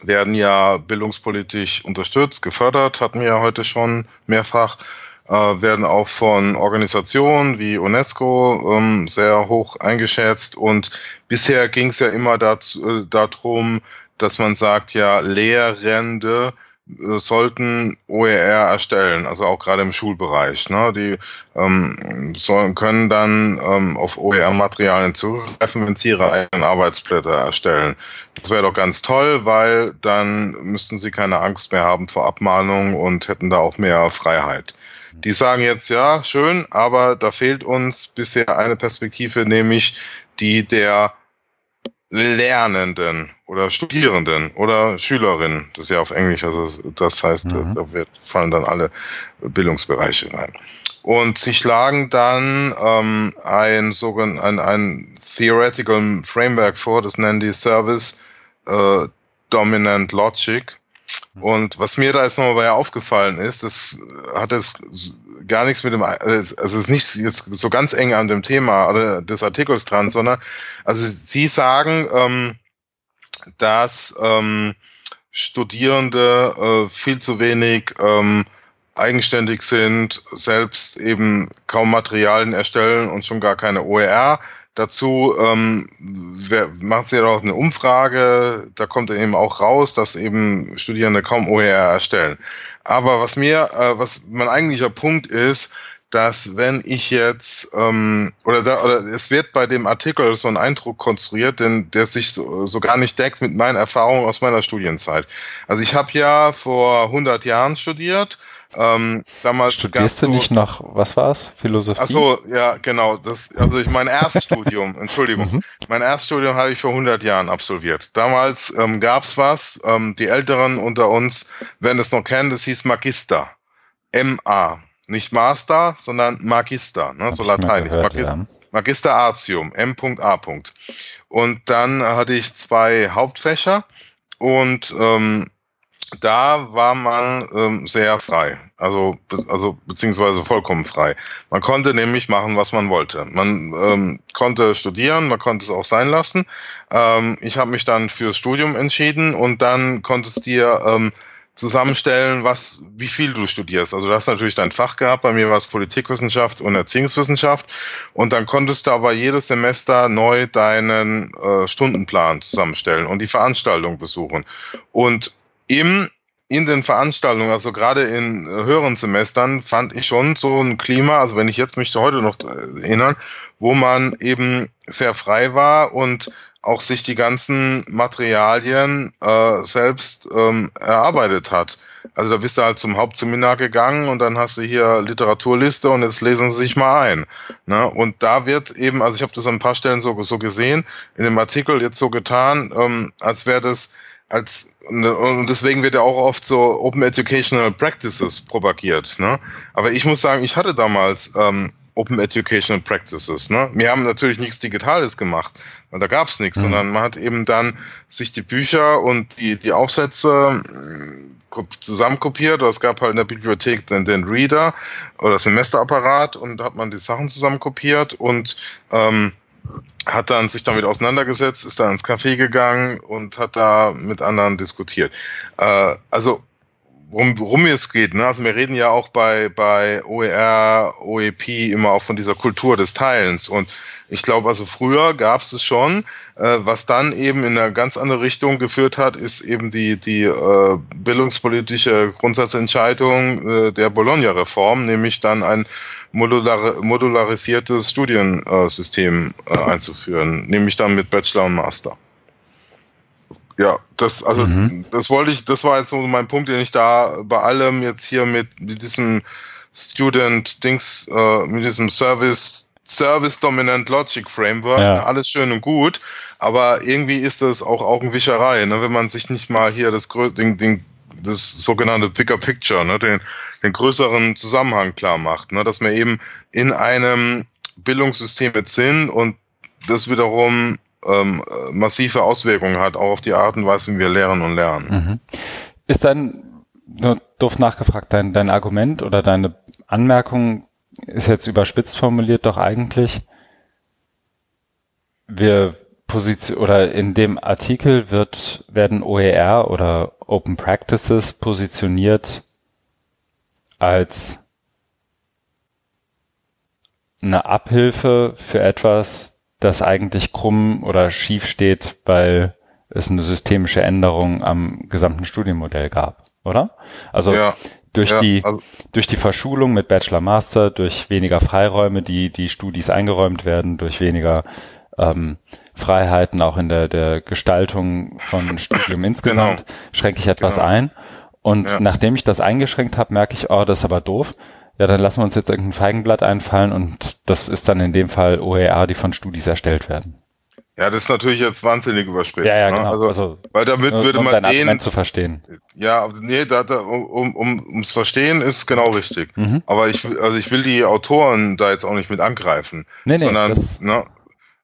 werden ja bildungspolitisch unterstützt, gefördert, hatten wir ja heute schon mehrfach, werden auch von Organisationen wie UNESCO ähm, sehr hoch eingeschätzt und bisher ging es ja immer dazu, äh, darum, dass man sagt, ja, Lehrende äh, sollten OER erstellen, also auch gerade im Schulbereich. Ne? Die ähm, sollen, können dann ähm, auf OER-Materialien zugreifen, wenn sie ihre eigenen Arbeitsblätter erstellen. Das wäre doch ganz toll, weil dann müssten sie keine Angst mehr haben vor Abmahnungen und hätten da auch mehr Freiheit. Die sagen jetzt, ja, schön, aber da fehlt uns bisher eine Perspektive, nämlich die der Lernenden oder Studierenden oder Schülerinnen, das ist ja auf Englisch, also das heißt, mhm. da wird, fallen dann alle Bildungsbereiche rein. Und sie schlagen dann ähm, ein, sogen, ein, ein Theoretical Framework vor, das nennen die Service äh, Dominant Logic. Und was mir da jetzt nochmal bei aufgefallen ist, das hat es gar nichts mit dem, also es ist nicht jetzt so ganz eng an dem Thema des Artikels dran, sondern also Sie sagen, ähm, dass ähm, Studierende äh, viel zu wenig ähm, eigenständig sind, selbst eben kaum Materialien erstellen und schon gar keine OER Dazu ähm, macht sie ja auch eine Umfrage, da kommt eben auch raus, dass eben Studierende kaum OER erstellen. Aber was mir, äh, was mein eigentlicher Punkt ist, dass wenn ich jetzt ähm, oder da, oder es wird bei dem Artikel so ein Eindruck konstruiert, denn der sich so, so gar nicht deckt mit meinen Erfahrungen aus meiner Studienzeit. Also ich habe ja vor 100 Jahren studiert ähm, damals Studierst du nicht noch, was war's? Philosophie? Achso, ja, genau. Das, also ich mein Erststudium, Entschuldigung, mhm. mein Erststudium habe ich vor 100 Jahren absolviert. Damals ähm, gab's was, ähm, die Älteren unter uns werden es noch kennen, das hieß Magister. M-A. Nicht Master, sondern Magister, ne, so lateinisch. Gehört, Magister, ja. Magister Artium, M.A. Und dann hatte ich zwei Hauptfächer und ähm, da war man ähm, sehr frei, also, also beziehungsweise vollkommen frei. Man konnte nämlich machen, was man wollte. Man ähm, konnte studieren, man konnte es auch sein lassen. Ähm, ich habe mich dann fürs Studium entschieden und dann konntest dir ähm, zusammenstellen, was, wie viel du studierst. Also du hast natürlich dein Fach gehabt, bei mir war es Politikwissenschaft und Erziehungswissenschaft und dann konntest du aber jedes Semester neu deinen äh, Stundenplan zusammenstellen und die Veranstaltung besuchen. Und im in den Veranstaltungen, also gerade in äh, höheren Semestern, fand ich schon so ein Klima, also wenn ich jetzt mich heute noch erinnern, wo man eben sehr frei war und auch sich die ganzen Materialien äh, selbst ähm, erarbeitet hat. Also da bist du halt zum Hauptseminar gegangen und dann hast du hier Literaturliste und jetzt lesen sie sich mal ein. Ne? Und da wird eben, also ich habe das an ein paar Stellen so, so gesehen, in dem Artikel jetzt so getan, ähm, als wäre das als und deswegen wird ja auch oft so Open Educational Practices propagiert. Ne? Aber ich muss sagen, ich hatte damals ähm, Open Educational Practices. Ne? Wir haben natürlich nichts Digitales gemacht, weil da gab es nichts, mhm. sondern man hat eben dann sich die Bücher und die, die Aufsätze äh, zusammenkopiert. Oder es gab halt in der Bibliothek den, den Reader oder Semesterapparat und da hat man die Sachen zusammenkopiert und ähm, hat dann sich damit auseinandergesetzt, ist dann ins Café gegangen und hat da mit anderen diskutiert. Äh, also worum, worum es geht, ne? Also wir reden ja auch bei, bei OER, OEP immer auch von dieser Kultur des Teilens. Und ich glaube, also früher gab es es schon. Äh, was dann eben in eine ganz andere Richtung geführt hat, ist eben die, die äh, bildungspolitische Grundsatzentscheidung äh, der Bologna-Reform, nämlich dann ein modular, modularisiertes Studiensystem äh, einzuführen, nämlich dann mit Bachelor und Master. Ja, das, also, mhm. das wollte ich, das war jetzt so mein Punkt, den ich da bei allem jetzt hier mit, diesem Student Dings äh, mit diesem Service Service Dominant Logic Framework, Ja. alles schön und gut, aber irgendwie ist das auch Augenwischerei, ne, wenn man sich nicht mal hier das den, den, das sogenannte Bigger Picture, ne, den, den größeren Zusammenhang klar macht, ne, dass wir eben in einem Bildungssystem jetzt sind und das wiederum ähm, massive Auswirkungen hat, auch auf die Art und Weise, wie wir lehren und lernen. Mhm. Ist dein, nur doof nachgefragt, dein, dein Argument oder deine Anmerkung ist jetzt überspitzt formuliert doch eigentlich, wir position oder in dem Artikel wird, werden OER oder Open Practices positioniert als eine Abhilfe für etwas, das eigentlich krumm oder schief steht, weil es eine systemische Änderung am gesamten Studienmodell gab, oder? Also Ja, durch ja, die also- durch die Verschulung mit Bachelor Master, durch weniger Freiräume, die die Studis eingeräumt werden, durch weniger ähm, Freiheiten auch in der der Gestaltung von Studium insgesamt, schränke ich etwas Genau. ein. Und Ja. nachdem ich das eingeschränkt habe, merke ich, oh, das ist aber doof. Ja, dann lassen wir uns jetzt irgendein Feigenblatt einfallen und das ist dann in dem Fall OER, die von Studis erstellt werden. Ja, das ist natürlich jetzt wahnsinnig überspitzt. Ja, ja, ne? genau. Also, Also, weil damit würde um man dein den, zu verstehen. ja, nee, da, da, um, um, ums Verstehen ist genau richtig. Mhm. Aber ich, will- also ich will die Autoren da jetzt auch nicht mit angreifen, Nee, nee, sondern, das, ne,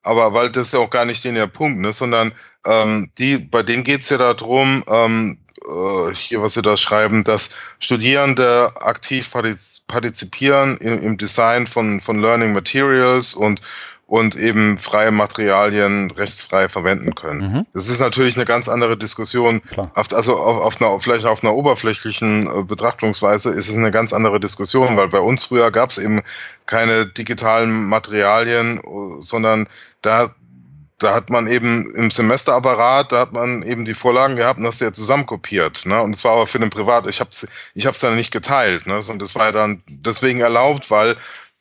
aber weil das ist ja auch gar nicht den der Punkt, ne, sondern ähm, die, bei denen geht's ja darum, ähm, äh, hier, was sie da schreiben, dass Studierende aktiv partiz- partizipieren im, im Design von, von Learning Materials und und eben freie Materialien rechtsfrei verwenden können. mhm, Das ist natürlich eine ganz andere Diskussion. klar. Also auf, auf einer, vielleicht auf einer oberflächlichen äh, Betrachtungsweise ist es eine ganz andere Diskussion, weil bei uns früher gab es eben keine digitalen Materialien, äh, sondern da, da hat man eben im Semesterapparat, da hat man eben die Vorlagen gehabt und das ja zusammenkopiert. Ne? Und es war aber für den Privat, ich habe es ich hab's dann nicht geteilt. Ne? Und das war ja dann deswegen erlaubt, weil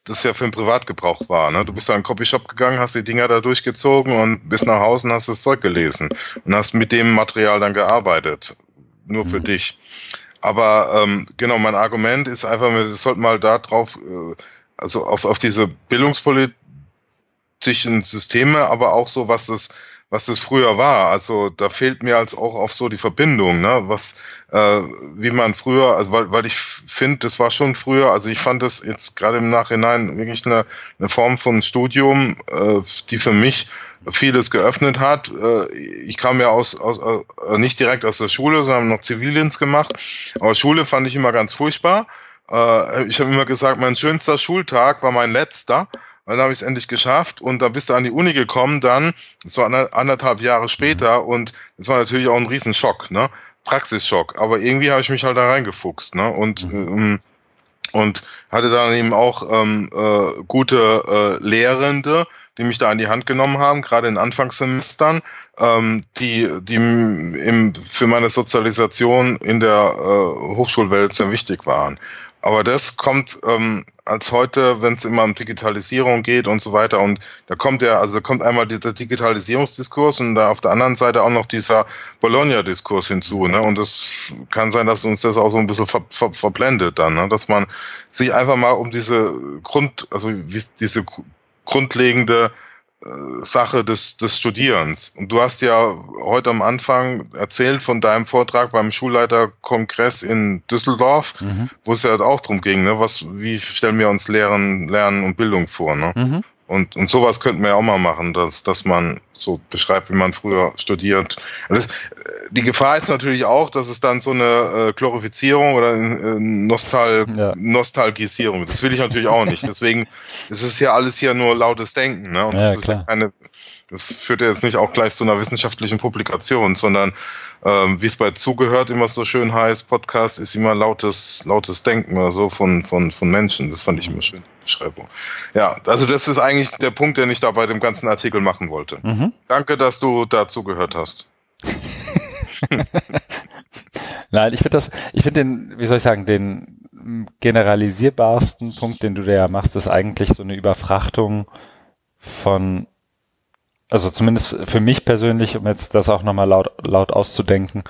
das ja für den Privatgebrauch war. Ne? Du bist da in den Copyshop gegangen, hast die Dinger da durchgezogen und bist nach Hause und hast das Zeug gelesen und hast mit dem Material dann gearbeitet. Nur für Mhm. dich. Aber ähm, genau, mein Argument ist einfach, wir sollten mal da drauf, äh, also auf, auf diese bildungspolitischen Systeme, aber auch so, was das, was das früher war. Also da fehlt mir als auch auf so die Verbindung, ne? Was, äh, wie man früher, also weil, weil ich finde, das war schon früher, also ich fand das jetzt gerade im Nachhinein wirklich eine, eine Form von Studium, äh, die für mich vieles geöffnet hat. Äh, ich kam ja aus, aus äh, nicht direkt aus der Schule, sondern noch Zivildienst gemacht. Aber Schule fand ich immer ganz furchtbar. Äh, ich habe immer gesagt, mein schönster Schultag war mein letzter. Dann habe ich es endlich geschafft und dann bist du an die Uni gekommen, dann, das war ander- anderthalb Jahre später und das war natürlich auch ein Riesenschock, ne? Praxisschock. Aber irgendwie habe ich mich halt da reingefuchst, ne? Und ähm, und hatte dann eben auch ähm, äh, gute äh, Lehrende, die mich da an die Hand genommen haben, gerade in Anfangssemestern, ähm, die, die im, für meine Sozialisation in der äh, Hochschulwelt sehr wichtig waren. Aber das kommt ähm, als heute, wenn es immer um Digitalisierung geht und so weiter. Und da kommt ja, also da kommt einmal dieser Digitalisierungsdiskurs und da auf der anderen Seite auch noch dieser Bologna-Diskurs hinzu. Ne? Und das kann sein, dass uns das auch so ein bisschen ver, ver, verblendet dann, ne? dass man sich einfach mal um diese Grund, also diese gr- grundlegende Sache des, des Studierens. Und du hast ja heute am Anfang erzählt von deinem Vortrag beim Schulleiterkongress in Düsseldorf, Mhm. wo es ja auch drum ging, ne? Was, wie stellen wir uns Lehren, Lernen und Bildung vor, ne? Mhm. Und, und sowas könnten wir ja auch mal machen, dass, dass man so beschreibt, wie man früher studiert. Das, äh, die Gefahr ist natürlich auch, dass es dann so eine äh, Glorifizierung oder äh, Nostal Ja. Nostalgisierung. Das will ich natürlich auch nicht. Deswegen ist es ja alles hier nur lautes Denken. Ne? Und Ja, das ist ja keine, das führt ja jetzt nicht auch gleich zu einer wissenschaftlichen Publikation, sondern ähm, wie es bei Zugehört immer so schön heißt, Podcast ist immer lautes, lautes Denken oder so von, von, von Menschen. Das fand ich immer schön, Beschreibung. Ja, also das ist eigentlich der Punkt, den ich da bei dem ganzen Artikel machen wollte. Mhm. Danke, dass du da zugehört hast. Nein, ich finde das, ich finde den, wie soll ich sagen, den generalisierbarsten Punkt, den du da ja machst, ist eigentlich so eine Überfrachtung von, also zumindest für mich persönlich, um jetzt das auch nochmal laut, laut auszudenken,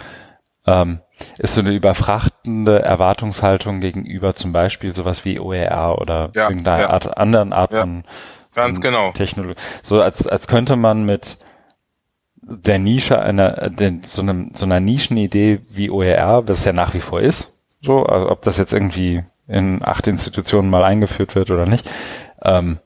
ähm, ist so eine überfrachtende Erwartungshaltung gegenüber zum Beispiel sowas wie OER oder Ja, irgendeiner ja. Art, anderen Art Ja, von, Ganz genau. Technologie. So als, als könnte man mit der Nische einer, den, so, einem, so einer Nischenidee wie OER, was ja nach wie vor ist, so, also ob das jetzt irgendwie in acht Institutionen mal eingeführt wird oder nicht, ähm,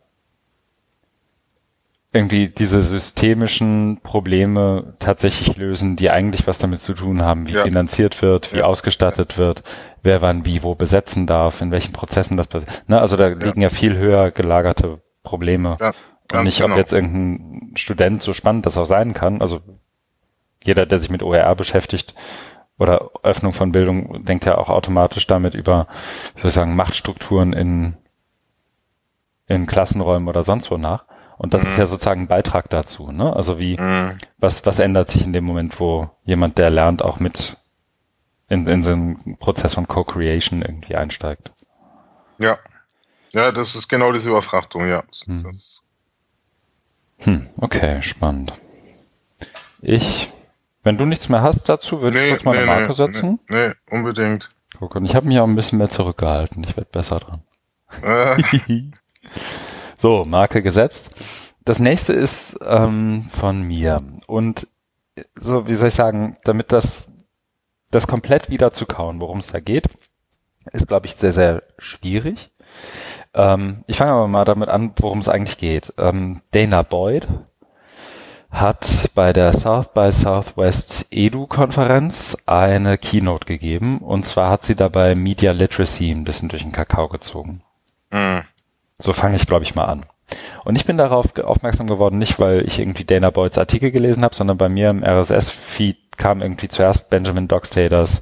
irgendwie diese systemischen Probleme tatsächlich lösen, die eigentlich was damit zu tun haben, wie Ja. finanziert wird, wie Ja. ausgestattet wird, wer wann wie wo besetzen darf, in welchen Prozessen das passiert. Ne? Also da liegen ja viel höher gelagerte Probleme. Ja, Und nicht, genau. ob jetzt irgendein Student, so spannend das auch sein kann, also jeder, der sich mit OER beschäftigt oder Öffnung von Bildung, denkt ja auch automatisch damit über, wie soll ich sagen, Machtstrukturen in, in Klassenräumen oder sonst wo nach. Und das ist ja sozusagen ein Beitrag dazu, ne? Also wie, Mhm. was, was ändert sich in dem Moment, wo jemand, der lernt, auch mit in, in so einen Prozess von Co-Creation irgendwie einsteigt? Ja. Ja, das ist genau diese Überfrachtung, ja. Mhm. Das- Hm, okay, spannend. Ich, wenn du nichts mehr hast dazu, würde ich kurz mal eine Marke setzen. Nee, nee, unbedingt. Guck, und ich habe mich auch ein bisschen mehr zurückgehalten. Ich werde besser dran. Äh, so, Marke gesetzt. Das nächste ist ähm, von mir. Und so, wie soll ich sagen, damit das, das komplett wieder zu kauen, worum es da geht, ist, glaube ich, sehr, sehr schwierig. Ähm, ich fange aber mal damit an, worum es eigentlich geht. Ähm, Dana Boyd hat bei der South by Southwest Edu-Konferenz eine Keynote gegeben. Und zwar hat sie dabei Media Literacy ein bisschen durch den Kakao gezogen. mh, So fange ich, glaube ich, mal an. Und ich bin darauf aufmerksam geworden, nicht weil ich irgendwie Dana Boyds Artikel gelesen habe, sondern bei mir im RSS-Feed kam irgendwie zuerst Benjamin Dockstaters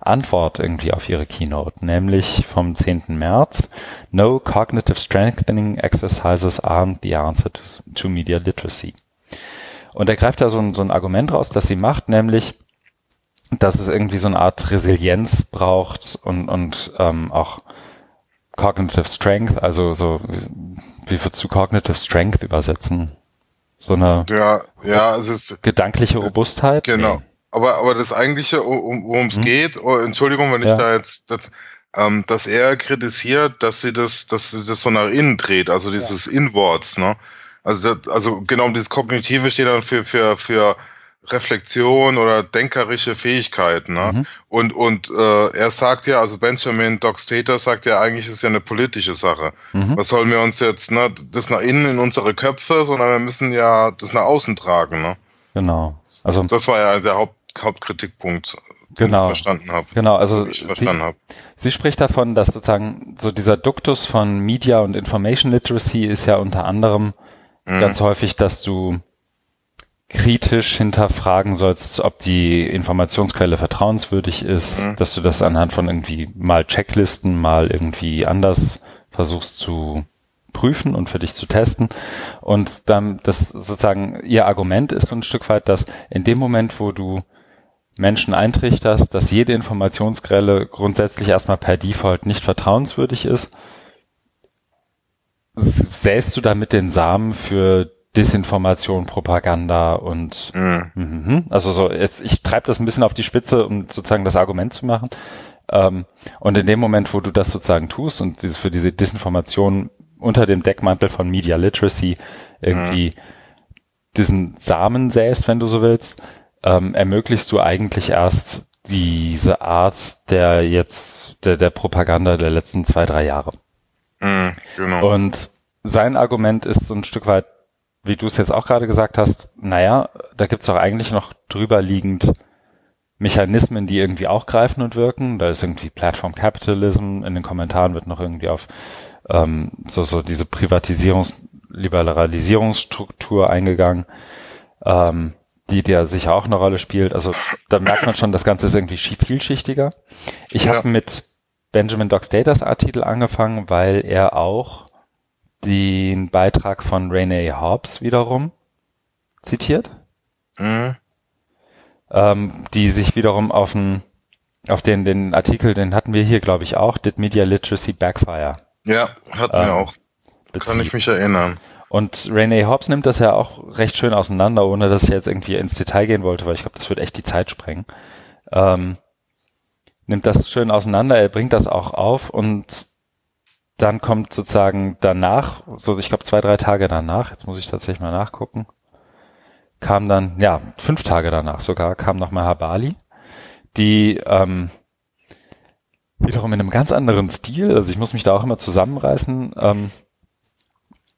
Antwort irgendwie auf ihre Keynote, nämlich vom 10. März. No cognitive strengthening exercises aren't the answer to, to media literacy. Und er greift da so ein, so ein Argument raus, das sie macht, nämlich, dass es irgendwie so eine Art Resilienz braucht und, und ähm, auch Cognitive Strength, also so, wie, würdest du Cognitive Strength übersetzen? So eine ja, ja, es ist, gedankliche Robustheit? genau. Nee. Aber, aber das eigentliche, um, worum es geht, oh, Entschuldigung, wenn ich Ja. da jetzt, das, ähm, dass er kritisiert, dass sie das, dass sie das so nach innen dreht, also dieses Inwards, ne? Also, das, also genau, dieses Kognitive steht dann für, für, für Reflexion oder denkerische Fähigkeiten, ne? Mhm. Und, und äh, er sagt ja, also Benjamin Doc Stater sagt ja, eigentlich ist ja eine politische Sache. Mhm. Was sollen wir uns jetzt, ne, das nach innen in unsere Köpfe, sondern wir müssen ja das nach außen tragen, ne? Genau. Also, Das war ja der Haupt, Hauptkritikpunkt, den Genau. ich verstanden habe. genau, also ich sie, verstanden habe. sie spricht davon, dass sozusagen so dieser Duktus von Media und Information Literacy ist ja unter anderem Mhm. ganz häufig, dass du kritisch hinterfragen sollst, ob die Informationsquelle vertrauenswürdig ist, Mhm. dass du das anhand von irgendwie mal Checklisten, mal irgendwie anders versuchst zu prüfen und für dich zu testen. Und dann das sozusagen ihr Argument ist so ein Stück weit, dass in dem Moment, wo du Menschen eintrichterst, dass jede Informationsquelle grundsätzlich erstmal per Default nicht vertrauenswürdig ist, säst du damit den Samen für Desinformation, Propaganda und Mhm. Mhm. Also so, jetzt, ich treibe das ein bisschen auf die Spitze, um sozusagen das Argument zu machen. Ähm, und in dem Moment, wo du das sozusagen tust und dieses, für diese Desinformation unter dem Deckmantel von Media Literacy irgendwie diesen Samen säst, wenn du so willst, ähm, ermöglichst du eigentlich erst diese Art der jetzt, der, der Propaganda der letzten zwei, drei Jahre. Mhm. Genau. Und sein Argument ist so ein Stück weit, wie du es jetzt auch gerade gesagt hast, naja, da gibt's doch eigentlich noch drüber liegend Mechanismen, die irgendwie auch greifen und wirken. Da ist irgendwie Platform Capitalism, in den Kommentaren wird noch irgendwie auf ähm, so, so diese Privatisierungs-, Liberalisierungsstruktur eingegangen, ähm, die dir sicher auch eine Rolle spielt. Also da merkt man schon, das Ganze ist irgendwie schi- vielschichtiger. Ich Ja. habe mit Benjamin Doc Staters Artikel angefangen, weil er auch den Beitrag von Rene Hobbs wiederum zitiert, Mhm. ähm, die sich wiederum auf den, auf den, den Artikel, den hatten wir hier, glaube ich, auch, Did Media Literacy Backfire Ja, hat mir Ähm, auch, kann ich bezieht. mich erinnern. Und Rene Hobbs nimmt das ja auch recht schön auseinander, ohne dass ich jetzt irgendwie ins Detail gehen wollte, weil ich glaube, das wird echt die Zeit sprengen. ähm, nimmt das schön auseinander, er bringt das auch auf und dann kommt sozusagen danach, so ich glaube zwei, drei Tage danach, jetzt muss ich tatsächlich mal nachgucken, kam dann, ja, fünf Tage danach sogar, kam nochmal Habali, die ähm, wiederum in einem ganz anderen Stil, also ich muss mich da auch immer zusammenreißen, ähm,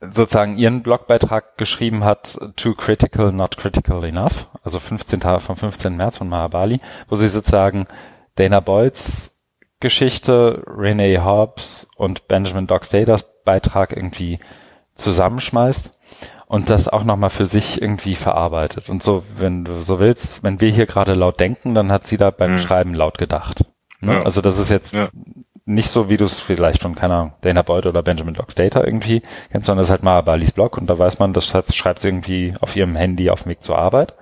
sozusagen ihren Blogbeitrag geschrieben hat, Too Critical, Not Critical Enough, also 15. vom 15. März von Mahabali, wo sie sozusagen Dana Boyds Geschichte, Renee Hobbs und Benjamin Doc Staters Beitrag irgendwie zusammenschmeißt und das auch nochmal für sich irgendwie verarbeitet. Und so, wenn du so willst, wenn wir hier gerade laut denken, dann hat sie da beim mhm. Schreiben laut gedacht. Ne? Ja. Also das ist jetzt ja. nicht so, wie du es vielleicht von, keine Ahnung, Dana Boyd oder Benjamin Docs Data irgendwie kennst, sondern das ist halt mal Balis Blog und da weiß man, das schreibt sie irgendwie auf ihrem Handy auf dem Weg zur Arbeit.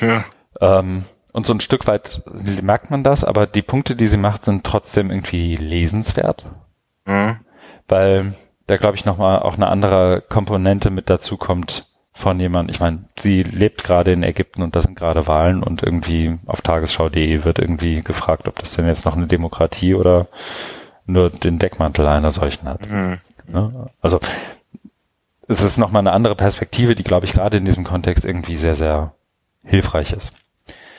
Ja. Ähm, und so ein Stück weit merkt man das, aber die Punkte, die sie macht, sind trotzdem irgendwie lesenswert. Mhm. Weil da glaube ich nochmal auch eine andere Komponente mit dazu kommt von jemand. Ich meine, sie lebt gerade in Ägypten und da sind gerade Wahlen und irgendwie auf tagesschau.de wird irgendwie gefragt, ob das denn jetzt noch eine Demokratie oder nur den Deckmantel einer solchen hat. Mhm. Ne? Also es ist nochmal eine andere Perspektive, die, glaube ich, gerade in diesem Kontext irgendwie sehr, sehr hilfreich ist.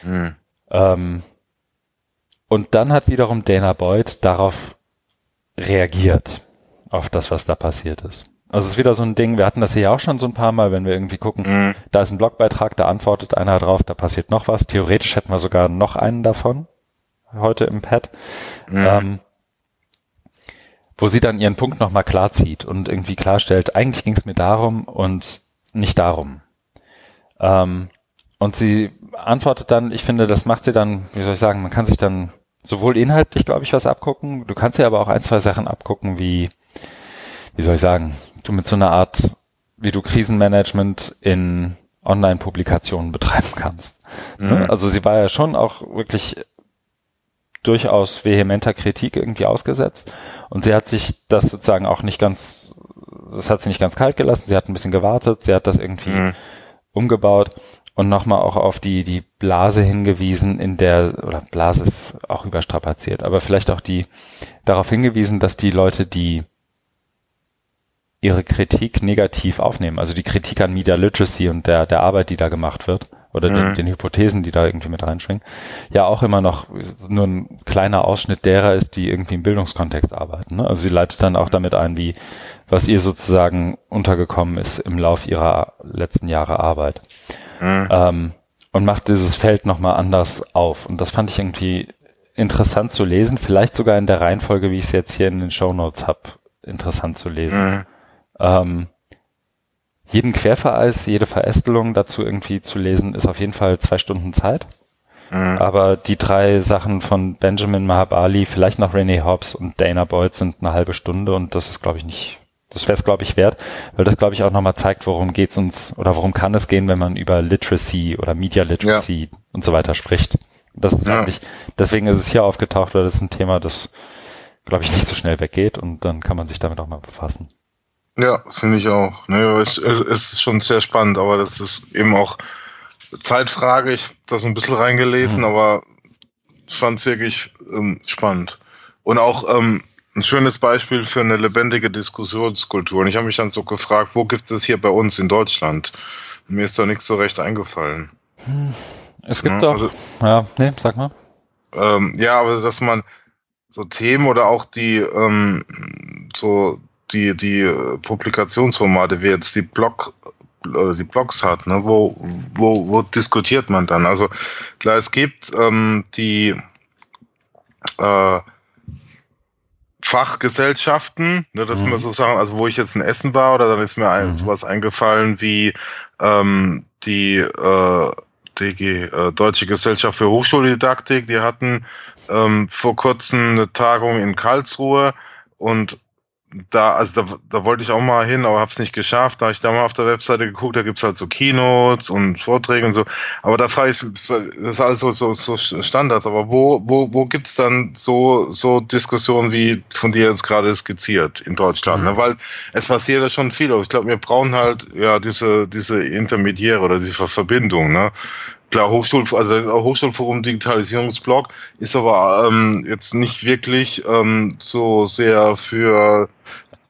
Mhm. Ähm, und dann hat wiederum Dana Boyd darauf reagiert, auf das, was da passiert ist. Also es ist wieder so ein Ding, wir hatten das hier ja auch schon so ein paar Mal, wenn wir irgendwie gucken, mhm. da ist ein Blogbeitrag, da antwortet einer drauf, da passiert noch was. Theoretisch hätten wir sogar noch einen davon heute im Pad. Mhm. Ähm, wo sie dann ihren Punkt nochmal klar zieht und irgendwie klarstellt, eigentlich ging es mir darum und nicht darum. Ähm, und sie antwortet dann, ich finde, das macht sie dann, wie soll ich sagen, man kann sich dann sowohl inhaltlich, glaube ich, was abgucken, du kannst ja aber auch ein, zwei Sachen abgucken, wie, wie soll ich sagen, du mit so einer Art, wie du Krisenmanagement in Online-Publikationen betreiben kannst. Mhm. Also sie war ja schon auch wirklich durchaus vehementer Kritik irgendwie ausgesetzt und sie hat sich das sozusagen auch nicht ganz, das hat sie nicht ganz kalt gelassen, sie hat ein bisschen gewartet, sie hat das irgendwie mhm. umgebaut und nochmal auch auf die, die Blase hingewiesen, in der, oder Blase ist auch überstrapaziert, aber vielleicht auch die, darauf hingewiesen, dass die Leute, die ihre Kritik negativ aufnehmen, also die Kritik an Media Literacy und der, der Arbeit, die da gemacht wird, oder mhm. den, den, Hypothesen, die da irgendwie mit reinschwingen, ja auch immer noch nur ein kleiner Ausschnitt derer ist, die irgendwie im Bildungskontext arbeiten. Ne? Also sie leitet dann auch damit ein, wie was ihr sozusagen untergekommen ist im Lauf ihrer letzten Jahre Arbeit. Mhm. Ähm, und macht dieses Feld nochmal anders auf. Und das fand ich irgendwie interessant zu lesen, vielleicht sogar in der Reihenfolge, wie ich es jetzt hier in den Show Notes habe, interessant zu lesen. Mhm. Ähm, jeden Quervereis, jede Verästelung dazu irgendwie zu lesen, ist auf jeden Fall zwei Stunden Zeit. Mhm. Aber die drei Sachen von Benjamin Mahabali, vielleicht noch Renee Hobbs und Dana Boyd sind eine halbe Stunde und das ist, glaube ich, nicht, das wäre es, glaube ich, wert, weil das, glaube ich, auch nochmal zeigt, worum geht's uns oder worum kann es gehen, wenn man über Literacy oder Media Literacy ja. und so weiter spricht. Das ist ja. eigentlich, deswegen ist es hier aufgetaucht, weil das ist ein Thema, das, glaube ich, nicht so schnell weggeht und dann kann man sich damit auch mal befassen. Ja, finde ich auch. Ne, es, es, ist schon sehr spannend, aber das ist eben auch Zeitfrage. Ich habe da so ein bisschen reingelesen, mhm. aber fand es wirklich ähm, spannend. Und auch ähm, ein schönes Beispiel für eine lebendige Diskussionskultur. Und ich habe mich dann so gefragt, wo gibt es hier bei uns in Deutschland? Mir ist da nichts so recht eingefallen. Es gibt ja, doch, also, ja, nee, sag mal. Ähm, ja, aber dass man so Themen oder auch die ähm, so die, die äh, Publikationsformate, wie jetzt die Blog, oder die Blogs hat, ne? wo, wo, wo diskutiert man dann? Also klar, es gibt ähm, die äh, Fachgesellschaften, ne, dass mhm. man so sagen, also wo ich jetzt in Essen war, oder dann ist mir ein, mhm. sowas eingefallen wie ähm, die äh, DG, äh, Deutsche Gesellschaft für Hochschuldidaktik, die hatten ähm, vor kurzem eine Tagung in Karlsruhe und da, also da, da wollte ich auch mal hin, aber hab's nicht geschafft. Da habe ich da mal auf der Webseite geguckt, da gibt's halt so Keynotes und Vorträge und so. Aber da frage ich, das ist alles so, so, so Standard, aber wo, wo, wo gibt's dann so, so Diskussionen wie von dir jetzt gerade skizziert in Deutschland? Ne? Mhm. Ne? Weil es passiert ja schon viel. Aber ich glaube, wir brauchen halt ja diese, diese Intermediäre oder diese Verbindung, ne? Klar, Hochschul, also Hochschulforum Digitalisierungsblog ist aber ähm, jetzt nicht wirklich ähm, so sehr für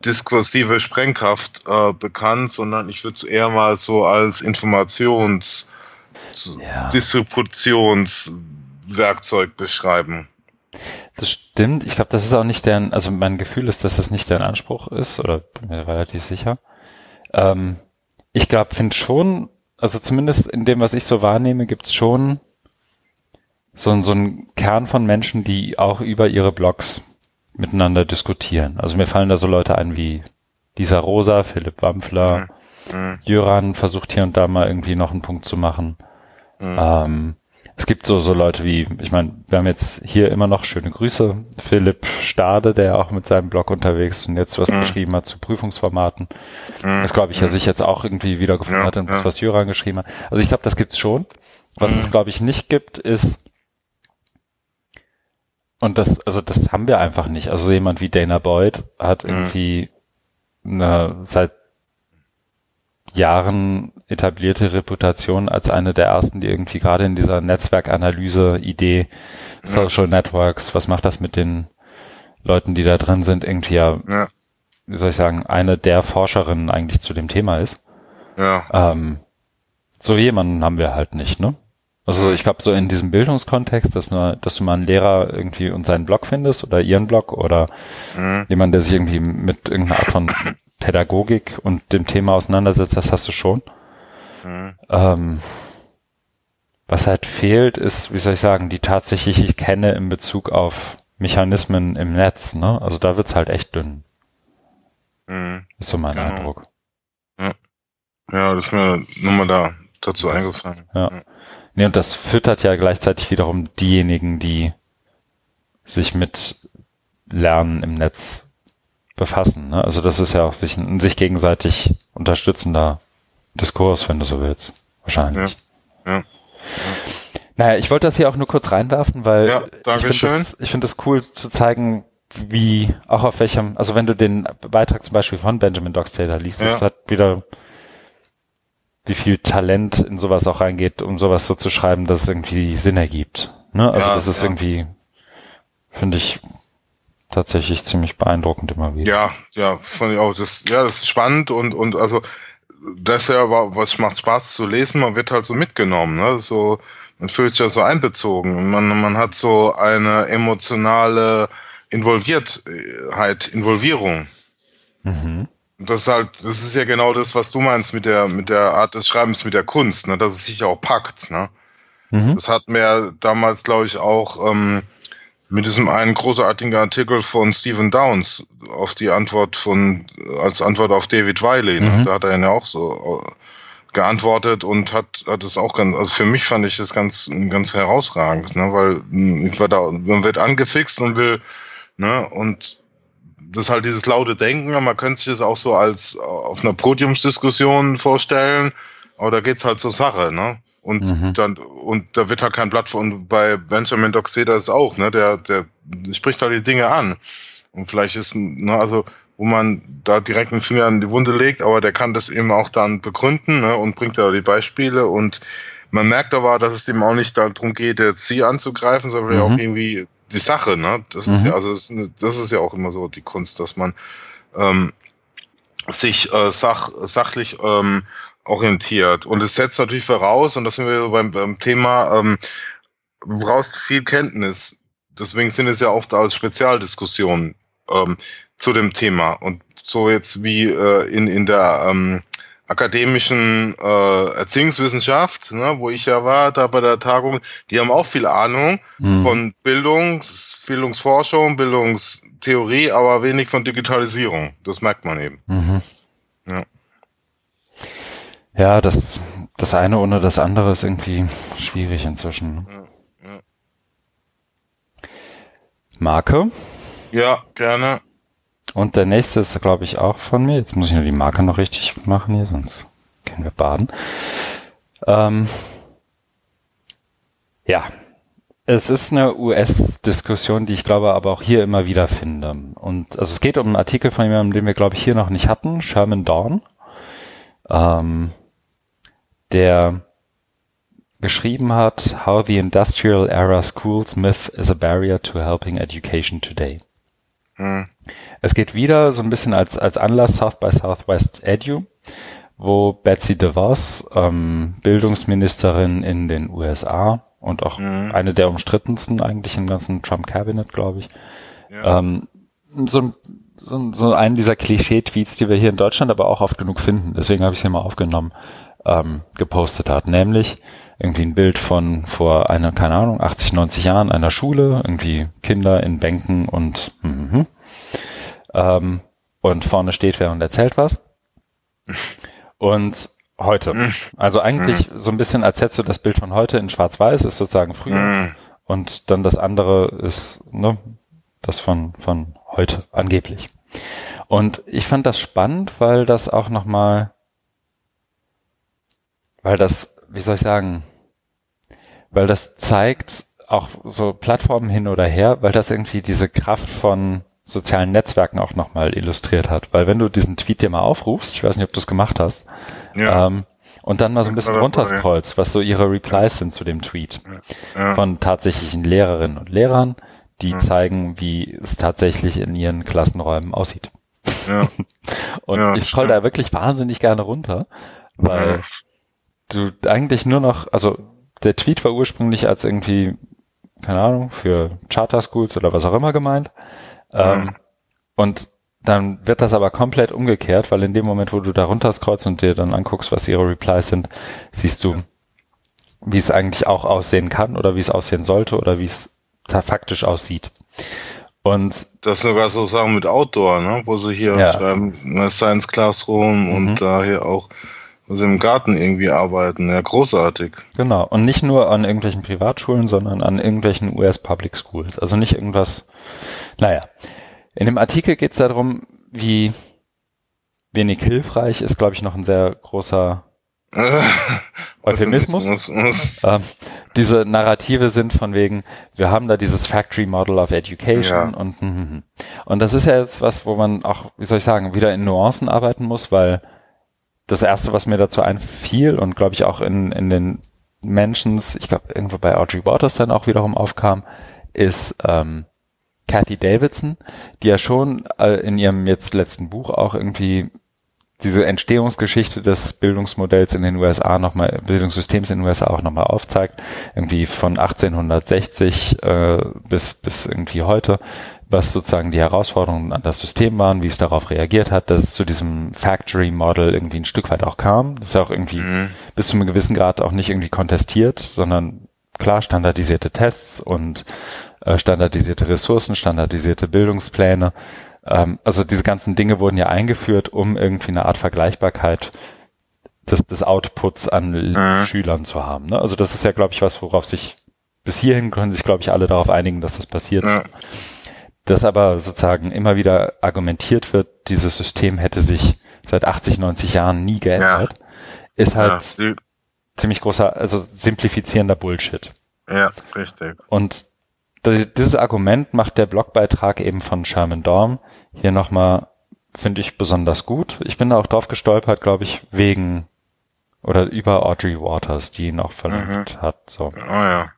diskursive Sprengkraft äh, bekannt, sondern ich würde es eher mal so als Informations- ja. Distributionswerkzeug beschreiben. Das stimmt. Ich glaube, das ist auch nicht deren, also mein Gefühl ist, dass das nicht deren Anspruch ist, oder bin mir relativ sicher. Ähm, ich glaube, finde schon, also zumindest in dem, was ich so wahrnehme, gibt es schon so, so einen Kern von Menschen, die auch über ihre Blogs miteinander diskutieren. Also mir fallen da so Leute ein wie Lisa Rosa, Philipp Wampfler, mhm. mhm. Jöran versucht hier und da mal irgendwie noch einen Punkt zu machen. Mhm. Ähm, es gibt so, so Leute wie, ich meine, wir haben jetzt hier immer noch schöne Grüße, Philipp Stade, der auch mit seinem Blog unterwegs ist und jetzt was mhm. geschrieben hat zu Prüfungsformaten. Mhm. Das glaube ich, er sich jetzt auch irgendwie wiedergefunden ja, hat und ja. was Jöran geschrieben hat. Also ich glaube, das gibt's schon. Was mhm. es, glaube ich, nicht gibt, ist, und das, also das haben wir einfach nicht. Also jemand wie Dana Boyd hat mhm. irgendwie eine, seit Jahren etablierte Reputation als eine der ersten, die irgendwie gerade in dieser Netzwerkanalyse-Idee, Social Networks, was macht das mit den Leuten, die da drin sind, irgendwie ja, ja. wie soll ich sagen, eine der Forscherinnen eigentlich zu dem Thema ist. Ja. Ähm, so jemanden haben wir halt nicht, ne? Also ich glaube, so in diesem Bildungskontext, dass man, dass du mal einen Lehrer irgendwie und seinen Blog findest oder ihren Blog oder mhm. jemand, der sich irgendwie mit irgendeiner Art von Pädagogik und dem Thema auseinandersetzt, das hast du schon. Mhm. Ähm, was halt fehlt, ist, wie soll ich sagen, die tatsächliche Kenne in Bezug auf Mechanismen im Netz. Ne? Also da wird's halt echt dünn. Mhm. Ist so mein genau. Eindruck. Ja. ja, das ist mir nochmal da dazu das, eingefallen. Ja. ja. Nee, und das füttert ja gleichzeitig wiederum diejenigen, die sich mit Lernen im Netz befassen. Ne? Also das ist ja auch sich, ein sich gegenseitig unterstützender Diskurs, wenn du so willst. Wahrscheinlich. Ja. ja. Naja, ich wollte das hier auch nur kurz reinwerfen, weil ja, ich finde es find das cool zu zeigen, wie, auch auf welchem, also wenn du den Beitrag zum Beispiel von Benjamin Dockstader liest, ja. das hat wieder, wie viel Talent in sowas auch reingeht, um sowas so zu schreiben, dass es irgendwie Sinn ergibt. Ne? Also ja, das ist ja. irgendwie, finde ich, tatsächlich ziemlich beeindruckend immer wieder. Ja, ja, fand ich auch. Das, ja, das ist spannend und, und also das ja was macht Spaß zu lesen, man wird halt so mitgenommen, ne? So, man fühlt sich ja so einbezogen. Man, man hat so eine emotionale Involviertheit, Involvierung. Mhm. Das ist halt, das ist ja genau das, was du meinst mit der, mit der Art des Schreibens, mit der Kunst, ne? dass es sich auch packt. Ne? Mhm. Das hat mir damals, glaube ich, auch ähm, mit diesem einen großartigen Artikel von Stephen Downs auf die Antwort von, als Antwort auf David Wiley. Ne? Mhm. Da hat er ja auch so äh, geantwortet und hat, hat es auch ganz, also für mich fand ich das ganz, ganz herausragend, ne? weil hm, ich war da, man wird angefixt und will, ne, und das ist halt dieses laute Denken, man könnte sich das auch so als auf einer Podiumsdiskussion vorstellen, aber da geht's halt zur Sache, ne? Und mhm. dann, und da wird halt kein Blatt von, bei Benjamin Doxeda ist auch, ne, der, der spricht halt die Dinge an. Und vielleicht ist, ne, also, wo man da direkt den Finger in die Wunde legt, aber der kann das eben auch dann begründen, ne, und bringt da die Beispiele und man merkt aber, dass es dem auch nicht darum geht, jetzt sie anzugreifen, sondern mhm. auch irgendwie die Sache, ne, das mhm. ist ja, also, das ist, das ist ja auch immer so die Kunst, dass man, ähm, sich äh, sach, sachlich ähm, orientiert. Und es setzt natürlich voraus, und das sind wir beim, beim Thema, ähm, du brauchst viel Kenntnis. Deswegen sind es ja oft als Spezialdiskussionen ähm, zu dem Thema. Und so jetzt wie äh, in, in der ähm, akademischen äh, Erziehungswissenschaft, ne, wo ich ja war, da bei der Tagung, die haben auch viel Ahnung mhm. von Bildung, Bildungsforschung, Bildungstheorie, aber wenig von Digitalisierung. Das merkt man eben. Mhm. Ja. Das, das eine ohne das andere ist irgendwie schwierig inzwischen. Ne? Marke? Ja, gerne. Und der nächste ist, glaube ich, auch von mir. Jetzt muss ich nur die Marke noch richtig machen hier, sonst gehen wir baden. Ähm, ja, es ist eine US-Diskussion, die ich glaube aber auch hier immer wieder finde. Und also es geht um einen Artikel von jemandem, den wir glaube ich hier noch nicht hatten, Sherman Dawn. Ähm, der geschrieben hat, How the Industrial Era Schools Myth is a Barrier to Helping Education Today. Hm. Es geht wieder so ein bisschen als, als Anlass South by Southwest Edu, wo Betsy DeVos, ähm, Bildungsministerin in den USA und auch mhm. eine der umstrittensten eigentlich im ganzen Trump-Cabinet, glaube ich, ja. ähm, so, so, so einen dieser Klischee-Tweets, die wir hier in Deutschland aber auch oft genug finden, deswegen habe ich es hier mal aufgenommen, ähm, gepostet hat, nämlich irgendwie ein Bild von vor einer, keine Ahnung, 80, 90 Jahren einer Schule, irgendwie Kinder in Bänken und mm, ähm, und vorne steht wer und erzählt was. Und heute. Also eigentlich so ein bisschen, als hättest du das Bild von heute in Schwarz-Weiß, ist sozusagen früher. Und dann das andere ist, ne, das von, von heute, angeblich. Und ich fand das spannend, weil das auch nochmal, weil das, wie soll ich sagen, weil das zeigt auch so Plattformen hin oder her, weil das irgendwie diese Kraft von sozialen Netzwerken auch nochmal illustriert hat. Weil wenn du diesen Tweet dir mal aufrufst, ich weiß nicht, ob du es gemacht hast, ja. ähm, und dann mal so ein bisschen runterscrollst, was so ihre Replies sind zu dem Tweet ja. von tatsächlichen Lehrerinnen und Lehrern, die zeigen, wie es tatsächlich in ihren Klassenräumen aussieht. Ja. und ja, ich scroll da wirklich wahnsinnig gerne runter, weil du eigentlich nur noch, also der Tweet war ursprünglich als irgendwie, keine Ahnung, für Charter Schools oder was auch immer gemeint. Ähm, und dann wird das aber komplett umgekehrt, weil in dem Moment, wo du da runterscrollst und dir dann anguckst, was ihre Replies sind, siehst du, wie es eigentlich auch aussehen kann oder wie es aussehen sollte oder wie es da faktisch aussieht. Und das sogar so sagen mit Outdoor, ne? wo sie hier ja. schreiben, ne, Science Classroom mhm. und da hier auch sie im Garten irgendwie arbeiten. Ja, großartig. Genau. Und nicht nur an irgendwelchen Privatschulen, sondern an irgendwelchen US Public Schools. Also nicht irgendwas, naja. In dem Artikel geht es darum, wie wenig hilfreich ist, glaube ich, noch ein sehr großer Euphemismus. ähm, diese Narrative sind von wegen, wir haben da dieses Factory Model of Education ja. und, hm, hm, hm. und das ist ja jetzt was, wo man auch, wie soll ich sagen, wieder in Nuancen arbeiten muss, weil das erste, was mir dazu einfiel und glaube ich auch in, in den Mentions, ich glaube irgendwo bei Audrey Waters dann auch wiederum aufkam, ist ähm, Kathy Davidson, die ja schon äh, in ihrem jetzt letzten Buch auch irgendwie diese Entstehungsgeschichte des Bildungsmodells in den USA nochmal, Bildungssystems in den USA auch nochmal aufzeigt, irgendwie von 1860 äh, bis, bis irgendwie heute, was sozusagen die Herausforderungen an das System waren, wie es darauf reagiert hat, dass es zu diesem Factory Model irgendwie ein Stück weit auch kam. Das ist ja auch irgendwie mhm. bis zu einem gewissen Grad auch nicht irgendwie kontestiert, sondern klar standardisierte Tests und äh, standardisierte Ressourcen, standardisierte Bildungspläne. Ähm, also diese ganzen Dinge wurden ja eingeführt, um irgendwie eine Art Vergleichbarkeit des, des Outputs an mhm. Schülern zu haben. Ne? Also das ist ja, glaube ich, was, worauf sich bis hierhin können sich, glaube ich, alle darauf einigen, dass das passiert. Ja dass aber sozusagen immer wieder argumentiert wird, dieses System hätte sich seit 80, 90 Jahren nie geändert, ja. ist halt ja, ziemlich großer, also simplifizierender Bullshit. Ja, richtig. Und dieses Argument macht der Blogbeitrag eben von Sherman Dorm hier nochmal, finde ich, besonders gut. Ich bin da auch drauf gestolpert, glaube ich, wegen oder über Audrey Waters, die ihn auch verlinkt mhm. hat. So. Oh ja.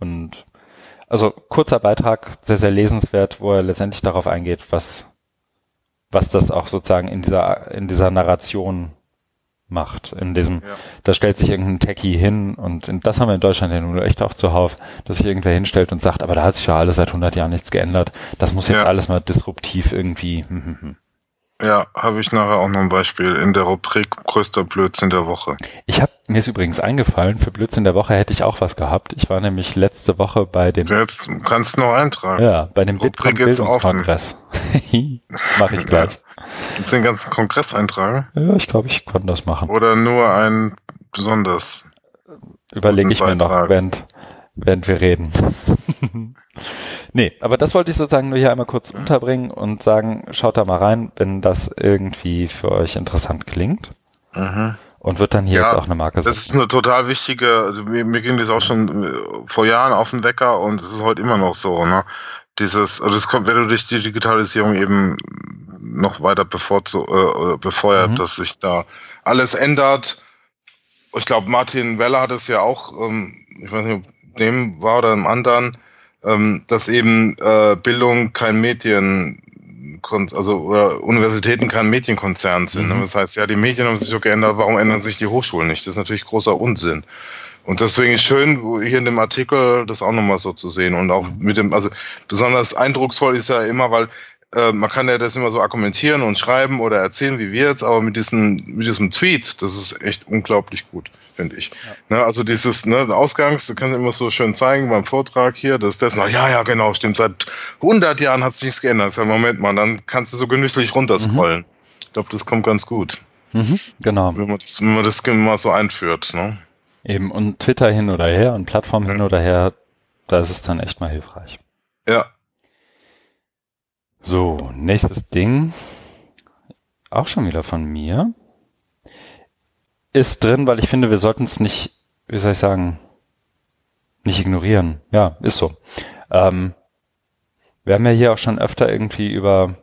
Und also kurzer Beitrag, sehr, sehr lesenswert, wo er letztendlich darauf eingeht, was, was das auch sozusagen in dieser, in dieser Narration macht. In diesem, ja. da stellt sich irgendein Techie hin und in, das haben wir in Deutschland ja nun echt auch zuhauf, dass sich irgendwer hinstellt und sagt, aber da hat sich ja alles seit 100 Jahren nichts geändert. Das muss jetzt ja. alles mal disruptiv irgendwie. Hm, hm, hm. Ja, habe ich nachher auch noch ein Beispiel in der Rubrik größter Blödsinn der Woche. Ich habe mir ist übrigens eingefallen, für Blödsinn der Woche hätte ich auch was gehabt. Ich war nämlich letzte Woche bei dem Jetzt kannst du noch eintragen. Ja, bei dem Bitcoin Bildungskongress. Mache ich gleich. Ja. Du den ganzen Kongress eintragen? Ja, ich glaube, ich konnte das machen. Oder nur ein besonders Überlege ich mir noch, während, während wir reden. Nee, aber das wollte ich sozusagen nur hier einmal kurz unterbringen und sagen, schaut da mal rein, wenn das irgendwie für euch interessant klingt. Mhm. Und wird dann hier ja, jetzt auch eine Marke sein. Das ist eine total wichtige, also mir, mir ging das auch schon äh, vor Jahren auf den Wecker und es ist heute immer noch so, ne? Dieses, also es kommt, wenn du durch die Digitalisierung eben noch weiter bevorzu, äh, befeuert, mhm. dass sich da alles ändert ich glaube, Martin Weller hat es ja auch, ähm, ich weiß nicht, ob dem war oder einem anderen, dass eben äh, Bildung kein Medien also oder Universitäten kein Medienkonzern sind. Mhm. Das heißt, ja, die Medien haben sich so geändert, warum ändern sich die Hochschulen nicht? Das ist natürlich großer Unsinn. Und deswegen ist schön, hier in dem Artikel das auch nochmal so zu sehen. Und auch mit dem, also besonders eindrucksvoll ist ja immer, weil äh, man kann ja das immer so argumentieren und schreiben oder erzählen, wie wir jetzt, aber mit diesem, mit diesem Tweet, das ist echt unglaublich gut, finde ich. Ja. Ne, also dieses ne, Ausgangs, du kannst immer so schön zeigen beim Vortrag hier, dass das, na, ja, ja, genau, stimmt, seit 100 Jahren hat sich nichts geändert. Das Moment mal, dann kannst du so genüsslich runterscrollen. Mhm. Ich glaube, das kommt ganz gut. Mhm, genau. Wenn man das, wenn man das mal so einführt. Ne? Eben, und Twitter hin oder her und Plattform ja. hin oder her, da ist es dann echt mal hilfreich. Ja, so, nächstes Ding. Auch schon wieder von mir. Ist drin, weil ich finde, wir sollten es nicht, wie soll ich sagen, nicht ignorieren. Ja, ist so. Ähm, wir haben ja hier auch schon öfter irgendwie über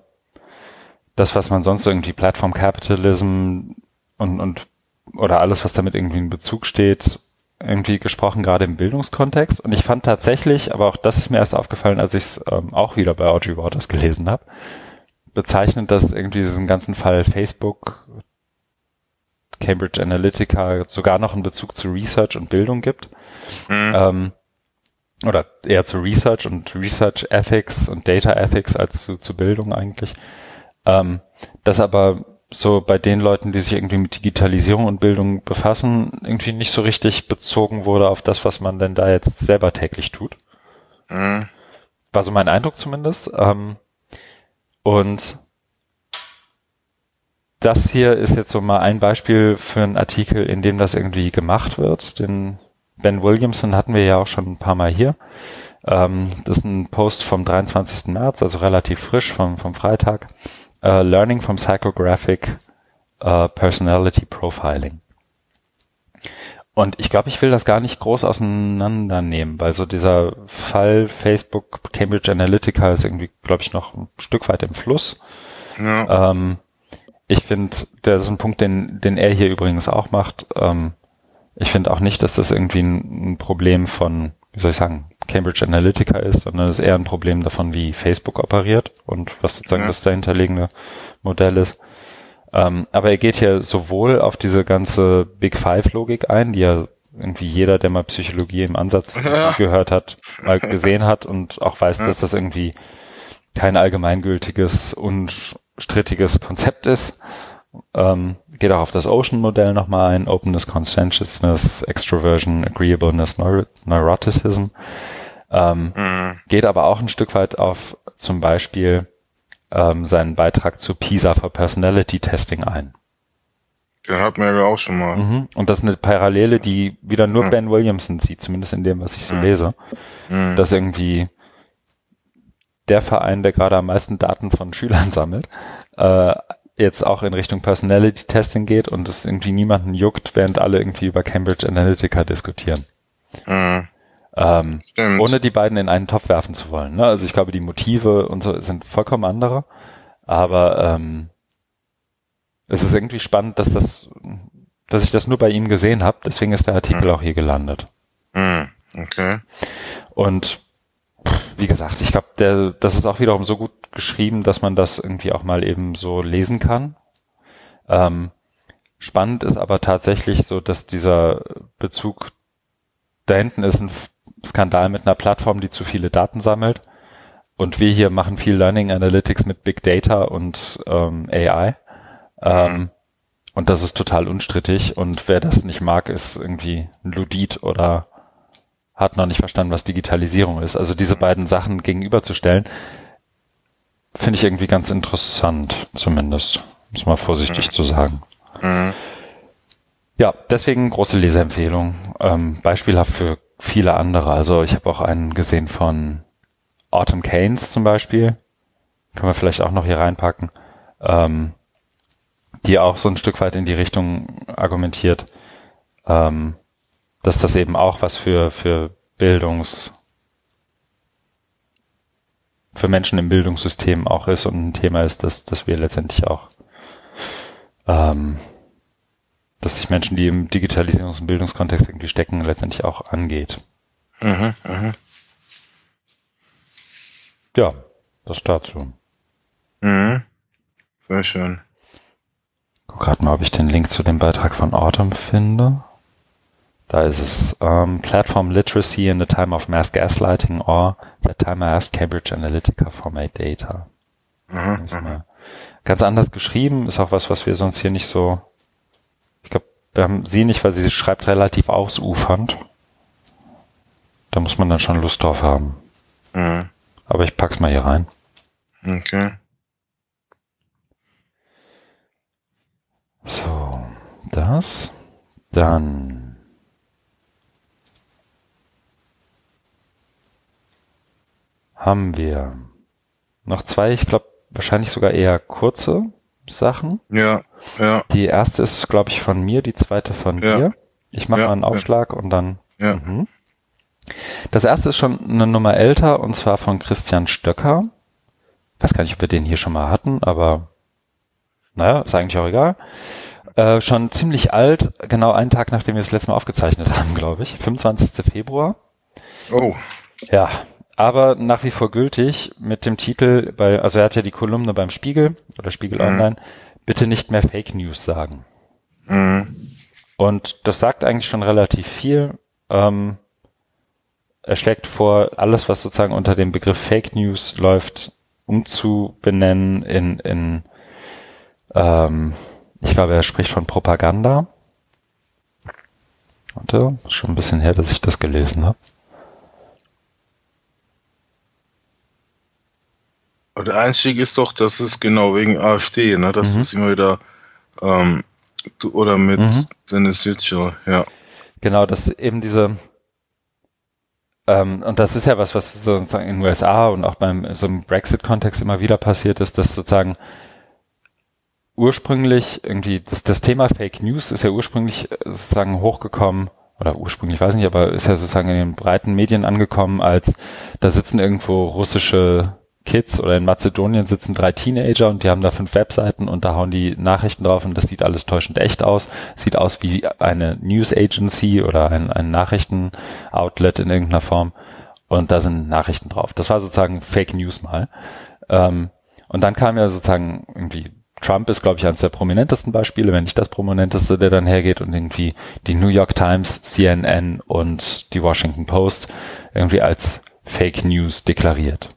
das, was man sonst irgendwie Platform Capitalism und, und oder alles, was damit irgendwie in Bezug steht, irgendwie gesprochen, gerade im Bildungskontext. Und ich fand tatsächlich, aber auch das ist mir erst aufgefallen, als ich es ähm, auch wieder bei Audrey Waters gelesen habe, bezeichnend, dass irgendwie diesen ganzen Fall Facebook, Cambridge Analytica sogar noch einen Bezug zu Research und Bildung gibt. Mhm. Ähm, oder eher zu Research und Research Ethics und Data Ethics als zu, zu Bildung eigentlich. Ähm, das aber so bei den Leuten, die sich irgendwie mit Digitalisierung und Bildung befassen, irgendwie nicht so richtig bezogen wurde auf das, was man denn da jetzt selber täglich tut. Mhm. War so mein Eindruck zumindest. Ähm, und das hier ist jetzt so mal ein Beispiel für einen Artikel, in dem das irgendwie gemacht wird. Den Ben Williamson hatten wir ja auch schon ein paar Mal hier. Ähm, das ist ein Post vom 23. März, also relativ frisch vom, vom Freitag uh, Learning from Psychographic uh, Personality Profiling. Und ich glaube, ich will das gar nicht groß auseinandernehmen, weil so dieser Fall Facebook Cambridge Analytica ist irgendwie, glaube ich, noch ein Stück weit im Fluss. Ja. Ähm, ich finde, das ist ein Punkt, den, den er hier übrigens auch macht. Ähm, ich finde auch nicht, dass das irgendwie ein, ein Problem von, wie soll ich sagen, Cambridge Analytica ist, sondern es ist eher ein Problem davon, wie Facebook operiert und was sozusagen ja. das dahinterliegende Modell ist. Ähm, aber er geht hier sowohl auf diese ganze Big Five Logik ein, die ja irgendwie jeder, der mal Psychologie im Ansatz ja. gehört hat, mal gesehen hat und auch weiß, ja. dass das irgendwie kein allgemeingültiges und strittiges Konzept ist. Ähm, geht auch auf das Ocean-Modell nochmal ein, Openness, Conscientiousness, Extroversion, Agreeableness, Neur Neuroticism. Ähm, mhm. Geht aber auch ein Stück weit auf zum Beispiel ähm, seinen Beitrag zu PISA for Personality Testing ein. Den hat man ja auch schon mal. Mhm. Und das ist eine Parallele, die wieder nur mhm. Ben Williamson sieht, zumindest in dem, was ich so mhm. lese. Mhm. Dass irgendwie der Verein, der gerade am meisten Daten von Schülern sammelt, äh, jetzt auch in Richtung Personality Testing geht und es irgendwie niemanden juckt, während alle irgendwie über Cambridge Analytica diskutieren. Mhm. Ähm, ohne die beiden in einen Topf werfen zu wollen. Ne? Also ich glaube, die Motive und so sind vollkommen andere. Aber ähm, es ist irgendwie spannend, dass das, dass ich das nur bei ihm gesehen habe. Deswegen ist der Artikel mhm. auch hier gelandet. Mhm. Okay. Und wie gesagt, ich glaube, das ist auch wiederum so gut geschrieben, dass man das irgendwie auch mal eben so lesen kann. Ähm, spannend ist aber tatsächlich so, dass dieser Bezug da hinten ist ein Skandal mit einer Plattform, die zu viele Daten sammelt. Und wir hier machen viel Learning Analytics mit Big Data und ähm, AI. Ähm, und das ist total unstrittig. Und wer das nicht mag, ist irgendwie ein Ludit oder hat noch nicht verstanden, was Digitalisierung ist. Also diese beiden Sachen gegenüberzustellen, finde ich irgendwie ganz interessant, zumindest. Muss mal vorsichtig mhm. zu sagen. Mhm. Ja, deswegen große Leseempfehlung. Ähm, beispielhaft für viele andere. Also ich habe auch einen gesehen von Autumn Keynes zum Beispiel. Können wir vielleicht auch noch hier reinpacken. Ähm, die auch so ein Stück weit in die Richtung argumentiert, ähm, dass das eben auch was für, für Bildungs, für Menschen im Bildungssystem auch ist und ein Thema ist, dass, dass wir letztendlich auch ähm, das sich Menschen, die im Digitalisierungs- und Bildungskontext irgendwie stecken, letztendlich auch angeht. Mhm, mh. Ja, das dazu. Mhm. Sehr schön. Guck gerade mal, ob ich den Link zu dem Beitrag von Autumn finde. Da ist es um, ähm, Platform Literacy in the Time of Mass Gaslighting or the Time I asked Cambridge Analytica for my data. Mhm, ganz anders geschrieben, ist auch was, was wir sonst hier nicht so. Ich glaube, wir haben sie nicht, weil sie schreibt relativ ausufernd. Da muss man dann schon Lust drauf haben. Mhm. Aber ich pack's mal hier rein. Okay. So, das. Dann haben wir noch zwei, ich glaube, wahrscheinlich sogar eher kurze Sachen. Ja, ja. Die erste ist, glaube ich, von mir, die zweite von ja. dir. Ich mache ja, mal einen Aufschlag ja. und dann. Ja. Mhm. Das erste ist schon eine Nummer älter und zwar von Christian Stöcker. Ich weiß gar nicht, ob wir den hier schon mal hatten, aber naja, ist eigentlich auch egal. Äh, schon ziemlich alt, genau einen Tag nachdem wir das letzte Mal aufgezeichnet haben, glaube ich. 25. Februar. Oh. Ja, aber nach wie vor gültig mit dem Titel, bei, also er hat ja die Kolumne beim Spiegel oder Spiegel mhm. Online, bitte nicht mehr Fake News sagen. Mhm. Und das sagt eigentlich schon relativ viel. Ähm, er schlägt vor, alles, was sozusagen unter dem Begriff Fake News läuft, umzubenennen in, in ähm, ich glaube, er spricht von Propaganda. Warte, schon ein bisschen her, dass ich das gelesen habe. Der Einstieg ist doch, das ist genau wegen AfD, ne? Das mhm. ist immer wieder ähm, oder mit mhm. Dennis Yücel, ja. Genau, das eben diese ähm, und das ist ja was, was sozusagen in den USA und auch beim so im Brexit-Kontext immer wieder passiert ist, dass sozusagen ursprünglich irgendwie, das, das Thema Fake News ist ja ursprünglich äh, sozusagen hochgekommen, oder ursprünglich, weiß nicht, aber ist ja sozusagen in den breiten Medien angekommen, als da sitzen irgendwo russische Kids oder in Mazedonien sitzen drei Teenager und die haben da fünf Webseiten und da hauen die Nachrichten drauf und das sieht alles täuschend echt aus. Sieht aus wie eine News Agency oder ein, ein Nachrichtenoutlet in irgendeiner Form und da sind Nachrichten drauf. Das war sozusagen Fake News mal. Ähm, und dann kam ja sozusagen irgendwie Trump ist, glaube ich, eines der prominentesten Beispiele, wenn nicht das prominenteste, der dann hergeht und irgendwie die New York Times, CNN und die Washington Post irgendwie als Fake News deklariert.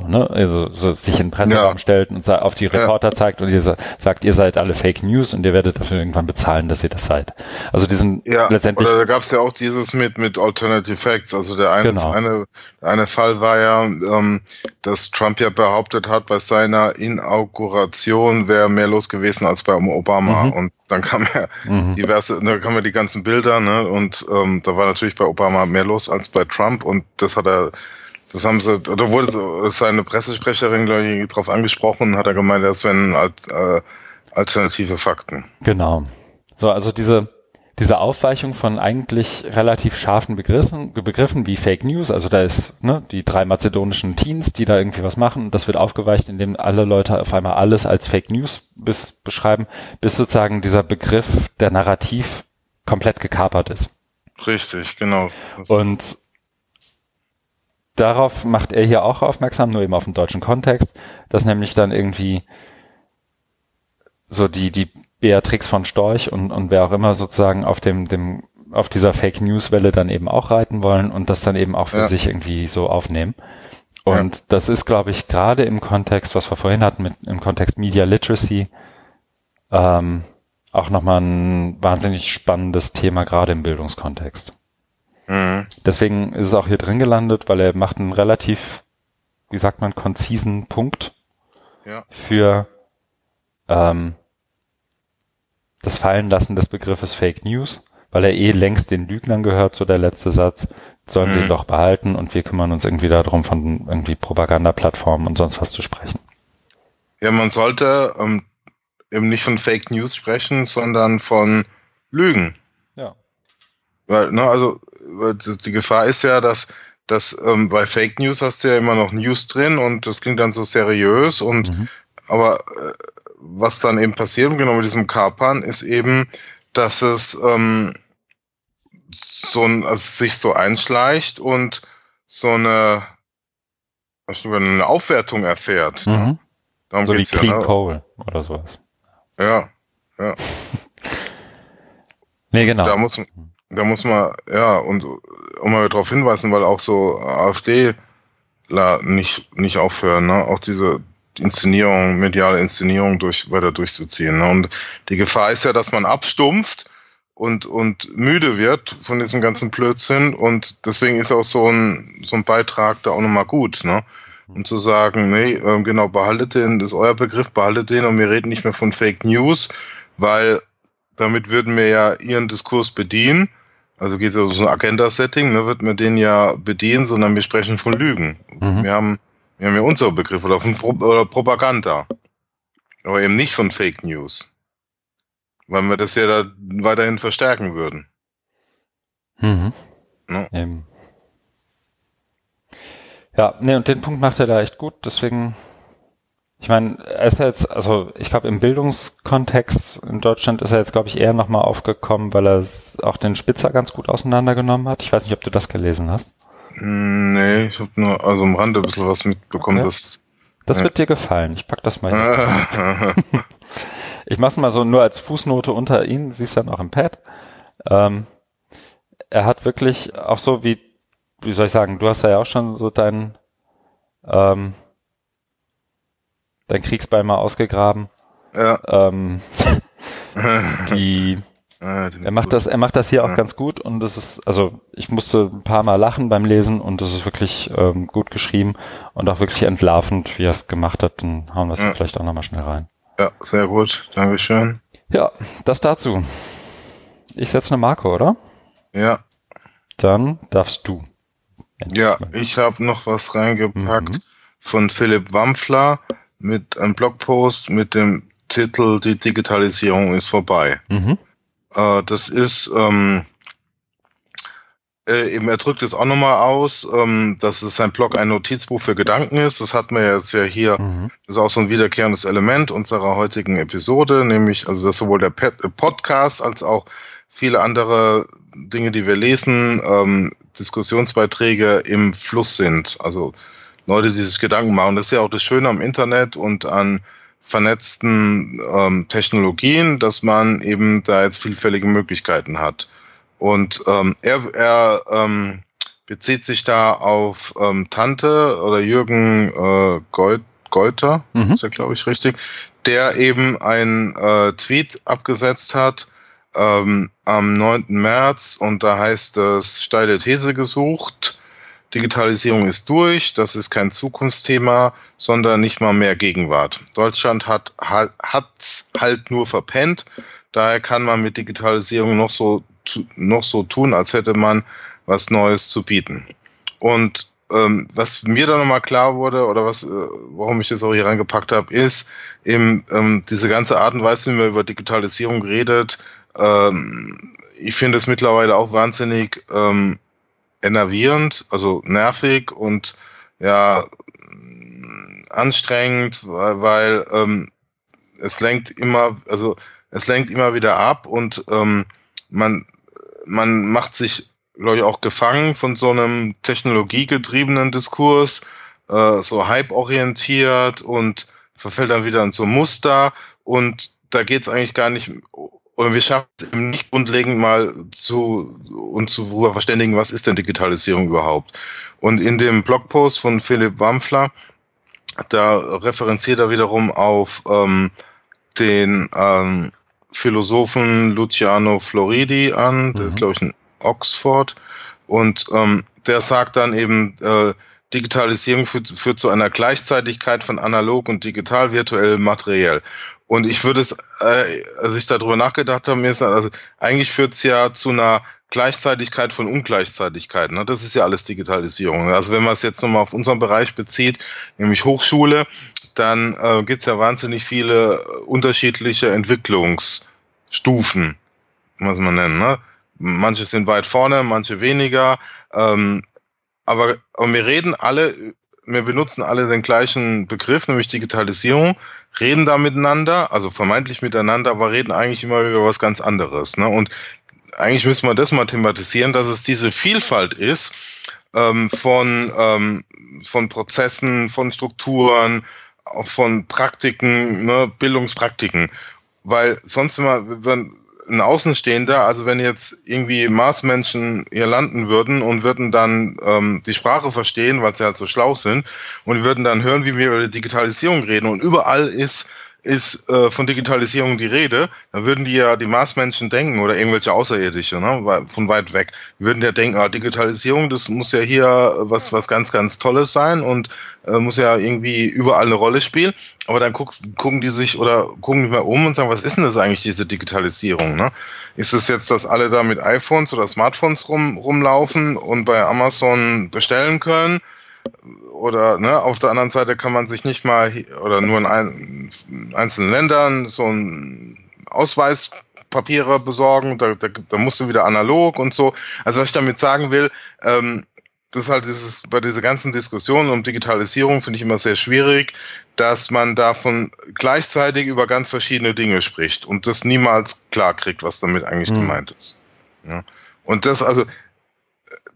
So, ne? Also so sich in den Presseraum ja. stellt und auf die Reporter ja. zeigt und ihr sagt, ihr seid alle Fake News und ihr werdet dafür irgendwann bezahlen, dass ihr das seid. Also diesen ja, letztendlich. Oder da gab es ja auch dieses mit mit Alternative Facts. Also der eine, genau. eine, der eine Fall war ja, ähm, dass Trump ja behauptet hat, bei seiner Inauguration wäre mehr los gewesen als bei Obama. Mhm. Und dann kam ja mhm. diverse, da kamen ja die ganzen Bilder, ne? Und ähm, da war natürlich bei Obama mehr los als bei Trump und das hat er das haben sie, da wurde seine Pressesprecherin, glaube ich, darauf angesprochen, hat er gemeint, das wären äh, alternative Fakten. Genau. So, also diese, diese Aufweichung von eigentlich relativ scharfen Begriffen, Begriffen wie Fake News, also da ist ne, die drei mazedonischen Teens, die da irgendwie was machen, und das wird aufgeweicht, indem alle Leute auf einmal alles als Fake News bis, beschreiben, bis sozusagen dieser Begriff, der Narrativ komplett gekapert ist. Richtig, genau. Und darauf macht er hier auch aufmerksam, nur eben auf den deutschen Kontext, dass nämlich dann irgendwie so die, die Beatrix von Storch und, und wer auch immer sozusagen auf dem, dem, auf dieser Fake News Welle dann eben auch reiten wollen und das dann eben auch für ja. sich irgendwie so aufnehmen. Und ja. das ist, glaube ich, gerade im Kontext, was wir vorhin hatten, mit, im Kontext Media Literacy, ähm, auch nochmal ein wahnsinnig spannendes Thema, gerade im Bildungskontext. Mhm. Deswegen ist es auch hier drin gelandet, weil er macht einen relativ, wie sagt man, konzisen Punkt ja. für ähm, das Fallenlassen des Begriffes Fake News, weil er eh längst den Lügnern gehört, so der letzte Satz, sollen mhm. sie ihn doch behalten und wir kümmern uns irgendwie darum, von irgendwie Propagandaplattformen und sonst was zu sprechen. Ja, man sollte ähm, eben nicht von Fake News sprechen, sondern von Lügen. Ja. Weil, ne, also die Gefahr ist ja, dass, dass ähm, bei Fake News hast du ja immer noch News drin und das klingt dann so seriös und mhm. aber äh, was dann eben passiert, genau mit diesem Kapern, ist eben, dass es ähm, so ein, also sich so einschleicht und so eine, über eine Aufwertung erfährt. Ne? Mhm. Darum So wie geht's ja, Clean ne? Coal oder sowas. Ja, ja. Nee, genau. Da muss, da muss man, ja, und um mal darauf hinweisen, weil auch so AfD nicht, nicht aufhören, ne? auch diese Inszenierung, mediale Inszenierung durch, weiter durchzuziehen. Ne? Und die Gefahr ist ja, dass man abstumpft und, und müde wird von diesem ganzen Blödsinn. Und deswegen ist auch so ein, so ein Beitrag da auch nochmal gut, ne? Um zu sagen, nee, ähm, genau, behaltet den, das ist euer Begriff, behaltet den und wir reden nicht mehr von Fake News, weil damit würden wir ja ihren Diskurs bedienen. Also geht es um so ein Agenda-Setting, ne, wird man den ja bedienen, sondern wir sprechen von Lügen. Mhm. Wir haben, wir haben ja unsere Begriffe oder von Pro oder Propaganda. Aber eben nicht von Fake News. Weil wir das ja da weiterhin verstärken würden. Mhm. Ne? Eben. Ja, nee, und den Punkt macht er da echt gut, deswegen, ich meine, er ist ja jetzt, also ich glaube im Bildungskontext in Deutschland ist er jetzt, glaube ich, eher nochmal aufgekommen, weil er auch den Spitzer ganz gut auseinandergenommen hat. Ich weiß nicht, ob du das gelesen hast. Hm, Nee, ich habe nur also am Rande ein bisschen was mitbekommen, Okay. dass Das Ja. wird dir gefallen. Ich pack das mal hier. Ich mach's mal so nur als Fußnote unter ihn, siehst dann auch im Pad. Ähm, er hat wirklich auch so wie, wie soll ich sagen, du hast ja auch schon so dein, ähm, dein Kriegsbeil mal ausgegraben. ja. Ähm, die, Ah, er macht das, er macht das hier auch Ja. ganz gut und es ist, also ich musste ein paar Mal lachen beim Lesen und es ist wirklich ähm, gut geschrieben und auch wirklich entlarvend, wie er es gemacht hat. Dann hauen wir es Ja. vielleicht auch nochmal schnell rein. Ja, sehr gut. Dankeschön. Ja, das dazu. Ich setze eine Marke, oder? Ja, Dann darfst du. ja, ich habe noch was reingepackt Mhm. von Philipp Wampfler mit einem Blogpost mit dem Titel Die Digitalisierung ist vorbei. Mhm. Äh, das ist, ähm, äh, eben er drückt es auch nochmal aus, ähm, dass es sein Blog ein Notizbuch für Gedanken ist. Das hatten wir jetzt ja hier Mhm. Das ist auch so ein wiederkehrendes Element unserer heutigen Episode, nämlich also dass sowohl der äh, Podcast als auch viele andere Dinge, die wir lesen, ähm, Diskussionsbeiträge im Fluss sind. Also Leute, die sich Gedanken machen. Das ist ja auch das Schöne am Internet und an vernetzten ähm, Technologien, dass man eben da jetzt vielfältige Möglichkeiten hat. Und ähm, er, er ähm, bezieht sich da auf ähm, Tante oder Jürgen äh, Gold, Geuter, Mhm. ist ja glaube ich richtig, der eben ein äh, Tweet abgesetzt hat ähm, am 9. März und da heißt es steile These gesucht. Digitalisierung ist durch, das ist kein Zukunftsthema, sondern nicht mal mehr Gegenwart. Deutschland hat hat's halt nur verpennt. Daher kann man mit Digitalisierung noch so noch so tun, als hätte man was Neues zu bieten. Und ähm, was mir dann nochmal klar wurde oder was, äh, warum ich das auch hier reingepackt habe, ist eben ähm, diese ganze Art und Weise, wie man über Digitalisierung redet. Ähm, ich finde es mittlerweile auch wahnsinnig ähm, enervierend, also nervig und ja anstrengend, weil, weil ähm, es lenkt immer, also es lenkt immer wieder ab und ähm, man man macht sich glaube ich, auch gefangen von so einem technologiegetriebenen Diskurs, äh, so hype-orientiert und verfällt dann wieder in so Muster. Und da geht es eigentlich gar nicht, oder wir schaffen es eben nicht grundlegend mal zu uns zu verständigen, was ist denn Digitalisierung überhaupt. Und in dem Blogpost von Philipp Wampfler, da referenziert er wiederum auf ähm, den ähm, Philosophen Luciano Floridi an, der Mhm. glaube ich, in Oxford. Und ähm, der sagt dann eben, äh, Digitalisierung führt, führt zu einer Gleichzeitigkeit von analog und digital, virtuell, materiell. Und ich würde es, äh, als ich darüber nachgedacht habe, mir ist also eigentlich führt es ja zu einer Gleichzeitigkeit von Ungleichzeitigkeit. Ne? Das ist ja alles Digitalisierung. Also wenn man es jetzt nochmal auf unseren Bereich bezieht, nämlich Hochschule, dann äh, gibt es ja wahnsinnig viele äh, unterschiedliche Entwicklungsstufen, muss man nennen. Ne? Manche sind weit vorne, manche weniger. Ähm, aber, aber wir reden alle, wir benutzen alle den gleichen Begriff, nämlich Digitalisierung, reden da miteinander, also vermeintlich miteinander, aber reden eigentlich immer über was ganz anderes. Ne? Und eigentlich müssen wir das mal thematisieren, dass es diese Vielfalt ist ähm, von, ähm, von Prozessen, von Strukturen, auch von Praktiken, ne, Bildungspraktiken. Weil sonst, wenn man, wenn ein Außenstehender, also wenn jetzt irgendwie Marsmenschen hier landen würden und würden dann ähm, die Sprache verstehen, weil sie halt so schlau sind, und würden dann hören, wie wir über die Digitalisierung reden und überall ist ist äh, von Digitalisierung die Rede, dann würden die ja die Marsmenschen denken oder irgendwelche Außerirdische, ne, von weit weg, würden ja denken, ah, Digitalisierung, das muss ja hier was, was ganz, ganz Tolles sein und äh, muss ja irgendwie überall eine Rolle spielen. Aber dann guck, gucken die sich oder gucken die mal um und sagen, was ist denn das eigentlich, diese Digitalisierung? Ne? Ist es jetzt, dass alle da mit iPhones oder Smartphones rum, rumlaufen und bei Amazon bestellen können? Oder ne, auf der anderen Seite kann man sich nicht mal oder nur in ein, einzelnen Ländern so ein Ausweispapiere besorgen, da, da, da musst du wieder analog und so. Also was ich damit sagen will, ähm, das ist halt dieses, bei dieser ganzen Diskussion um Digitalisierung finde ich immer sehr schwierig, dass man davon gleichzeitig über ganz verschiedene Dinge spricht und das niemals klar kriegt, was damit eigentlich mhm. gemeint ist. Ja. Und das, also,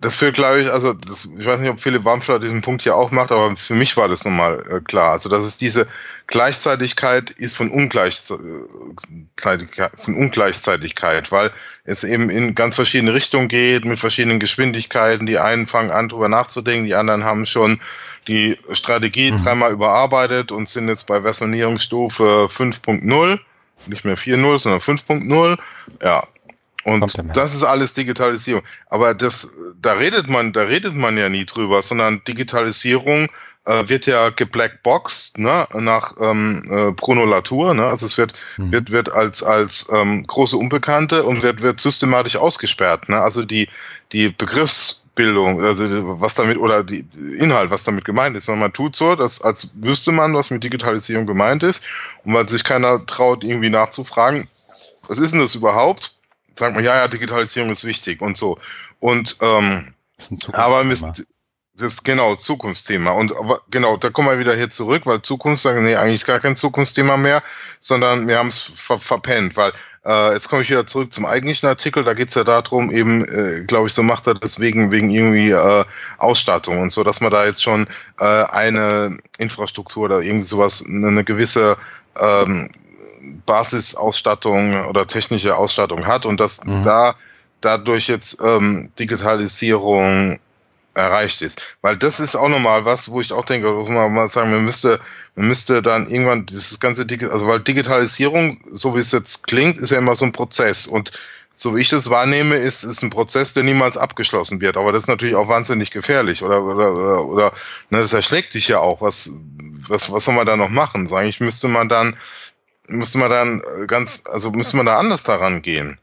das führt, glaube ich, also das, ich weiß nicht, ob Philipp Warmschler diesen Punkt hier auch macht, aber für mich war das nochmal äh, klar. Also dass es diese Gleichzeitigkeit ist von, Ungleichzeitigkeit, von Ungleichzeitigkeit, weil es eben in ganz verschiedene Richtungen geht, mit verschiedenen Geschwindigkeiten. Die einen fangen an, drüber nachzudenken, die anderen haben schon die Strategie mhm. dreimal überarbeitet und sind jetzt bei Versionierungsstufe 5.0, nicht mehr 4.0, sondern 5.0. Ja, und das ist alles Digitalisierung. Aber das, da redet man, da redet man ja nie drüber, sondern Digitalisierung äh, wird ja geblackboxed, ne, nach ähm, äh, Bruno Latour, ne? Also es wird, mhm. wird, wird als, als ähm, große Unbekannte und wird, wird systematisch ausgesperrt. Ne? Also die, die Begriffsbildung, also was damit, oder die, die Inhalt, was damit gemeint ist. Man tut so, dass, als wüsste man, was mit Digitalisierung gemeint ist, und weil sich keiner traut, irgendwie nachzufragen, was ist denn das überhaupt? Sagt man, ja, ja, Digitalisierung ist wichtig und so. Und ähm, das ist ein aber das ist genau Zukunftsthema. Und aber, genau, da kommen wir wieder hier zurück, weil Zukunft sagen, nee, eigentlich gar kein Zukunftsthema mehr, sondern wir haben es ver verpennt, weil äh, jetzt komme ich wieder zurück zum eigentlichen Artikel, da geht es ja darum, eben, äh, glaube ich, so macht er das wegen, wegen irgendwie äh, Ausstattung und so, dass man da jetzt schon äh, eine Infrastruktur oder irgendwie sowas, eine, eine gewisse ähm, Basisausstattung oder technische Ausstattung hat und dass mhm. da dadurch jetzt ähm, Digitalisierung erreicht ist. Weil das ist auch nochmal was, wo ich auch denke, wo man mal sagen, man müsste, man müsste dann irgendwann dieses ganze Digital, also weil Digitalisierung, so wie es jetzt klingt, ist ja immer so ein Prozess und so wie ich das wahrnehme, ist es ein Prozess, der niemals abgeschlossen wird. Aber das ist natürlich auch wahnsinnig gefährlich oder oder oder, oder ne, das erschlägt dich ja auch. Was was was soll man da noch machen? Eigentlich müsste man dann müsste man dann äh, ganz, also müsste man da anders daran gehen,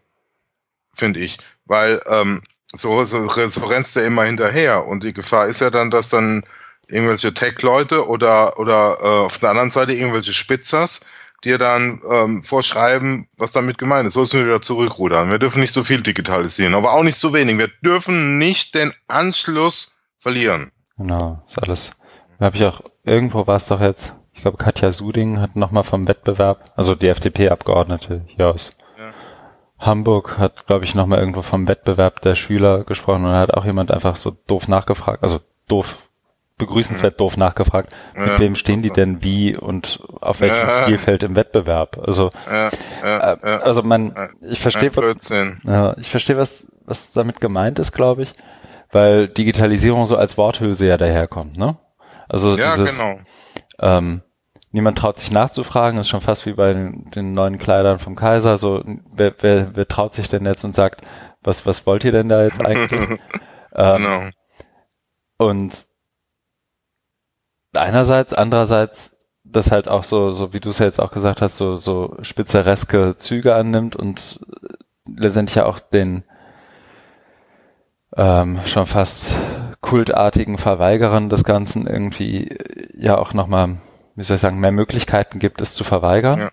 finde ich. Weil ähm, so, so, so rennst du immer hinterher und die Gefahr ist ja dann, dass dann irgendwelche Tech-Leute oder, oder äh, auf der anderen Seite irgendwelche Spitzers dir dann ähm, vorschreiben, was damit gemeint ist. So müssen wir wieder zurückrudern. Wir dürfen nicht so viel digitalisieren, aber auch nicht so wenig. Wir dürfen nicht den Anschluss verlieren. Genau, ist alles. Da habe ich auch, irgendwo war doch jetzt, glaube, Katja Suding hat nochmal vom Wettbewerb, also die FDP-Abgeordnete hier aus ja. Hamburg, hat, glaube ich, nochmal irgendwo vom Wettbewerb der Schüler gesprochen und hat auch jemand einfach so doof nachgefragt, also doof, begrüßenswert mhm. doof nachgefragt, ja, mit wem stehen die denn wie und auf welchem ja. Spielfeld im Wettbewerb? Also, äh, also man, ich verstehe, was, ja, ich verstehe, was, was damit gemeint ist, glaube ich, weil Digitalisierung so als Worthülse ja daherkommt, ne? Also ja, dieses, genau. ähm, niemand traut sich nachzufragen, ist schon fast wie bei den, den neuen Kleidern vom Kaiser. So, wer, wer, wer traut sich denn jetzt und sagt, was, was wollt ihr denn da jetzt eigentlich? ähm, no. Und einerseits, andererseits, das halt auch so, so wie du es ja jetzt auch gesagt hast, so, so spitzereske Züge annimmt und letztendlich ja auch den ähm, schon fast kultartigen Verweigerern des Ganzen irgendwie ja auch nochmal wie soll ich sagen, mehr Möglichkeiten gibt, es zu verweigern. Ja.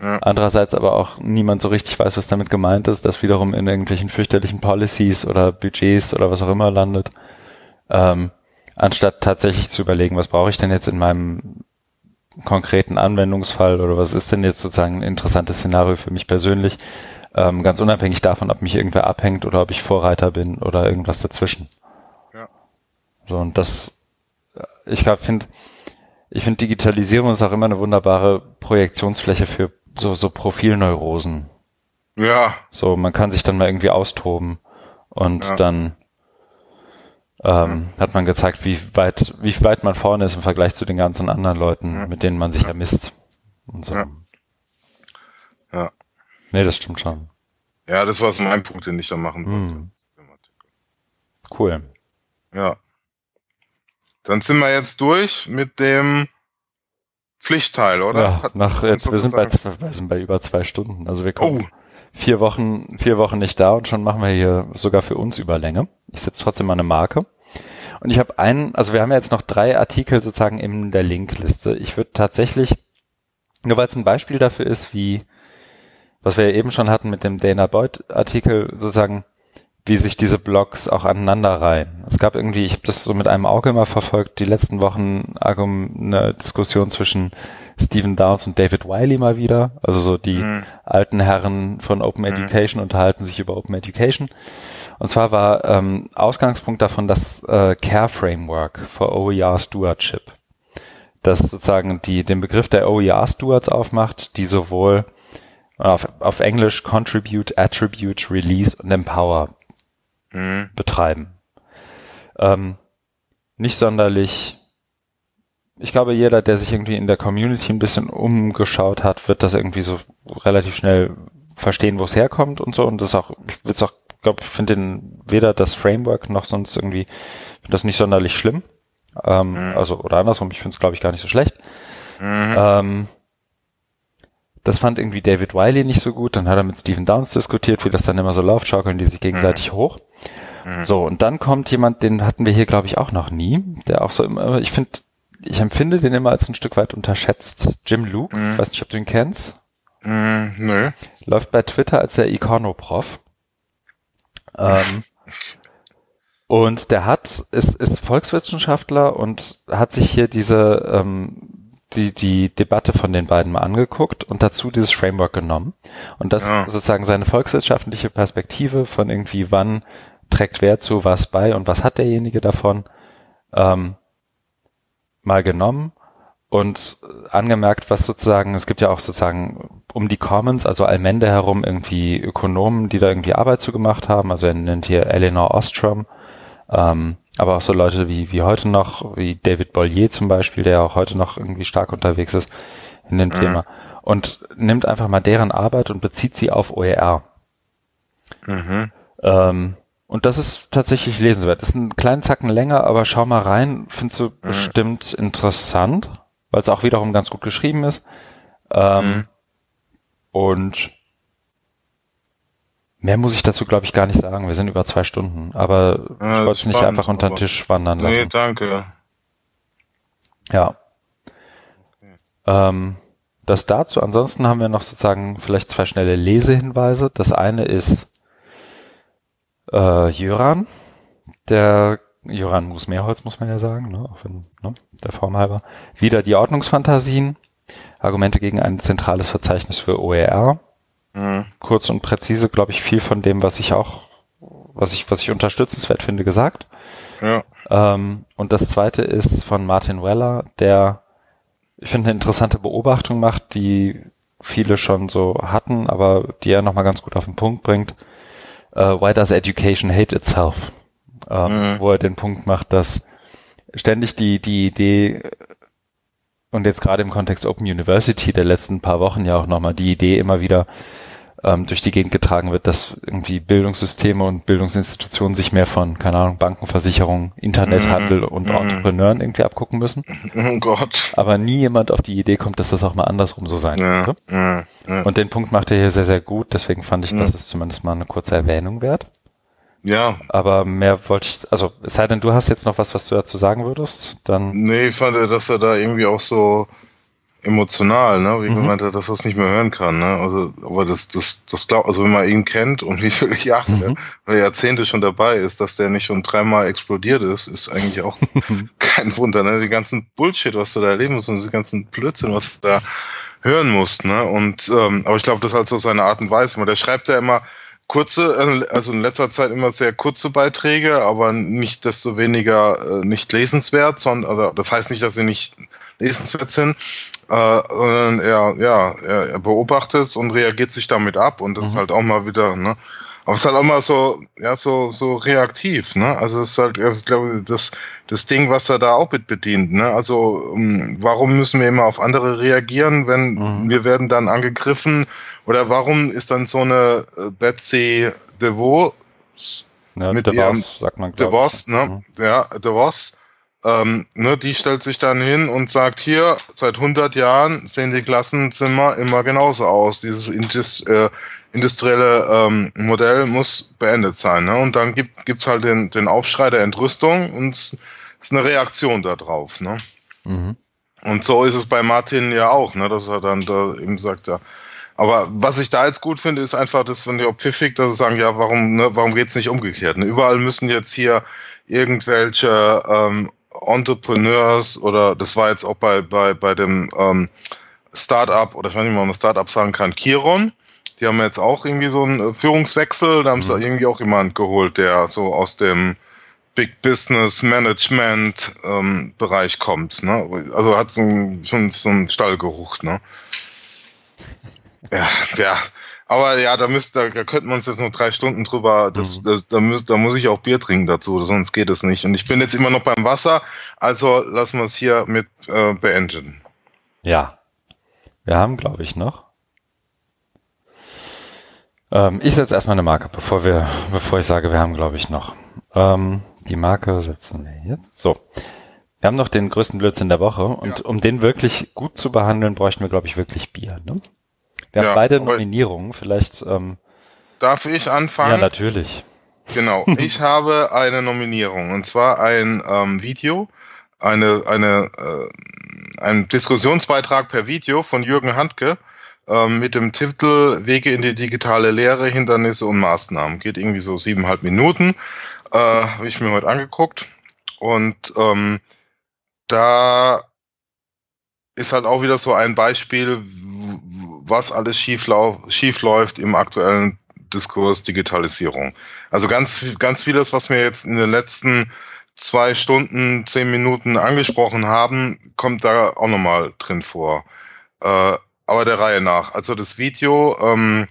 Ja. Andererseits aber auch niemand so richtig weiß, was damit gemeint ist, das wiederum in irgendwelchen fürchterlichen Policies oder Budgets oder was auch immer landet. Ähm, anstatt tatsächlich zu überlegen, was brauche ich denn jetzt in meinem konkreten Anwendungsfall oder was ist denn jetzt sozusagen ein interessantes Szenario für mich persönlich, ähm, ganz unabhängig davon, ob mich irgendwer abhängt oder ob ich Vorreiter bin oder irgendwas dazwischen. Ja. So, und das, ich finde, ich finde Digitalisierung ist auch immer eine wunderbare Projektionsfläche für so, so Profilneurosen. Ja. So, man kann sich dann mal irgendwie austoben und ja. dann ähm, ja. hat man gezeigt, wie weit, wie weit man vorne ist im Vergleich zu den ganzen anderen Leuten, ja. mit denen man sich ja misst. Und so. Ja. Nee, das stimmt schon. Ja, das war so mein Punkt, den ich da machen wollte. Hm. Cool. Ja. Dann sind wir jetzt durch mit dem Pflichtteil, oder? Ja, nach jetzt, wir sind, bei, wir sind bei über zwei Stunden. Also wir kommen oh. vier Wochen, vier Wochen nicht da und schon machen wir hier sogar für uns Überlänge. Ich setze trotzdem mal eine Marke. Und ich habe einen, also wir haben ja jetzt noch drei Artikel sozusagen in der Linkliste. Ich würde tatsächlich, nur weil es ein Beispiel dafür ist, wie, was wir ja eben schon hatten mit dem Dana Boyd Artikel, sozusagen, wie sich diese Blogs auch aneinander reihen. Es gab irgendwie, ich habe das so mit einem Auge immer verfolgt, die letzten Wochen eine Diskussion zwischen Stephen Downs und David Wiley mal wieder. Also so die mhm. alten Herren von Open mhm. Education unterhalten sich über Open Education. Und zwar war ähm, Ausgangspunkt davon das äh, Care Framework for OER Stewardship, das sozusagen die, den Begriff der OER Stewards aufmacht, die sowohl auf, auf Englisch Contribute, Attribute, Release und Empower mhm. betreiben. Ähm, nicht sonderlich. Ich glaube, jeder, der sich irgendwie in der Community ein bisschen umgeschaut hat, wird das irgendwie so relativ schnell verstehen, wo es herkommt und so. Und das auch, ich es auch, glaube ich, finde den weder das Framework noch sonst irgendwie, finde das nicht sonderlich schlimm. Ähm, mhm. Also, oder andersrum, ich finde es, glaube ich, gar nicht so schlecht. Mhm. Ähm, das fand irgendwie David Wiley nicht so gut. Dann hat er mit Stephen Downs diskutiert, wie das dann immer so läuft, schaukeln die sich gegenseitig mhm. hoch. Mhm. So, und dann kommt jemand, den hatten wir hier, glaube ich, auch noch nie, der auch so immer, ich finde, ich empfinde den immer als ein Stück weit unterschätzt. Jim Luke, mhm. weiß nicht, ob du ihn kennst. Mhm, nö. Läuft bei Twitter als der Iconoprof. Ähm, und der hat, ist, ist Volkswissenschaftler und hat sich hier diese ähm, die, die Debatte von den beiden mal angeguckt und dazu dieses Framework genommen. Und das ja. sozusagen seine volkswirtschaftliche Perspektive von irgendwie, wann trägt wer zu was bei und was hat derjenige davon, ähm, mal genommen und angemerkt, was sozusagen, es gibt ja auch sozusagen um die Commons, also Almende herum irgendwie Ökonomen, die da irgendwie Arbeit zu gemacht haben. Also er nennt hier Eleanor Ostrom, ähm, aber auch so Leute wie, wie heute noch, wie David Bollier zum Beispiel, der auch heute noch irgendwie stark unterwegs ist in dem mhm. Thema. Und nimmt einfach mal deren Arbeit und bezieht sie auf OER. Mhm. Ähm, und das ist tatsächlich lesenswert. Das ist einen kleinen Zacken länger, aber schau mal rein, findest du mhm. bestimmt interessant, weil es auch wiederum ganz gut geschrieben ist. Ähm, mhm. Und Mehr muss ich dazu, glaube ich, gar nicht sagen. Wir sind über zwei Stunden. Aber ja, ich wollte es nicht einfach unter den Tisch wandern lassen. Nee, danke. Ja. Okay. Ähm, das dazu. Ansonsten haben wir noch sozusagen vielleicht zwei schnelle Lesehinweise. Das eine ist äh, Jöran. Der Jöran Musmeerholz, muss man ja sagen, ne? auch wenn, ne? der Form halber. Wieder die Ordnungsfantasien. Argumente gegen ein zentrales Verzeichnis für OER. Mhm. Kurz und präzise, glaube ich, viel von dem, was ich auch, was ich, was ich unterstützenswert finde, gesagt. Ja. Ähm, und das zweite ist von Martin Weller, der, ich finde, eine interessante Beobachtung macht, die viele schon so hatten, aber die er nochmal ganz gut auf den Punkt bringt. Uh, why does education hate itself? Uh, mhm. Wo er den Punkt macht, dass ständig die, die Idee und jetzt gerade im Kontext Open University der letzten paar Wochen ja auch nochmal die Idee immer wieder ähm, durch die Gegend getragen wird, dass irgendwie Bildungssysteme und Bildungsinstitutionen sich mehr von, keine Ahnung, Banken, Versicherungen, Internethandel mm, und mm. Entrepreneuren irgendwie abgucken müssen. Oh Gott. Aber nie jemand auf die Idee kommt, dass das auch mal andersrum so sein ja, könnte. Ja, ja. Und den Punkt macht er hier sehr, sehr gut. Deswegen fand ich, mhm. das ist zumindest mal eine kurze Erwähnung wert. Ja. Aber mehr wollte ich, also es sei denn, du hast jetzt noch was, was du dazu sagen würdest, dann. Nee, ich fand, dass er da irgendwie auch so emotional, ne? Wie mhm. meinte, dass er es nicht mehr hören kann, ne? Also, aber das, das, das glaubt, also wenn man ihn kennt und wie viele Jahre mhm. oder Jahrzehnte schon dabei ist, dass der nicht schon dreimal explodiert ist, ist eigentlich auch kein Wunder, ne? Die ganzen Bullshit, was du da erleben musst und die ganzen Blödsinn, was du da hören musst, ne? Und ähm, aber ich glaube, das ist halt so seine Art und Weise. Der schreibt ja immer kurze, also in letzter Zeit immer sehr kurze Beiträge, aber nicht desto weniger äh, nicht lesenswert, sondern oder das heißt nicht, dass sie nicht lesenswert sind, äh, sondern er, ja, er, beobachtet es und reagiert sich damit ab und das mhm. ist halt auch mal wieder, ne? Aber es ist halt auch mal so, ja, so, so reaktiv, ne? Also es ist halt, ich glaube, das, das Ding, was er da auch mit bedient, ne? Also, ähm, warum müssen wir immer auf andere reagieren, wenn mhm. wir werden dann angegriffen? Oder warum ist dann so eine äh, Betsy DeVos ja, mit DeVos, sagt man, DeVos, ne? Mhm. Ja, DeVos, ähm, ne, die stellt sich dann hin und sagt, hier, seit 100 Jahren sehen die Klassenzimmer immer genauso aus. Dieses Indus, äh, industrielle ähm, Modell muss beendet sein. Ne? Und dann gibt es halt den, den Aufschrei der Entrüstung und es ist eine Reaktion darauf. Ne? Mhm. Und so ist es bei Martin ja auch, ne? dass er dann da eben sagt, ja. Aber was ich da jetzt gut finde, ist einfach, das finde ich auch pfiffig, dass sie sagen, ja, warum, ne, warum geht's nicht umgekehrt? Ne? Überall müssen jetzt hier irgendwelche ähm, Entrepreneurs oder das war jetzt auch bei, bei, bei dem ähm, Startup oder ich weiß nicht, ob man Startup sagen kann, Kiron. Die haben jetzt auch irgendwie so einen äh, Führungswechsel. Da haben mhm. sie irgendwie auch jemand geholt, der so aus dem Big Business Management ähm, Bereich kommt. Ne? Also hat so ein, schon so einen Stallgeruch. Ne? Ja, ja. Aber ja, da müsst, da, da könnten wir uns jetzt noch drei Stunden drüber, das, mhm. das, da, müsst, da muss ich auch Bier trinken dazu, sonst geht es nicht. Und ich bin jetzt immer noch beim Wasser, also lassen wir es hier mit äh, beenden. Ja, wir haben, glaube ich, noch. Ähm, ich setze erstmal eine Marke, bevor wir, bevor ich sage, wir haben, glaube ich, noch. Ähm, die Marke setzen wir jetzt. So. Wir haben noch den größten Blödsinn der Woche und ja. um den wirklich gut zu behandeln, bräuchten wir, glaube ich, wirklich Bier. Ne? Wir ja, haben beide Nominierungen, vielleicht. Ähm, darf ich anfangen? Ja, natürlich. Genau, ich habe eine Nominierung und zwar ein ähm, Video, eine, eine, äh, ein Diskussionsbeitrag per Video von Jürgen Handke ähm, mit dem Titel Wege in die digitale Lehre, Hindernisse und Maßnahmen. Geht irgendwie so siebeneinhalb Minuten, äh, habe ich mir heute angeguckt und ähm, da ist halt auch wieder so ein Beispiel, was alles schief, schief läuft im aktuellen Diskurs Digitalisierung. Also ganz, ganz vieles, was wir jetzt in den letzten zwei Stunden, zehn Minuten angesprochen haben, kommt da auch nochmal drin vor. Äh, aber der Reihe nach. Also das Video, ähm,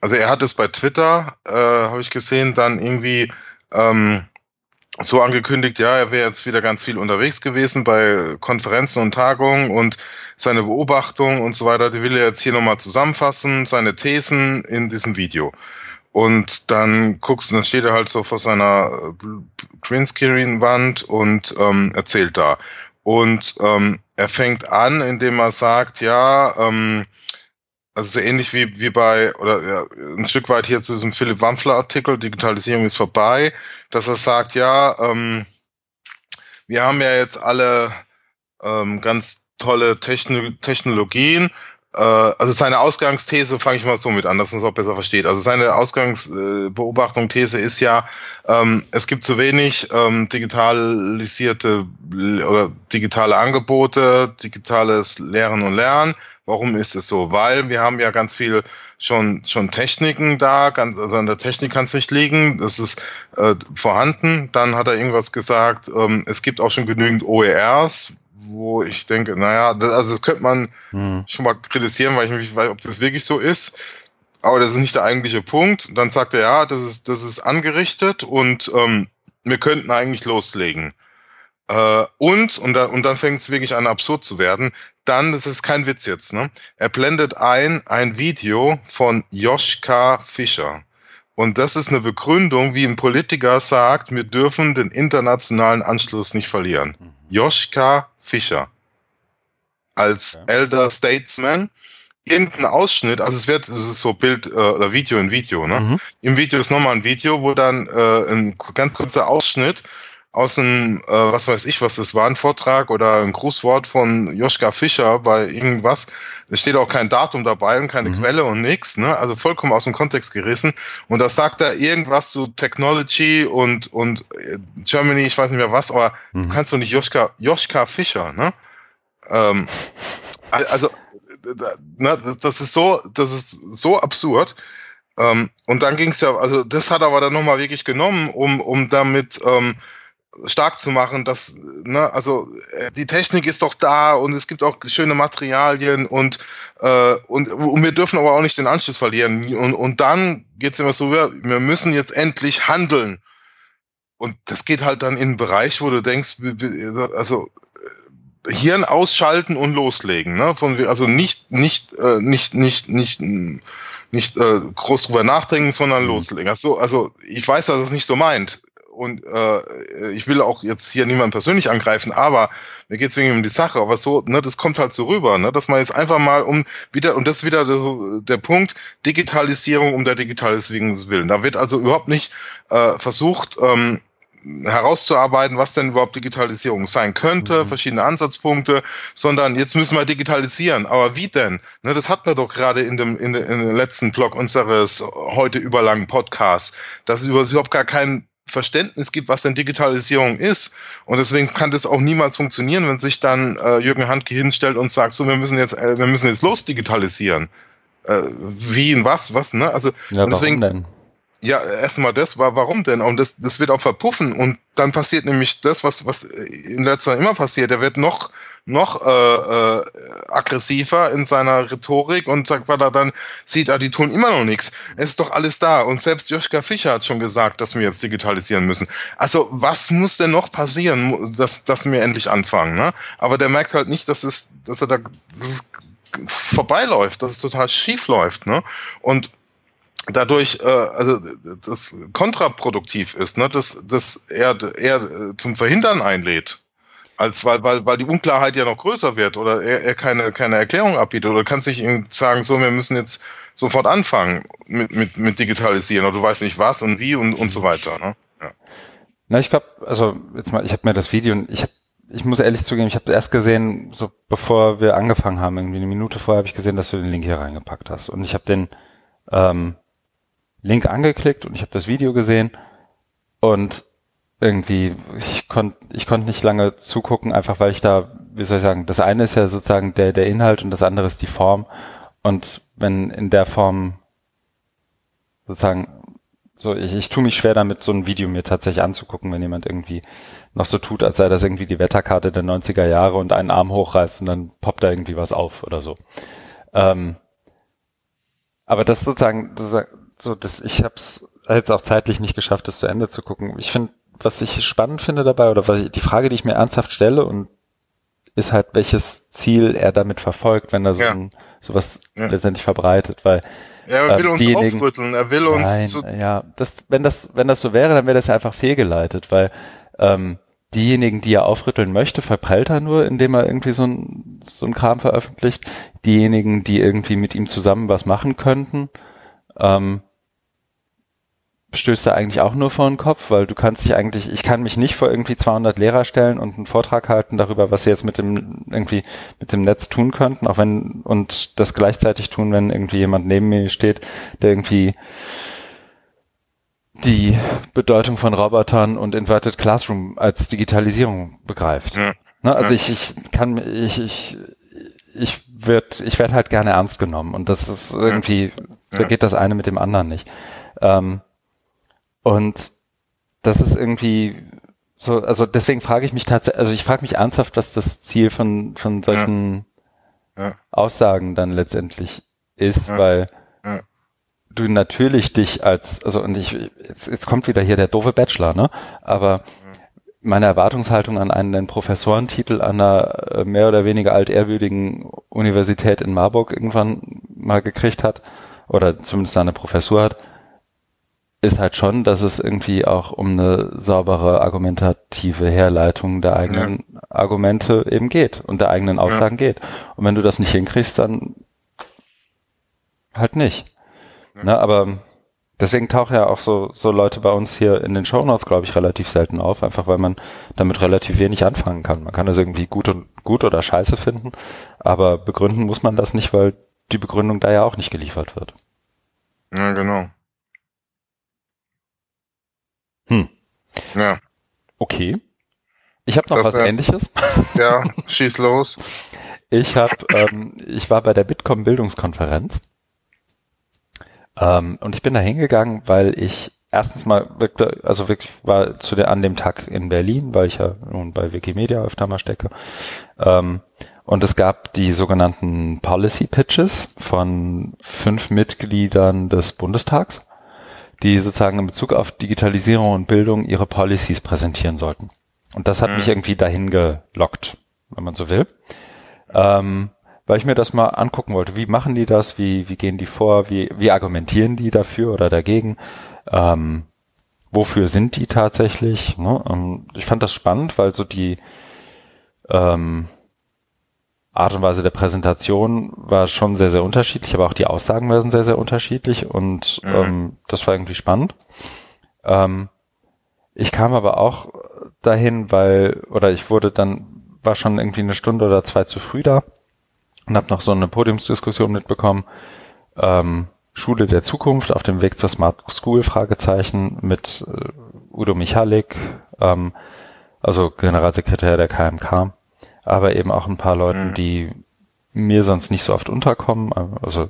also er hat es bei Twitter, äh, habe ich gesehen, dann irgendwie ähm, so angekündigt, ja, er wäre jetzt wieder ganz viel unterwegs gewesen bei Konferenzen und Tagungen und seine Beobachtungen und so weiter, die will er jetzt hier nochmal zusammenfassen, seine Thesen in diesem Video. Und dann guckst du, dann steht er halt so vor seiner äh, Greenscreen-Wand und ähm, erzählt da. Und ähm, er fängt an, indem er sagt, ja, ähm, also so ähnlich wie, wie bei, oder ja, ein Stück weit hier zu diesem Philipp Wampfler-Artikel, Digitalisierung ist vorbei, dass er sagt, ja, ähm, wir haben ja jetzt alle ähm, ganz tolle Techno Technologien. Äh, also seine Ausgangsthese, fange ich mal so mit an, dass man es auch besser versteht. Also seine Ausgangsbeobachtung, äh, These ist ja, ähm, es gibt zu wenig ähm, digitalisierte oder digitale Angebote, digitales Lehren und Lernen Warum ist es so? Weil wir haben ja ganz viel schon, schon Techniken da, ganz, also an der Technik kann es nicht liegen, das ist äh, vorhanden. Dann hat er irgendwas gesagt, ähm, es gibt auch schon genügend OERs, wo ich denke, naja, das, also das könnte man hm. schon mal kritisieren, weil ich nicht weiß, ob das wirklich so ist. Aber das ist nicht der eigentliche Punkt. Dann sagt er, ja, das ist, das ist angerichtet und ähm, wir könnten eigentlich loslegen. Äh, und, und, da, und dann fängt es wirklich an absurd zu werden, dann, das ist kein Witz jetzt, ne? Er blendet ein ein Video von Joschka Fischer. Und das ist eine Begründung, wie ein Politiker sagt, wir dürfen den internationalen Anschluss nicht verlieren. Mhm. Joschka Fischer. Als okay. Elder Statesman. Irgendein Ausschnitt, also es wird, es ist so Bild äh, oder Video in Video, ne? Mhm. Im Video ist nochmal ein Video, wo dann äh, ein ganz kurzer Ausschnitt aus einem, äh, was weiß ich, was das war, ein Vortrag oder ein Grußwort von Joschka Fischer bei irgendwas. Es steht auch kein Datum dabei und keine mhm. Quelle und nichts, ne? Also vollkommen aus dem Kontext gerissen. Und da sagt er irgendwas zu Technology und, und äh, Germany, ich weiß nicht mehr was, aber mhm. du kannst doch nicht Joschka, Joschka Fischer, ne? Ähm, also, ne, das ist so, das ist so absurd. Ähm, und dann ging es ja, also das hat aber dann nochmal wirklich genommen, um, um damit ähm, stark zu machen, dass, ne, also äh, die Technik ist doch da und es gibt auch schöne Materialien und, äh, und, und wir dürfen aber auch nicht den Anschluss verlieren. Und, und dann geht's immer so, wir, wir müssen jetzt endlich handeln. Und das geht halt dann in einen Bereich, wo du denkst, also äh, Hirn ausschalten und loslegen, ne? Von, also nicht, nicht, äh, nicht, nicht, nicht, nicht äh, groß drüber nachdenken, sondern mhm. loslegen. Also, also ich weiß, dass es nicht so meint und äh, ich will auch jetzt hier niemanden persönlich angreifen, aber mir geht es wegen um die Sache, aber so, ne, das kommt halt so rüber, ne, dass man jetzt einfach mal um wieder, und das ist wieder der, der Punkt, Digitalisierung um der Digitalisierung willen. Da wird also überhaupt nicht äh, versucht, ähm, herauszuarbeiten, was denn überhaupt Digitalisierung sein könnte, mhm. verschiedene Ansatzpunkte, sondern jetzt müssen wir digitalisieren. Aber wie denn? Ne, das hatten wir doch gerade in dem, in, in dem letzten Blog unseres heute überlangen Podcasts, dass es überhaupt gar kein Verständnis gibt, was denn Digitalisierung ist. Und deswegen kann das auch niemals funktionieren, wenn sich dann äh, Jürgen Handke hinstellt und sagt, so, wir müssen jetzt, äh, wir müssen jetzt los digitalisieren. Äh, wie und was, was, ne? Also, ja, deswegen, denn? Ja, erstmal das war, warum denn? Und das, das wird auch verpuffen und dann passiert nämlich das, was, was in letzter Zeit immer passiert. Er wird noch, noch äh, äh, aggressiver in seiner Rhetorik und sagt, weil er dann sieht, ah, die tun immer noch nichts. Es ist doch alles da. Und selbst Joschka Fischer hat schon gesagt, dass wir jetzt digitalisieren müssen. Also was muss denn noch passieren, dass, dass wir endlich anfangen? Ne? Aber der merkt halt nicht, dass es, dass er da vorbeiläuft, dass es total schief läuft. Ne? Und dadurch äh, also das kontraproduktiv ist, ne, dass dass er äh, zum Verhindern einlädt, als weil weil weil die Unklarheit ja noch größer wird oder er, er keine keine Erklärung abbietet oder kannst nicht sagen so wir müssen jetzt sofort anfangen mit mit mit digitalisieren oder du weißt nicht was und wie und und so weiter. Ne? Ja. Na ich glaube also jetzt mal ich habe mir das Video und ich habe ich muss ehrlich zugeben, ich habe erst gesehen, so bevor wir angefangen haben, irgendwie eine Minute vorher habe ich gesehen, dass du den Link hier reingepackt hast und ich habe den ähm, Link angeklickt und ich habe das Video gesehen und irgendwie, ich konnte ich konnte nicht lange zugucken, einfach weil ich da, wie soll ich sagen, das eine ist ja sozusagen der, der Inhalt und das andere ist die Form. Und wenn in der Form sozusagen, so, ich, ich tue mich schwer damit, so ein Video mir tatsächlich anzugucken, wenn jemand irgendwie noch so tut, als sei das irgendwie die Wetterkarte der 90er Jahre und einen Arm hochreißt und dann poppt da irgendwie was auf oder so. Ähm, aber das sozusagen, so, das, ich habe es jetzt auch zeitlich nicht geschafft, das zu Ende zu gucken. Ich finde, was ich spannend finde dabei, oder was ich, die Frage, die ich mir ernsthaft stelle, und ist halt, welches Ziel er damit verfolgt, wenn er so ja. ein, sowas ja. letztendlich verbreitet, weil er will ähm, uns aufrütteln, er will uns nein, ja, das, wenn das, wenn das so wäre, dann wäre das ja einfach fehlgeleitet, weil ähm, diejenigen, die er aufrütteln möchte, verprellt er nur, indem er irgendwie so ein, so ein Kram veröffentlicht. Diejenigen, die irgendwie mit ihm zusammen was machen könnten, ähm, stößt er eigentlich auch nur vor den Kopf, weil du kannst dich eigentlich, ich kann mich nicht vor irgendwie 200 Lehrer stellen und einen Vortrag halten darüber, was sie jetzt mit dem irgendwie mit dem Netz tun könnten, auch wenn und das gleichzeitig tun, wenn irgendwie jemand neben mir steht, der irgendwie die Bedeutung von Robotern und Inverted Classroom als Digitalisierung begreift. Ja. Ne, also ja. ich, ich kann ich ich ich wird ich werde halt gerne ernst genommen und das ist irgendwie ja. da geht das eine mit dem anderen nicht. Ähm, und das ist irgendwie so, also deswegen frage ich mich tatsächlich, also ich frage mich ernsthaft, was das Ziel von, von solchen ja. Ja. Aussagen dann letztendlich ist, ja. weil du natürlich dich als, also und ich, jetzt, jetzt kommt wieder hier der doofe Bachelor, ne? Aber meine Erwartungshaltung an einen Professorentitel an einer äh, mehr oder weniger altehrwürdigen Universität in Marburg irgendwann mal gekriegt hat, oder zumindest eine Professur hat, ist halt schon, dass es irgendwie auch um eine saubere argumentative Herleitung der eigenen ja. Argumente eben geht und der eigenen Aussagen ja. geht. Und wenn du das nicht hinkriegst, dann halt nicht. Ja. Ne, aber Deswegen tauchen ja auch so, so Leute bei uns hier in den Shownotes, glaube ich, relativ selten auf, einfach weil man damit relativ wenig anfangen kann. Man kann das irgendwie gut und gut oder scheiße finden, aber begründen muss man das nicht, weil die Begründung da ja auch nicht geliefert wird. Ja, genau. Ja. Okay. Ich habe noch Das was wär- ähnliches. Ja, schieß los. Ich habe, ähm, ich war bei der Bitkom Bildungskonferenz ähm, und ich bin da hingegangen, weil ich erstens mal wirklich, also wirklich war zu der an dem Tag in Berlin, weil ich ja nun bei Wikimedia öfter mal stecke. Ähm, und es gab die sogenannten Policy Pitches von fünf Mitgliedern des Bundestags, die sozusagen in Bezug auf Digitalisierung und Bildung ihre Policies präsentieren sollten. Und das hat Mhm. mich irgendwie dahin gelockt, wenn man so will ähm, weil ich mir das mal angucken wollte. Wie machen die das? Wie, wie gehen die vor? Wie, wie argumentieren die dafür oder dagegen? Ähm, wofür sind die tatsächlich? Ne? Ähm, ich fand das spannend, weil so die ähm, Art und Weise der Präsentation war schon sehr, sehr unterschiedlich, aber auch die Aussagen waren sehr, sehr unterschiedlich und Mhm. ähm, das war irgendwie spannend. Ähm, ich kam aber auch dahin, weil, oder ich wurde dann, war schon irgendwie eine Stunde oder zwei zu früh da und habe noch so eine Podiumsdiskussion mitbekommen. Ähm, Schule der Zukunft auf dem Weg zur Smart School Fragezeichen mit äh, Udo Michalik, ähm, also Generalsekretär der KMK, aber eben auch ein paar Leuten, Mhm. die mir sonst nicht so oft unterkommen. Also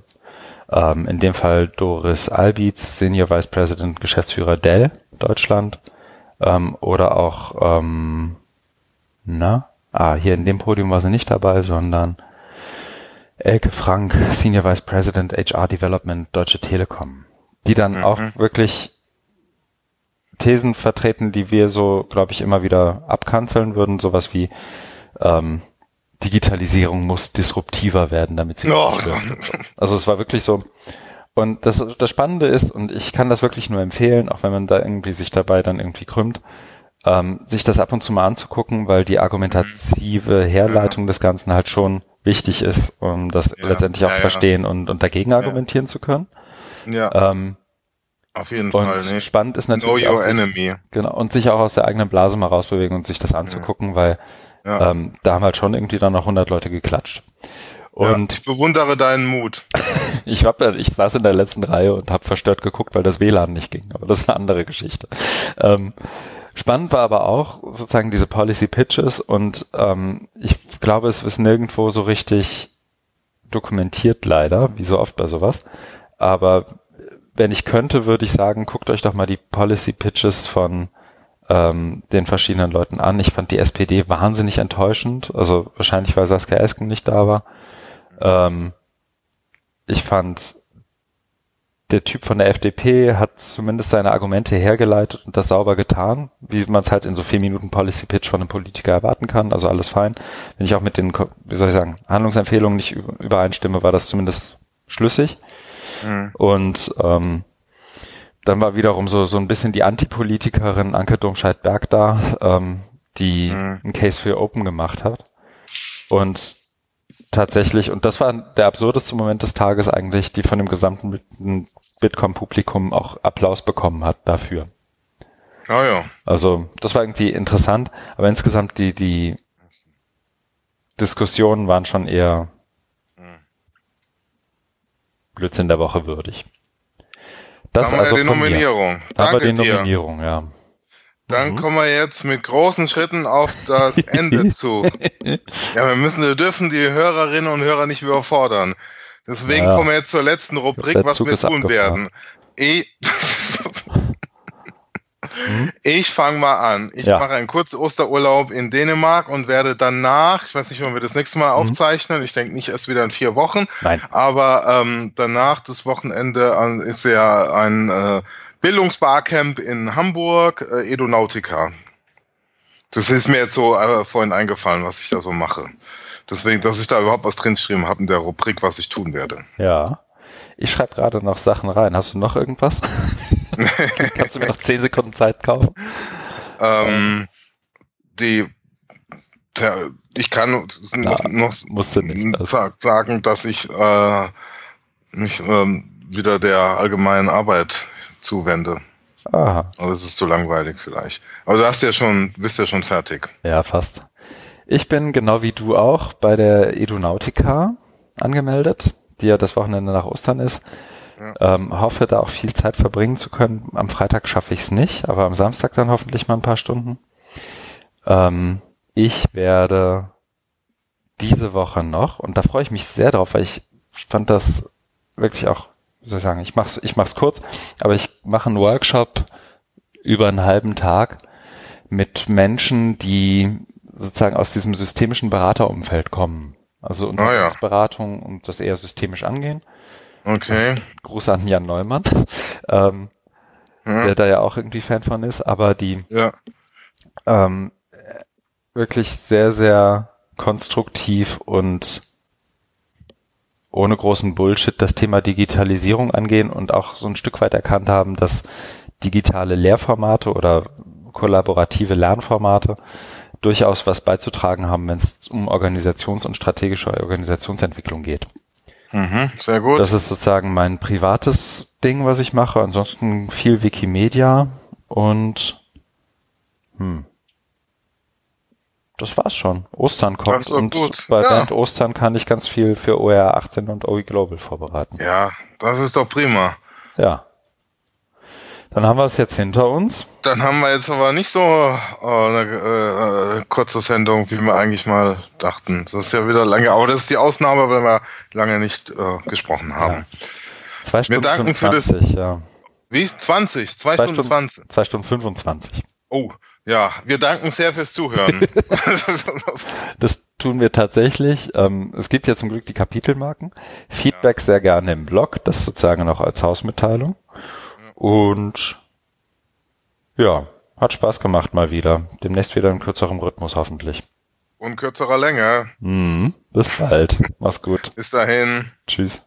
ähm, in dem Fall Doris Albitz, Senior Vice President, Geschäftsführer Dell Deutschland, ähm, oder auch ähm, na, ah, hier in dem Podium war sie nicht dabei, sondern Elke Frank, Senior Vice President HR Development Deutsche Telekom, die dann Mhm. auch wirklich Thesen vertreten, die wir so, glaube ich, immer wieder abkanzeln würden, sowas wie ähm, Digitalisierung muss disruptiver werden, damit sie Oh. Also es war wirklich so. Und das, das Spannende ist, und ich kann das wirklich nur empfehlen, auch wenn man da irgendwie sich dabei dann irgendwie krümmt, ähm, sich das ab und zu mal anzugucken, weil die argumentative Herleitung des Ganzen halt schon wichtig ist, um das Ja, letztendlich auch ja, ja. verstehen und, und dagegen argumentieren zu können. Ja, Ähm, auf jeden und Fall. Nee. spannend ist Know natürlich auch your sich, enemy. genau, und sich auch aus der eigenen Blase mal rausbewegen und sich das anzugucken, weil Ja. ähm, da haben halt schon irgendwie dann noch 100 Leute geklatscht. ja. Und Ich bewundere deinen Mut. ich, hab, ja- ich saß in der letzten Reihe und habe verstört geguckt, weil das WLAN nicht ging. Aber das ist eine andere Geschichte. Ähm, spannend war aber auch sozusagen diese Policy Pitches und ähm, ich glaube, es ist nirgendwo so richtig dokumentiert leider, wie so oft bei sowas. Aber wenn ich könnte, würde ich sagen, guckt euch doch mal die Policy Pitches von ähm, den verschiedenen Leuten an. Ich fand die SPD wahnsinnig enttäuschend. Also wahrscheinlich, weil Saskia Esken nicht da war. Ähm, ich fand, der Typ von der FDP hat zumindest seine Argumente hergeleitet und das sauber getan, wie man es halt in so vier Minuten Policy Pitch von einem Politiker erwarten kann. Also alles fein. Wenn ich auch mit den, wie soll ich sagen, Handlungsempfehlungen nicht über- übereinstimme, war das zumindest schlüssig. Mhm. Und ähm, dann war wiederum so, so ein bisschen die Antipolitikerin Anke Domscheit-Berg da, ähm, die Mhm. einen Case für Open gemacht hat. Und tatsächlich, und das war der absurdeste Moment des Tages eigentlich, die von dem gesamten Bit- Bitkom-Publikum auch Applaus bekommen hat dafür. Ah ja. Also das war irgendwie interessant, aber insgesamt die, die Diskussionen waren schon eher Mhm. Blödsinn der Woche würdig. Das Haben wir also die von mir. Nominierung. Haben wir Danke die dir. Nominierung, ja. Dann Mhm. kommen wir jetzt mit großen Schritten auf das Ende zu. Ja, wir müssen, wir dürfen die Hörerinnen und Hörer nicht überfordern. Deswegen Ja. kommen wir jetzt zur letzten Rubrik, was wir tun abgefahren. werden. Ich, ich fange mal an. Ich Ja. mache einen kurzen Osterurlaub in Dänemark und werde danach, ich weiß nicht, wann wir das nächste Mal Mhm. aufzeichnen, ich denke nicht erst wieder in vier Wochen, Nein. aber ähm, danach, das Wochenende, ist ja ein äh, Bildungsbarcamp in Hamburg, äh, Edonautica. Das ist mir jetzt so äh, vorhin eingefallen, was ich da so mache. Deswegen, dass ich da überhaupt was dringeschrieben habe in der Rubrik, was ich tun werde. Ja. Ich schreibe gerade noch Sachen rein. Hast du noch irgendwas? Kannst du mir noch zehn Sekunden Zeit kaufen? Ähm, die, der, ich kann noch, noch nicht, also. sa- sagen, dass ich äh, mich ähm, wieder der allgemeinen Arbeit zuwende. Aha. Also es ist zu langweilig vielleicht. Aber du hast ja schon, bist ja schon fertig. Ja, fast. Ich bin genau wie du auch bei der Edunautica angemeldet, die ja das Wochenende nach Ostern ist. Ja. Ähm, hoffe da auch viel Zeit verbringen zu können. Am Freitag schaffe ich es nicht, aber am Samstag dann hoffentlich mal ein paar Stunden. Ähm, ich werde diese Woche noch, und da freue ich mich sehr drauf, weil ich fand das wirklich auch, wie soll ich sagen, ich mach's, ich mach's kurz, aber ich mache einen Workshop über einen halben Tag mit Menschen, die sozusagen aus diesem systemischen Beraterumfeld kommen. Also Unternehmensberatung ah, und das eher systemisch angehen. Okay. Gruß an Jan Neumann, ähm, ja. der da ja auch irgendwie Fan von ist, aber die ja. ähm, wirklich sehr, sehr konstruktiv und ohne großen Bullshit das Thema Digitalisierung angehen und auch so ein Stück weit erkannt haben, dass digitale Lehrformate oder kollaborative Lernformate durchaus was beizutragen haben, wenn es um Organisations- und strategische Organisationsentwicklung geht. Mhm, sehr gut. Das ist sozusagen mein privates Ding, was ich mache. Ansonsten viel Wikimedia und hm, das war's schon. Ostern kommt und gut. bei ja. Band Ostern kann ich ganz viel für OR 18 und OE Global vorbereiten. Ja, das ist doch prima. Ja. Dann haben wir es jetzt hinter uns. Dann haben wir jetzt aber nicht so äh, eine äh, kurze Sendung, wie wir eigentlich mal dachten. Das ist ja wieder lange, aber das ist die Ausnahme, weil wir lange nicht äh, gesprochen haben. Ja. Zwei Stunden wir danken 25, für das, ja. Wie? 20? Zwei, zwei Stunden 20? Zwei Stunden 25. Oh, ja, wir danken sehr fürs Zuhören. das tun wir tatsächlich. Ähm, es gibt ja zum Glück die Kapitelmarken. Feedback ja. sehr gerne im Blog, das sozusagen noch als Hausmitteilung. Und ja, hat Spaß gemacht mal wieder. Demnächst wieder in kürzerem Rhythmus hoffentlich. Und kürzerer Länge. Mhm. Bis bald. Mach's gut. Bis dahin. Tschüss.